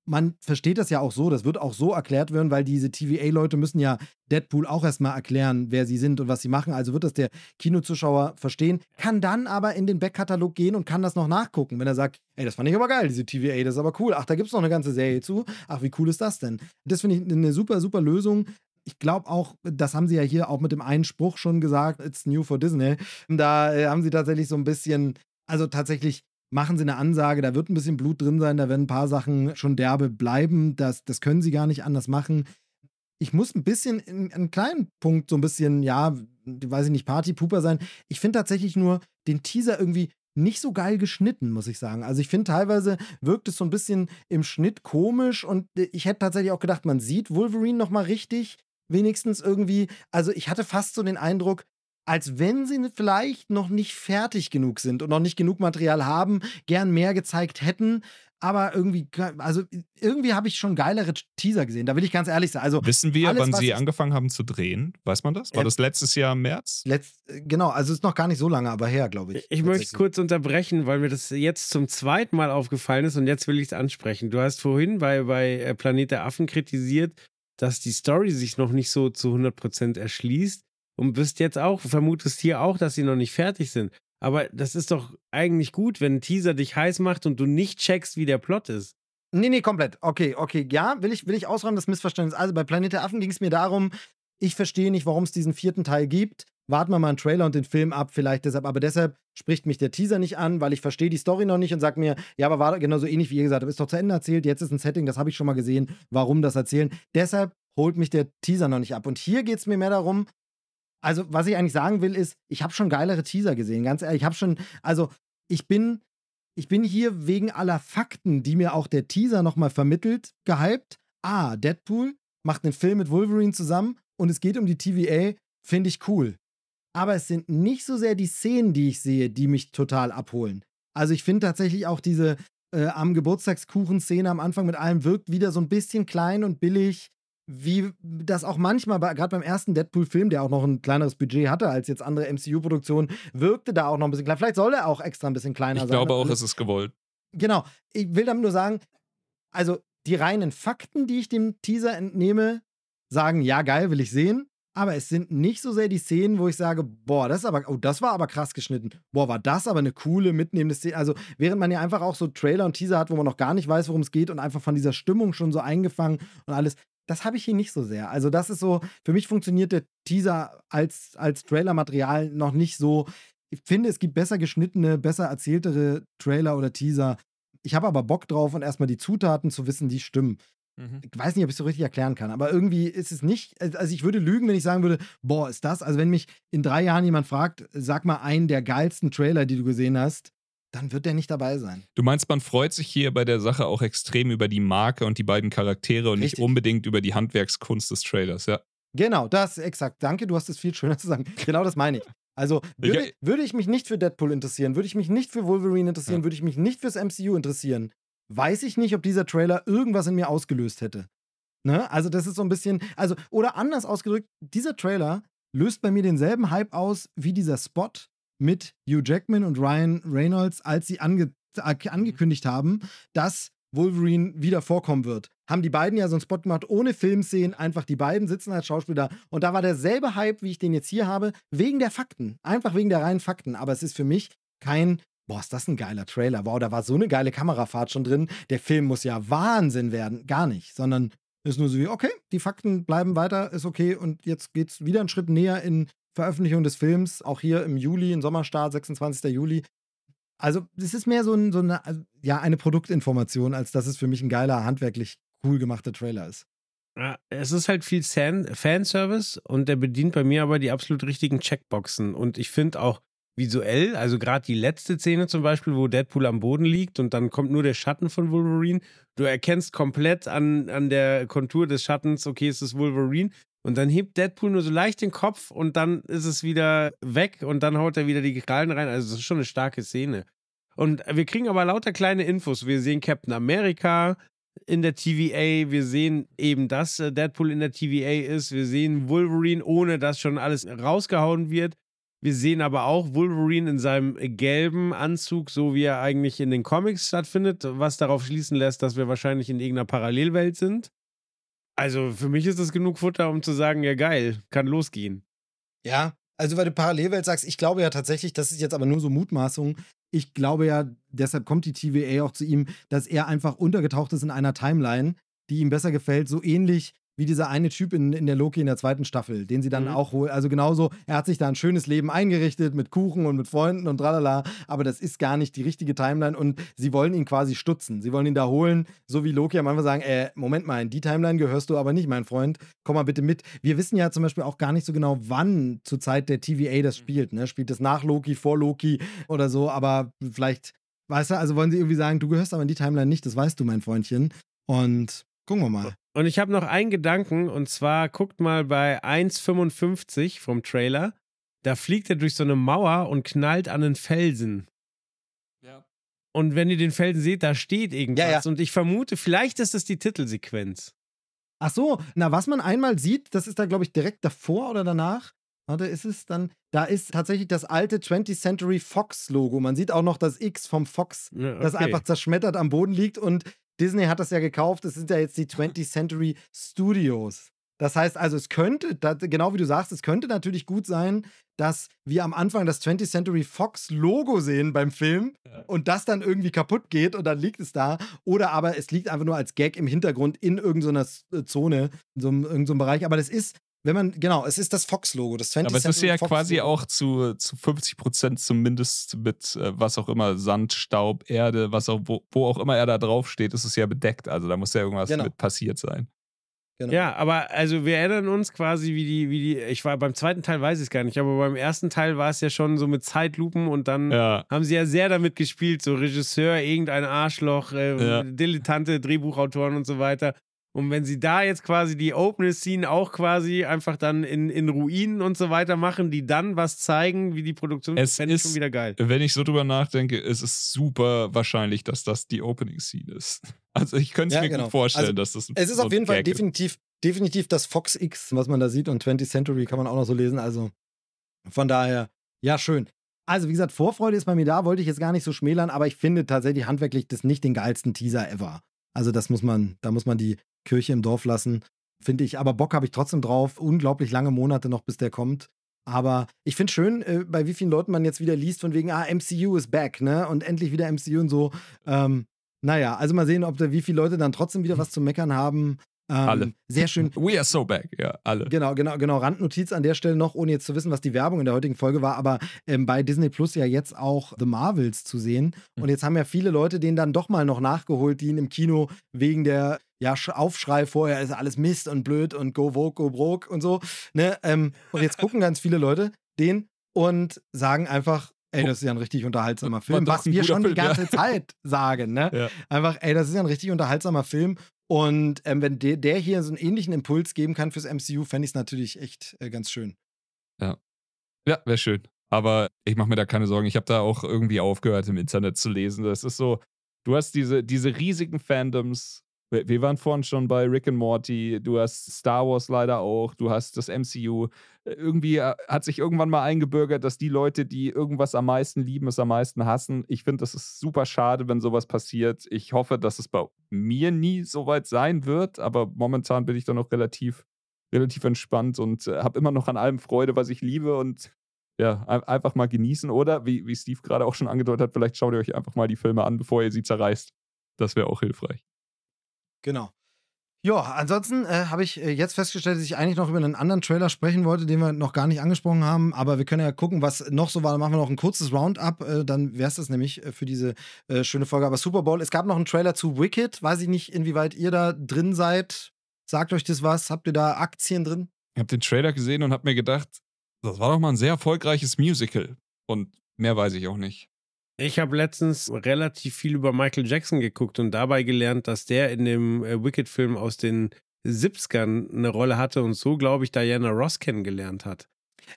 Speaker 2: Man versteht das ja auch so, das wird auch so erklärt werden, weil diese TVA-Leute müssen ja Deadpool auch erstmal erklären, wer sie sind und was sie machen. Also wird das der Kinozuschauer verstehen, kann dann aber in den Backkatalog gehen und kann das noch nachgucken, wenn er sagt, ey, das fand ich aber geil, diese TVA, das ist aber cool. Ach, da gibt es noch eine ganze Serie zu. Ach, wie cool ist das denn? Das finde ich eine super, super Lösung ich glaube auch, das haben sie ja hier auch mit dem einen Spruch schon gesagt, it's new for Disney. Da äh, haben sie tatsächlich so ein bisschen, also tatsächlich machen sie eine Ansage, da wird ein bisschen Blut drin sein, da werden ein paar Sachen schon derbe bleiben, das, das können sie gar nicht anders machen. Ich muss ein bisschen, in einem kleinen Punkt so ein bisschen, ja, weiß ich nicht, Partypooper sein. Ich finde tatsächlich nur den Teaser irgendwie nicht so geil geschnitten, muss ich sagen. Also ich finde teilweise wirkt es so ein bisschen im Schnitt komisch und ich hätte tatsächlich auch gedacht, man sieht Wolverine noch mal richtig, wenigstens irgendwie. Also ich hatte fast so den Eindruck, als wenn sie vielleicht noch nicht fertig genug sind und noch nicht genug Material haben, gern mehr gezeigt hätten. Aber irgendwie, also irgendwie habe ich schon geilere Teaser gesehen. Da will ich ganz ehrlich sein. Also
Speaker 3: wissen wir, alles, wann sie angefangen haben zu drehen? Weiß man das? War äh, das letztes Jahr im März?
Speaker 2: Letzt, genau, also ist noch gar nicht so lange, aber her, glaube ich.
Speaker 4: Ich möchte kurz unterbrechen, weil mir das jetzt zum zweiten Mal aufgefallen ist und jetzt will ich es ansprechen. Du hast vorhin bei, bei äh, Planet der Affen kritisiert, dass die Story sich noch nicht so zu 100% erschließt und bist jetzt auch, vermutest hier auch, dass sie noch nicht fertig sind. Aber das ist doch eigentlich gut, wenn ein Teaser dich heiß macht und du nicht checkst, wie der Plot ist.
Speaker 2: Nee, nee, komplett. Okay, okay. Ja, will ich, will ich ausräumen, das Missverständnis. Also bei Planet der Affen ging es mir darum, ich verstehe nicht, warum es diesen vierten Teil gibt. Warten wir mal einen Trailer und den Film ab, vielleicht deshalb. Aber deshalb spricht mich der Teaser nicht an, weil ich verstehe die Story noch nicht und sage mir, ja, aber war genauso ähnlich wie ihr gesagt habt, ist doch zu Ende erzählt, jetzt ist ein Setting, das habe ich schon mal gesehen, warum das erzählen. Deshalb holt mich der Teaser noch nicht ab. Und hier geht es mir mehr darum, also, was ich eigentlich sagen will, ist, ich habe schon geilere Teaser gesehen, ganz ehrlich. Ich habe schon, also, ich bin, ich bin hier wegen aller Fakten, die mir auch der Teaser nochmal vermittelt, gehypt. Ah, Deadpool macht einen Film mit Wolverine zusammen und es geht um die TVA, finde ich cool. Aber es sind nicht so sehr die Szenen, die ich sehe, die mich total abholen. Also ich finde tatsächlich auch diese äh, am Geburtstagskuchen-Szene am Anfang mit allem wirkt wieder so ein bisschen klein und billig wie das auch manchmal, gerade beim ersten Deadpool-Film, der auch noch ein kleineres Budget hatte als jetzt andere MCU-Produktionen, wirkte da auch noch ein bisschen klein. Vielleicht soll er auch extra ein bisschen kleiner
Speaker 3: ich
Speaker 2: sein.
Speaker 3: Ich glaube auch, es ist gewollt.
Speaker 2: Genau. Ich will damit nur sagen, also die reinen Fakten, die ich dem Teaser entnehme, sagen, ja, geil, will ich sehen. Aber es sind nicht so sehr die Szenen, wo ich sage, boah, das aber, oh, das war aber krass geschnitten. Boah, war das aber eine coole, mitnehmende Szene. Also, während man ja einfach auch so Trailer und Teaser hat, wo man noch gar nicht weiß, worum es geht und einfach von dieser Stimmung schon so eingefangen und alles, das habe ich hier nicht so sehr. Also, das ist so, für mich funktioniert der Teaser als, als Trailer-Material noch nicht so. Ich finde, es gibt besser geschnittene, besser erzähltere Trailer oder Teaser. Ich habe aber Bock drauf und erstmal die Zutaten zu wissen, die stimmen. Mhm. Ich weiß nicht, ob ich es so richtig erklären kann, aber irgendwie ist es nicht. Also, ich würde lügen, wenn ich sagen würde, boah, ist das. Also, wenn mich in drei Jahren jemand fragt, sag mal einen der geilsten Trailer, die du gesehen hast, dann wird der nicht dabei sein.
Speaker 3: Du meinst, man freut sich hier bei der Sache auch extrem über die Marke und die beiden Charaktere und Richtig. nicht unbedingt über die Handwerkskunst des Trailers, ja.
Speaker 2: Genau, das exakt. Danke, du hast es viel schöner [LAUGHS] zu sagen. Genau das meine ich. Also würde, würde, ich mich nicht für Deadpool interessieren, würde ich mich nicht für Wolverine interessieren, ja. würde ich mich nicht fürs MCU interessieren, weiß ich nicht, ob dieser Trailer irgendwas in mir ausgelöst hätte. Ne? Also das ist so ein bisschen, also oder anders ausgedrückt, dieser Trailer löst bei mir denselben Hype aus wie dieser Spot mit Hugh Jackman und Ryan Reynolds, als sie ange äh, angekündigt haben, dass Wolverine wieder vorkommen wird. Haben die beiden ja so einen Spot gemacht, ohne Filmszenen, einfach die beiden sitzen als Schauspieler. Und da war derselbe Hype, wie ich den jetzt hier habe, wegen der Fakten. Einfach wegen der reinen Fakten. Aber es ist für mich kein boah, ist das ein geiler Trailer. Wow, da war so eine geile Kamerafahrt schon drin. Der Film muss ja Wahnsinn werden. Gar nicht, sondern ist nur so wie, okay, die Fakten bleiben weiter, ist okay und jetzt geht's wieder einen Schritt näher in Veröffentlichung des Films, auch hier im Juli, im Sommerstart, 26. Juli. Also, es ist mehr so, ein, so eine, also, ja, eine Produktinformation, als dass es für mich ein geiler, handwerklich cool gemachter Trailer ist.
Speaker 4: Es ist halt viel Fan Fanservice und der bedient bei mir aber die absolut richtigen Checkboxen. Und ich finde auch visuell, also gerade die letzte Szene zum Beispiel, wo Deadpool am Boden liegt und dann kommt nur der Schatten von Wolverine. Du erkennst komplett an, an der Kontur des Schattens, okay, es ist Wolverine. Und dann hebt Deadpool nur so leicht den Kopf und dann ist es wieder weg und dann haut er wieder die Krallen rein. Also, das ist schon eine starke Szene. Und wir kriegen aber lauter kleine Infos. Wir sehen Captain America in der TVA. Wir sehen eben, dass äh, Deadpool in der TVA ist. Wir sehen Wolverine, ohne dass schon alles rausgehauen wird. Wir sehen aber auch Wolverine in seinem gelben Anzug, so wie er eigentlich in den Comics stattfindet, was darauf schließen lässt, dass wir wahrscheinlich in irgendeiner Parallelwelt sind. Also für mich ist das genug Futter, um zu sagen, ja geil, kann losgehen.
Speaker 2: Ja, also weil du Parallelwelt sagst, ich glaube ja tatsächlich, das ist jetzt aber nur so Mutmaßung. Ich glaube ja, deshalb kommt die TVA auch zu ihm, dass er einfach untergetaucht ist in einer Timeline, die ihm besser gefällt, so ähnlich wie dieser eine Typ in, in der Loki in der zweiten Staffel, den sie dann mhm. auch holen. Also genauso, er hat sich da ein schönes Leben eingerichtet mit Kuchen und mit Freunden und tralala, aber das ist gar nicht die richtige Timeline und sie wollen ihn quasi stutzen. Sie wollen ihn da holen, so wie Loki am Anfang sagen, äh, Moment mal, in die Timeline gehörst du aber nicht, mein Freund, komm mal bitte mit. Wir wissen ja zum Beispiel auch gar nicht so genau, wann zur Zeit der TVA das spielt. Ne? Spielt es nach Loki, vor Loki oder so, aber vielleicht, weißt du, also wollen sie irgendwie sagen, du gehörst aber in die Timeline nicht, das weißt du, mein Freundchen. Und gucken wir mal.
Speaker 4: Und ich habe noch einen Gedanken, und zwar guckt mal bei 1,55 vom Trailer. Da fliegt er durch so eine Mauer und knallt an einen Felsen. Ja. Und wenn ihr den Felsen seht, da steht irgendwas. Ja, ja. Und ich vermute, vielleicht ist das die Titelsequenz.
Speaker 2: Ach so, na, was man einmal sieht, das ist da, glaube ich, direkt davor oder danach. Warte, ist es dann, da ist tatsächlich das alte 20th Century Fox Logo. Man sieht auch noch das X vom Fox, ja, okay. das einfach zerschmettert am Boden liegt und Disney hat das ja gekauft, es sind ja jetzt die 20th Century Studios. Das heißt also, es könnte, genau wie du sagst, es könnte natürlich gut sein, dass wir am Anfang das 20th Century Fox Logo sehen beim Film ja. und das dann irgendwie kaputt geht und dann liegt es da. Oder aber es liegt einfach nur als Gag im Hintergrund in irgendeiner äh, Zone, in so einem, irgendeinem Bereich. Aber das ist, wenn man, genau, es ist das Fox-Logo, das 20
Speaker 3: Aber es ist ja quasi auch zu, zu 50 Prozent zumindest mit äh, was auch immer, Sand, Staub, Erde, was auch, wo, wo, auch immer er da drauf steht, ist es ja bedeckt. Also da muss ja irgendwas genau. mit passiert sein.
Speaker 4: Genau. Ja, aber also wir erinnern uns quasi, wie die, wie die, ich war beim zweiten Teil weiß ich es gar nicht, aber beim ersten Teil war es ja schon so mit Zeitlupen und dann ja. haben sie ja sehr damit gespielt, so Regisseur, irgendein Arschloch, äh, ja. Dilettante, Drehbuchautoren und so weiter. Und wenn sie da jetzt quasi die Opening Scene auch quasi einfach dann in, in Ruinen und so weiter machen, die dann was zeigen, wie die Produktion
Speaker 3: es ist, schon wieder geil. Wenn ich so drüber nachdenke, ist es super wahrscheinlich, dass das die Opening Scene ist. [LAUGHS] Also ich könnte es ja, mir genau. gut vorstellen, also, dass das
Speaker 2: Es ist so auf jeden Fall definitiv, definitiv das Fox X, was man da sieht und 20th Century kann man auch noch so lesen. Also von daher, ja, schön. Also, wie gesagt, Vorfreude ist bei mir da, wollte ich jetzt gar nicht so schmälern, aber ich finde tatsächlich handwerklich das nicht den geilsten Teaser ever. Also, das muss man, da muss man die Kirche im Dorf lassen, finde ich. Aber Bock habe ich trotzdem drauf. Unglaublich lange Monate noch, bis der kommt. Aber ich finde schön, äh, bei wie vielen Leuten man jetzt wieder liest, von wegen, ah, MCU ist back, ne? Und endlich wieder MCU und so. Ähm, naja, also mal sehen, ob da wie viele Leute dann trotzdem wieder was zu meckern haben.
Speaker 3: Ähm, alle.
Speaker 2: Sehr schön. [LAUGHS]
Speaker 3: We are so back, ja, alle.
Speaker 2: Genau, genau, genau. Randnotiz an der Stelle noch, ohne jetzt zu wissen, was die Werbung in der heutigen Folge war, aber ähm, bei Disney Plus ja jetzt auch The Marvels zu sehen. Hm. Und jetzt haben ja viele Leute den dann doch mal noch nachgeholt, die ihn im Kino wegen der ja, Aufschrei vorher ist alles Mist und blöd und go vogue, go broke und so. Ne? Ähm, und jetzt gucken ganz viele Leute den und sagen einfach, ey, das ist ja ein richtig unterhaltsamer Film, was wir schon Film, die ganze ja. Zeit sagen. Ne? [LAUGHS] Ja. Einfach, ey, das ist ja ein richtig unterhaltsamer Film und ähm, wenn de der hier so einen ähnlichen Impuls geben kann fürs MCU, fände ich es natürlich echt äh, ganz schön.
Speaker 3: Ja. Ja, wäre schön. Aber ich mache mir da keine Sorgen. Ich habe da auch irgendwie aufgehört, im Internet zu lesen. Das ist so, du hast diese, diese riesigen Fandoms. Wir waren vorhin schon bei Rick and Morty. Du hast Star Wars leider auch. Du hast das MCU irgendwie äh, hat sich irgendwann mal eingebürgert, dass die Leute, die irgendwas am meisten lieben, es am meisten hassen. Ich finde, das ist super schade, wenn sowas passiert. Ich hoffe, dass es bei mir nie so weit sein wird, aber momentan bin ich da noch relativ, relativ entspannt und äh, habe immer noch an allem Freude, was ich liebe und ja, ein- einfach mal genießen oder, wie, wie Steve gerade auch schon angedeutet hat, vielleicht schaut ihr euch einfach mal die Filme an, bevor ihr sie zerreißt. Das wäre auch hilfreich.
Speaker 2: Genau. Ja, ansonsten äh, habe ich äh, jetzt festgestellt, dass ich eigentlich noch über einen anderen Trailer sprechen wollte, den wir noch gar nicht angesprochen haben. Aber wir können ja gucken, was noch so war. Dann machen wir noch ein kurzes Roundup. Äh, dann wäre es das nämlich äh, für diese äh, schöne Folge. Aber Super Bowl, es gab noch einen Trailer zu Wicked. Weiß ich nicht, inwieweit ihr da drin seid. Sagt euch das was? Habt ihr da Aktien drin?
Speaker 3: Ich habe den Trailer gesehen und habe mir gedacht, das war doch mal ein sehr erfolgreiches Musical. Und mehr weiß ich auch nicht.
Speaker 4: Ich habe letztens relativ viel über Michael Jackson geguckt und dabei gelernt, dass der in dem äh, Wicked-Film aus den 70ern eine Rolle hatte und so, glaube ich, Diana Ross kennengelernt hat.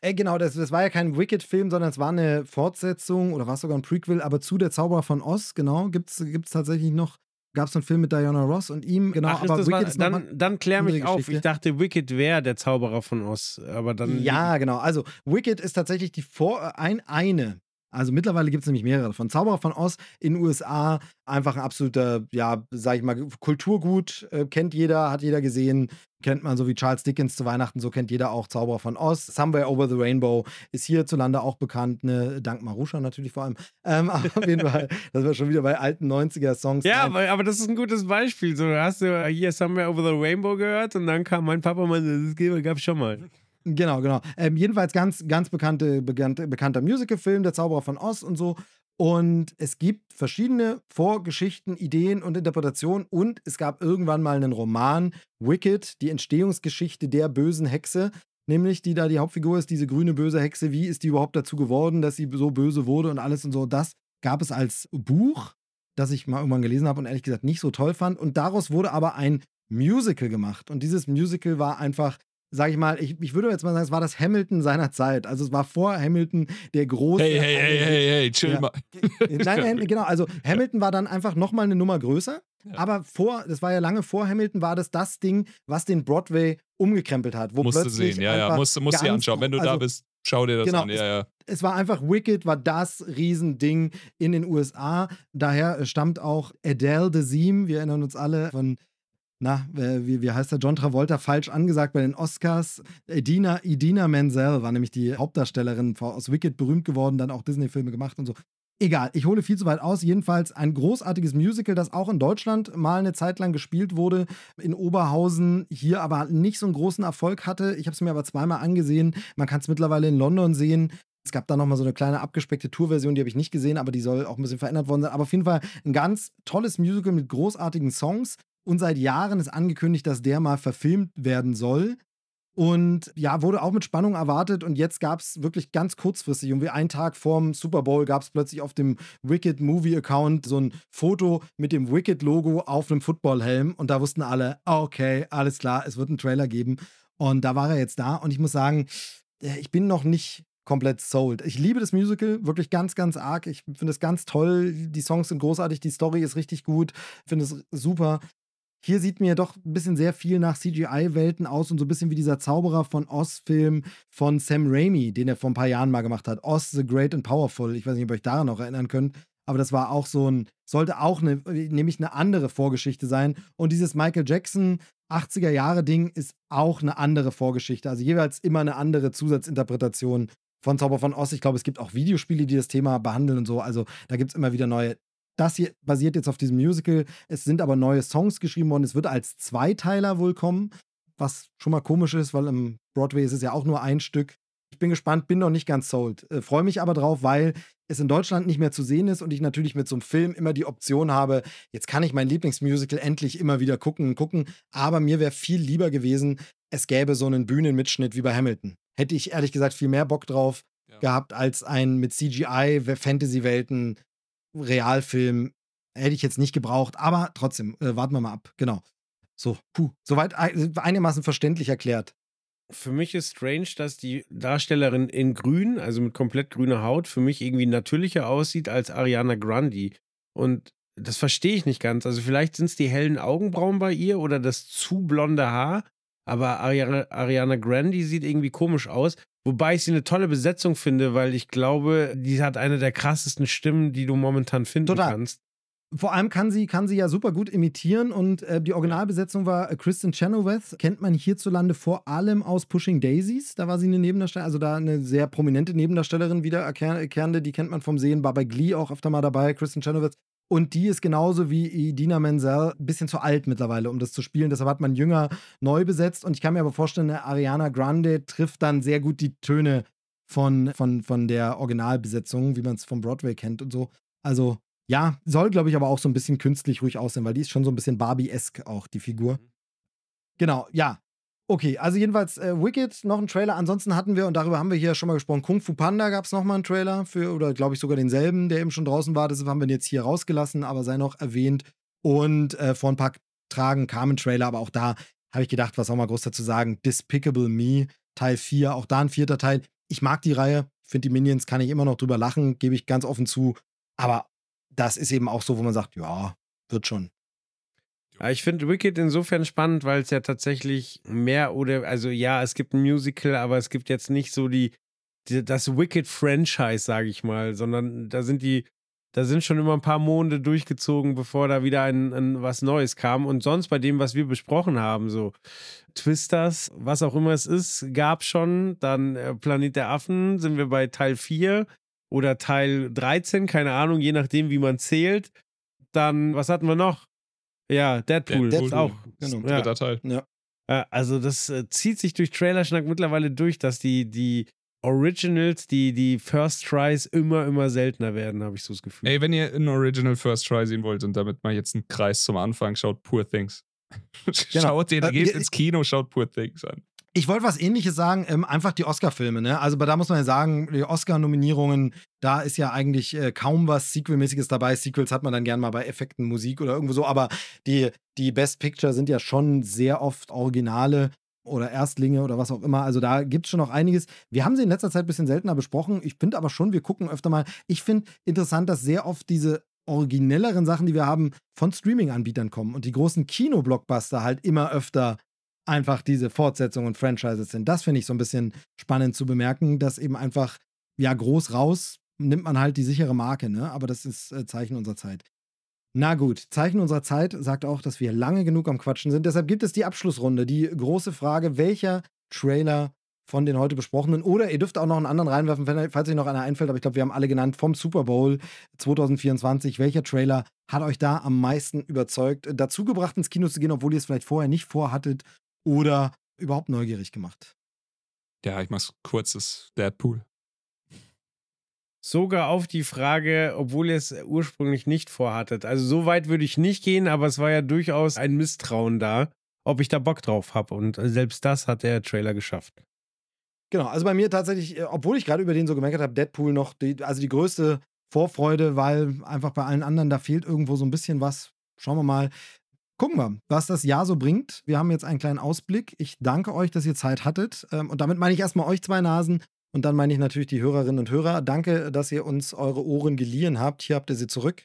Speaker 2: Äh, genau, das, das war ja kein Wicked-Film, sondern es war eine Fortsetzung oder war es sogar ein Prequel, aber zu Der Zauberer von Oz, genau, gibt es tatsächlich noch, gab es einen Film mit Diana Ross und ihm, genau,
Speaker 4: Ach,
Speaker 2: aber
Speaker 4: das
Speaker 2: Wicked
Speaker 4: mal,
Speaker 2: ist
Speaker 4: dann, dann klär mich
Speaker 2: andere
Speaker 4: auf.
Speaker 2: Geschichte.
Speaker 4: Ich dachte, Wicked wäre der Zauberer von Oz, aber dann.
Speaker 2: Ja, genau. Also Wicked ist tatsächlich die Vor ein, eine. Also mittlerweile gibt es nämlich mehrere davon. Zauberer von Oz in den USA, einfach ein absoluter, ja, sag ich mal, Kulturgut, äh, kennt jeder, hat jeder gesehen, kennt man so wie Charles Dickens zu Weihnachten, so kennt jeder auch Zauberer von Oz. Somewhere Over the Rainbow ist hierzulande auch bekannt, ne, dank Marusha natürlich vor allem. Ähm, [LAUGHS] aber auf jeden Fall, das war schon wieder bei alten 90er-Songs.
Speaker 4: Ja, aber, aber das ist ein gutes Beispiel. So hast du hier Somewhere Over the Rainbow gehört und dann kam mein Papa und meinte, das gab es schon mal.
Speaker 2: Genau, genau. Ähm, jedenfalls ganz, ganz bekannte, bekannte, bekannter Musicalfilm, Der Zauberer von Oz und so. Und es gibt verschiedene Vorgeschichten, Ideen und Interpretationen. Und es gab irgendwann mal einen Roman, Wicked, die Entstehungsgeschichte der bösen Hexe. Nämlich, die da die Hauptfigur ist, diese grüne böse Hexe. Wie ist die überhaupt dazu geworden, dass sie so böse wurde und alles und so. Das gab es als Buch, das ich mal irgendwann gelesen habe und ehrlich gesagt nicht so toll fand. Und daraus wurde aber ein Musical gemacht. Und dieses Musical war einfach sag ich mal, ich, ich würde jetzt mal sagen, es war das Hamilton seiner Zeit. Also es war vor Hamilton der große.
Speaker 3: Hey, hey, hey, hey, hey, chill
Speaker 2: Ja.
Speaker 3: mal.
Speaker 2: Nein, nein, genau. Also Hamilton war dann einfach nochmal eine Nummer größer.
Speaker 3: Ja.
Speaker 2: Aber vor, das war ja lange vor Hamilton, war das das Ding, was den Broadway umgekrempelt hat. Wo
Speaker 3: Musst du sehen, ja, ja. Musst, musst dir anschauen. Wenn du
Speaker 2: also,
Speaker 3: da bist, schau dir das
Speaker 2: genau,
Speaker 3: an. Ja, ja.
Speaker 2: es war einfach Wicked, war das Riesending in den USA. Daher stammt auch Adele Dazeem, wir erinnern uns alle von, na, äh, wie, wie heißt der, John Travolta, falsch angesagt bei den Oscars. Idina, Idina Menzel war nämlich die Hauptdarstellerin aus Wicked berühmt geworden, dann auch Disney-Filme gemacht und so. Egal, ich hole viel zu weit aus. Jedenfalls ein großartiges Musical, das auch in Deutschland mal eine Zeit lang gespielt wurde, in Oberhausen, hier aber nicht so einen großen Erfolg hatte. Ich habe es mir aber zweimal angesehen. Man kann es mittlerweile in London sehen. Es gab da nochmal so eine kleine abgespeckte Tourversion, die habe ich nicht gesehen, aber die soll auch ein bisschen verändert worden sein. Aber auf jeden Fall ein ganz tolles Musical mit großartigen Songs. Und seit Jahren ist angekündigt, dass der mal verfilmt werden soll. Und ja, wurde auch mit Spannung erwartet. Und jetzt gab es wirklich ganz kurzfristig, irgendwie einen Tag vorm Super Bowl, gab es plötzlich auf dem Wicked Movie Account so ein Foto mit dem Wicked-Logo auf einem Footballhelm. Und da wussten alle, okay, alles klar, es wird einen Trailer geben. Und da war er jetzt da. Und ich muss sagen, äh, ich bin noch nicht komplett sold. Ich liebe das Musical, wirklich ganz, ganz arg. Ich finde es ganz toll. Die Songs sind großartig, die Story ist richtig gut. Ich finde es super. Hier sieht mir doch ein bisschen sehr viel nach CGI-Welten aus und so ein bisschen wie dieser Zauberer von Oz-Film von Sam Raimi, den er vor ein paar Jahren mal gemacht hat. Oz the Great and Powerful. Ich weiß nicht, ob ihr euch daran noch erinnern könnt. Aber das war auch so ein, sollte auch eine, nämlich eine andere Vorgeschichte sein. Und dieses Michael Jackson 80er Jahre Ding ist auch eine andere Vorgeschichte. Also jeweils immer eine andere Zusatzinterpretation von Zauber von Oz. Ich glaube, es gibt auch Videospiele, die das Thema behandeln und so. Also da gibt es immer wieder neue. Das hier basiert jetzt auf diesem Musical. Es sind aber neue Songs geschrieben worden. Es wird als Zweiteiler wohl kommen, was schon mal komisch ist, weil im Broadway ist es ja auch nur ein Stück. Ich bin gespannt, bin noch nicht ganz sold. Äh, Freue mich aber drauf, weil es in Deutschland nicht mehr zu sehen ist und ich natürlich mit so einem Film immer die Option habe, jetzt kann ich mein Lieblingsmusical endlich immer wieder gucken und gucken. Aber mir wäre viel lieber gewesen, es gäbe so einen Bühnenmitschnitt wie bei Hamilton. Hätte ich ehrlich gesagt viel mehr Bock drauf
Speaker 3: Ja.
Speaker 2: gehabt als ein mit CGI, Fantasy-Welten, Realfilm. Hätte ich jetzt nicht gebraucht, aber trotzdem, äh, warten wir mal ab. Genau. So, puh, soweit ein- einigermaßen verständlich erklärt.
Speaker 4: Für mich ist strange, dass die Darstellerin in grün, also mit komplett grüner Haut, für mich irgendwie natürlicher aussieht als Ariana Grande. Und das verstehe ich nicht ganz. Also vielleicht sind es die hellen Augenbrauen bei ihr oder das zu blonde Haar. Aber Ariana, Ariana Grande sieht irgendwie komisch aus. Wobei ich sie eine tolle Besetzung finde, weil ich glaube, die hat eine der krassesten Stimmen, die du momentan finden
Speaker 2: Total.
Speaker 4: kannst.
Speaker 2: Vor allem kann sie, kann sie ja super gut imitieren und äh, die Originalbesetzung war äh, Kristen Chenoweth, kennt man hierzulande vor allem aus Pushing Daisies. Da war sie eine Nebendarstellerin, also da eine sehr prominente Nebendarstellerin wiederkehrende, die kennt man vom Sehen, war bei Glee auch öfter mal dabei, Kristen Chenoweth. Und die ist genauso wie Idina Menzel ein bisschen zu alt mittlerweile, um das zu spielen. Deshalb hat man jünger neu besetzt. Und ich kann mir aber vorstellen, Ariana Grande trifft dann sehr gut die Töne von, von, von der Originalbesetzung, wie man es vom Broadway kennt und so. Also ja, soll, glaube ich, aber auch so ein bisschen künstlich ruhig aussehen, weil die ist schon so ein bisschen Barbie-esk auch, die Figur. Mhm. Genau, ja. Okay, also jedenfalls äh, Wicked, noch ein Trailer. Ansonsten hatten wir, und darüber haben wir hier schon mal gesprochen, Kung Fu Panda gab es nochmal einen Trailer für, oder glaube ich sogar denselben, der eben schon draußen war. Das haben wir jetzt hier rausgelassen, aber sei noch erwähnt. Und äh, vor ein paar Tagen kam ein Trailer, aber auch da habe ich gedacht, was soll man groß dazu sagen? Despicable Me, Teil 4, auch da ein vierter Teil. Ich mag die Reihe, finde die Minions, kann ich immer noch drüber lachen, gebe ich ganz offen zu. Aber das ist eben auch so, wo man sagt, ja, wird schon.
Speaker 4: Ich finde Wicked insofern spannend, weil es ja tatsächlich mehr oder, also ja, es gibt ein Musical, aber es gibt jetzt nicht so die, die das Wicked-Franchise, sage ich mal, sondern da sind die, da sind schon immer ein paar Monde durchgezogen, bevor da wieder ein, ein was Neues kam. Und sonst bei dem, was wir besprochen haben, so Twisters, was auch immer es ist, gab schon. Dann äh, Planet der Affen sind wir bei Teil 4 oder Teil 13, keine Ahnung, je nachdem, wie man zählt. Dann, was hatten wir noch? Ja, Deadpool,
Speaker 2: Deadpool
Speaker 4: auch.
Speaker 3: Genau. Ja. Dritter Teil.
Speaker 2: Ja.
Speaker 4: Also, das äh, zieht sich durch Trailerschnack mittlerweile durch, dass die, die Originals, die, die First Tries immer, immer seltener werden, habe ich so das Gefühl.
Speaker 3: Ey, wenn ihr ein Original First Try sehen wollt und damit mal jetzt einen Kreis zum Anfang, schaut Poor Things. [LAUGHS] Genau. Schaut den, geht ins Kino, schaut Poor Things an.
Speaker 2: Ich wollte was ähnliches sagen, ähm, einfach die Oscar-Filme, ne? Also da muss man ja sagen, die Oscar-Nominierungen, da ist ja eigentlich äh, kaum was Sequel-mäßiges dabei. Sequels hat man dann gern mal bei Effekten, Musik oder irgendwo so, aber die, die Best Picture sind ja schon sehr oft Originale oder Erstlinge oder was auch immer. Also da gibt es schon noch einiges. Wir haben sie in letzter Zeit ein bisschen seltener besprochen. Ich finde aber schon, wir gucken öfter mal. Ich finde interessant, dass sehr oft diese originelleren Sachen, die wir haben, von Streaming-Anbietern kommen und die großen Kino-Blockbuster halt immer öfter einfach diese Fortsetzungen und Franchises sind. Das finde ich so ein bisschen spannend zu bemerken, dass eben einfach, ja, groß raus nimmt man halt die sichere Marke, ne? Aber das ist äh, Zeichen unserer Zeit. Na gut, Zeichen unserer Zeit sagt auch, dass wir lange genug am Quatschen sind. Deshalb gibt es die Abschlussrunde, die große Frage, welcher Trailer von den heute besprochenen oder ihr dürft auch noch einen anderen reinwerfen, falls euch noch einer einfällt, aber ich glaube, wir haben alle genannt vom Super Bowl 2024. Welcher Trailer hat euch da am meisten überzeugt, dazu gebracht, ins Kino zu gehen, obwohl ihr es vielleicht vorher nicht vorhattet oder überhaupt neugierig gemacht?
Speaker 3: Ja, ich mach's kurzes Deadpool.
Speaker 4: Sogar auf die Frage, obwohl ihr es ursprünglich nicht vorhattet. Also so weit würde ich nicht gehen, aber es war ja durchaus ein Misstrauen da, ob ich da Bock drauf habe. Und selbst das hat der Trailer geschafft.
Speaker 2: Genau, also bei mir tatsächlich, äh, obwohl ich gerade über den so gemerkt habe, Deadpool noch, die, also die größte Vorfreude, weil einfach bei allen anderen, da fehlt irgendwo so ein bisschen was. Schauen wir mal. Gucken wir, was das Jahr so bringt. Wir haben jetzt einen kleinen Ausblick. Ich danke euch, dass ihr Zeit hattet. Ähm, und damit meine ich erstmal euch zwei Nasen. Und dann meine ich natürlich die Hörerinnen und Hörer. Danke, dass ihr uns eure Ohren geliehen habt. Hier habt ihr sie zurück.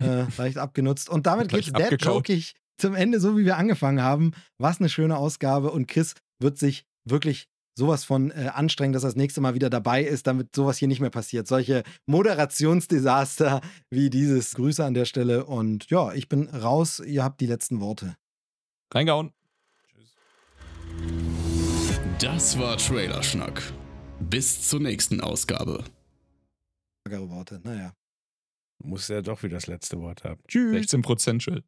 Speaker 2: Äh, [LAUGHS] leicht abgenutzt. Und damit geht's dead-jokig zum Ende, so wie wir angefangen haben. Was eine schöne Ausgabe. Und Chris wird sich wirklich sowas von äh, anstrengend, dass er das nächste Mal wieder dabei ist, damit sowas hier nicht mehr passiert. Solche Moderationsdesaster [LAUGHS] wie dieses. Grüße an der Stelle und ja, ich bin raus. Ihr habt die letzten Worte.
Speaker 3: Reingehauen.
Speaker 1: Tschüss. Das war Trailerschnack. Bis zur nächsten Ausgabe.
Speaker 2: Worte, naja.
Speaker 4: Muss ja doch wieder das letzte Wort haben.
Speaker 3: Tschüss. 16% Schild.